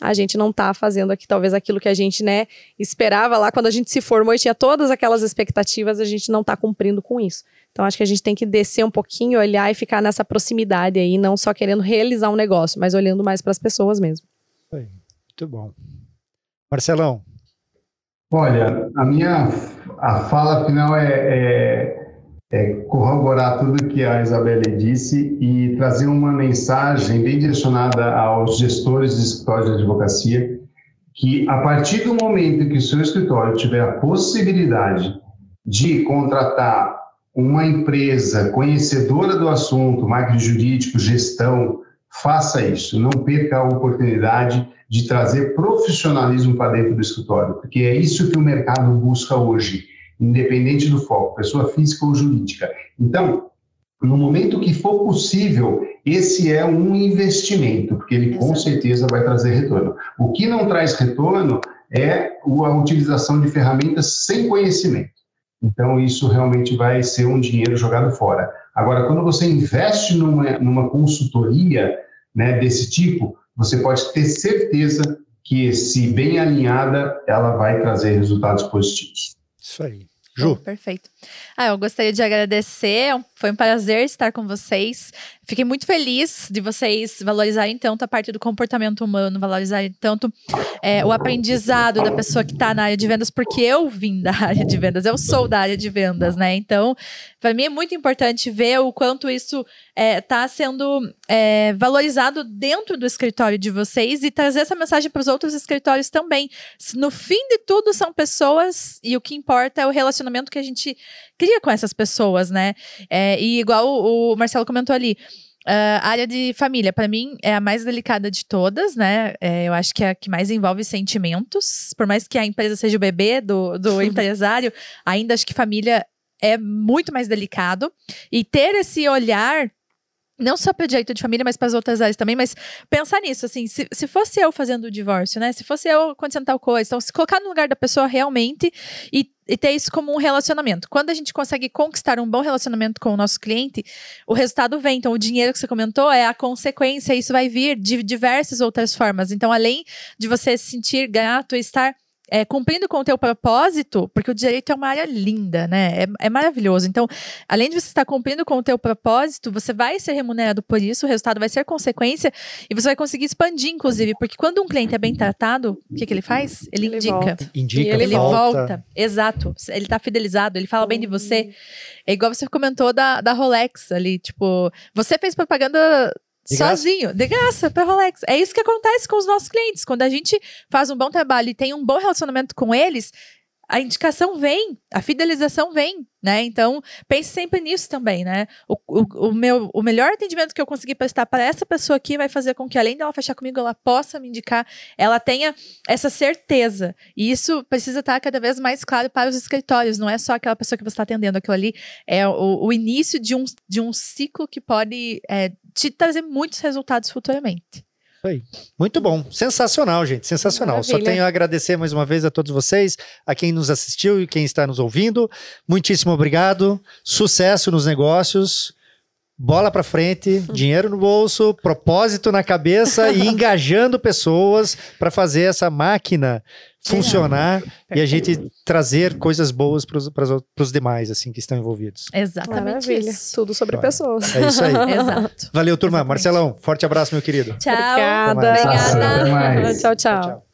a gente não está fazendo aqui talvez aquilo que a gente, né, esperava lá quando a gente se formou e tinha todas aquelas expectativas, a gente não está cumprindo com isso. Então acho que a gente tem que descer um pouquinho, olhar e ficar nessa proximidade aí, não só querendo realizar um negócio, mas olhando mais para as pessoas mesmo. Muito bom. Marcelão. Olha, a minha a fala final é, é é, corroborar tudo que a Isabelle disse e trazer uma mensagem bem direcionada aos gestores de escritórios de advocacia, que a partir do momento que o seu escritório tiver a possibilidade de contratar uma empresa conhecedora do assunto, marketing jurídico, gestão, faça isso, não perca a oportunidade de trazer profissionalismo para dentro do escritório, porque é isso que o mercado busca hoje independente do foco, pessoa física ou jurídica. Então, no momento que for possível, esse é um investimento, porque ele Exato. com certeza vai trazer retorno. O que não traz retorno é a utilização de ferramentas sem conhecimento. Então, isso realmente vai ser um dinheiro jogado fora. Agora, quando você investe numa, numa consultoria né, desse tipo, você pode ter certeza que, se bem alinhada, ela vai trazer resultados positivos. Isso aí. Ju. perfeito. Ah, eu gostaria de agradecer. Foi um prazer estar com vocês. Fiquei muito feliz de vocês valorizarem tanto a parte do comportamento humano, valorizarem tanto é, o aprendizado da pessoa que está na área de vendas, porque eu vim da área de vendas, eu sou da área de vendas, né? Então, para mim é muito importante ver o quanto isso está é, sendo é, valorizado dentro do escritório de vocês e trazer essa mensagem para os outros escritórios também. No fim de tudo, são pessoas e o que importa é o relacionamento que a gente cria com essas pessoas, né? É, e igual o Marcelo comentou ali. Uh, a área de família, para mim, é a mais delicada de todas, né? É, eu acho que é a que mais envolve sentimentos. Por mais que a empresa seja o bebê do, do empresário, ainda acho que família é muito mais delicado. E ter esse olhar não só para direito de família, mas para as outras áreas também, mas pensar nisso, assim, se, se fosse eu fazendo o divórcio, né? Se fosse eu acontecendo tal coisa, então se colocar no lugar da pessoa realmente e, e ter isso como um relacionamento. Quando a gente consegue conquistar um bom relacionamento com o nosso cliente, o resultado vem. Então, o dinheiro que você comentou é a consequência, isso vai vir de diversas outras formas. Então, além de você se sentir grato e estar é, cumprindo com o teu propósito, porque o direito é uma área linda, né? É, é, maravilhoso. Então, além de você estar cumprindo com o teu propósito, você vai ser remunerado por isso, o resultado vai ser consequência e você vai conseguir expandir, inclusive, porque quando um cliente é bem tratado, o que, que ele faz? Ele, ele indica. Volta. Indica, ele volta. volta. Exato. Ele tá fidelizado, ele fala bem de você. É igual você comentou da, da Rolex ali, tipo, você fez propaganda de sozinho, de graça, para Rolex. É isso que acontece com os nossos clientes. Quando a gente faz um bom trabalho e tem um bom relacionamento com eles, a indicação vem, a fidelização vem, né? Então, pense sempre nisso também, né? O, o, o, meu, o melhor atendimento que eu conseguir prestar para essa pessoa aqui vai fazer com que, além dela fechar comigo, ela possa me indicar, ela tenha essa certeza. E isso precisa estar cada vez mais claro para os escritórios, não é só aquela pessoa que você está atendendo, aquilo ali é o, o, início de um, de um ciclo que pode é, te trazer muitos resultados futuramente. Aí. Muito bom. Sensacional, gente. Sensacional. Maravilha. Só tenho a agradecer mais uma vez a todos vocês, a quem nos assistiu e quem está nos ouvindo. Muitíssimo obrigado. Sucesso nos negócios. Bola para frente, dinheiro no bolso, propósito na cabeça e engajando pessoas para fazer essa máquina funcionar e a gente trazer coisas boas para os demais, assim, que estão envolvidos. Exatamente. Maravilha. Isso. Tudo sobre claro. pessoas. É isso aí. Exato. Valeu, turma. Exatamente. Marcelão, forte abraço, meu querido. Tchau. Obrigada. Obrigada. Tchau, tchau. tchau, tchau.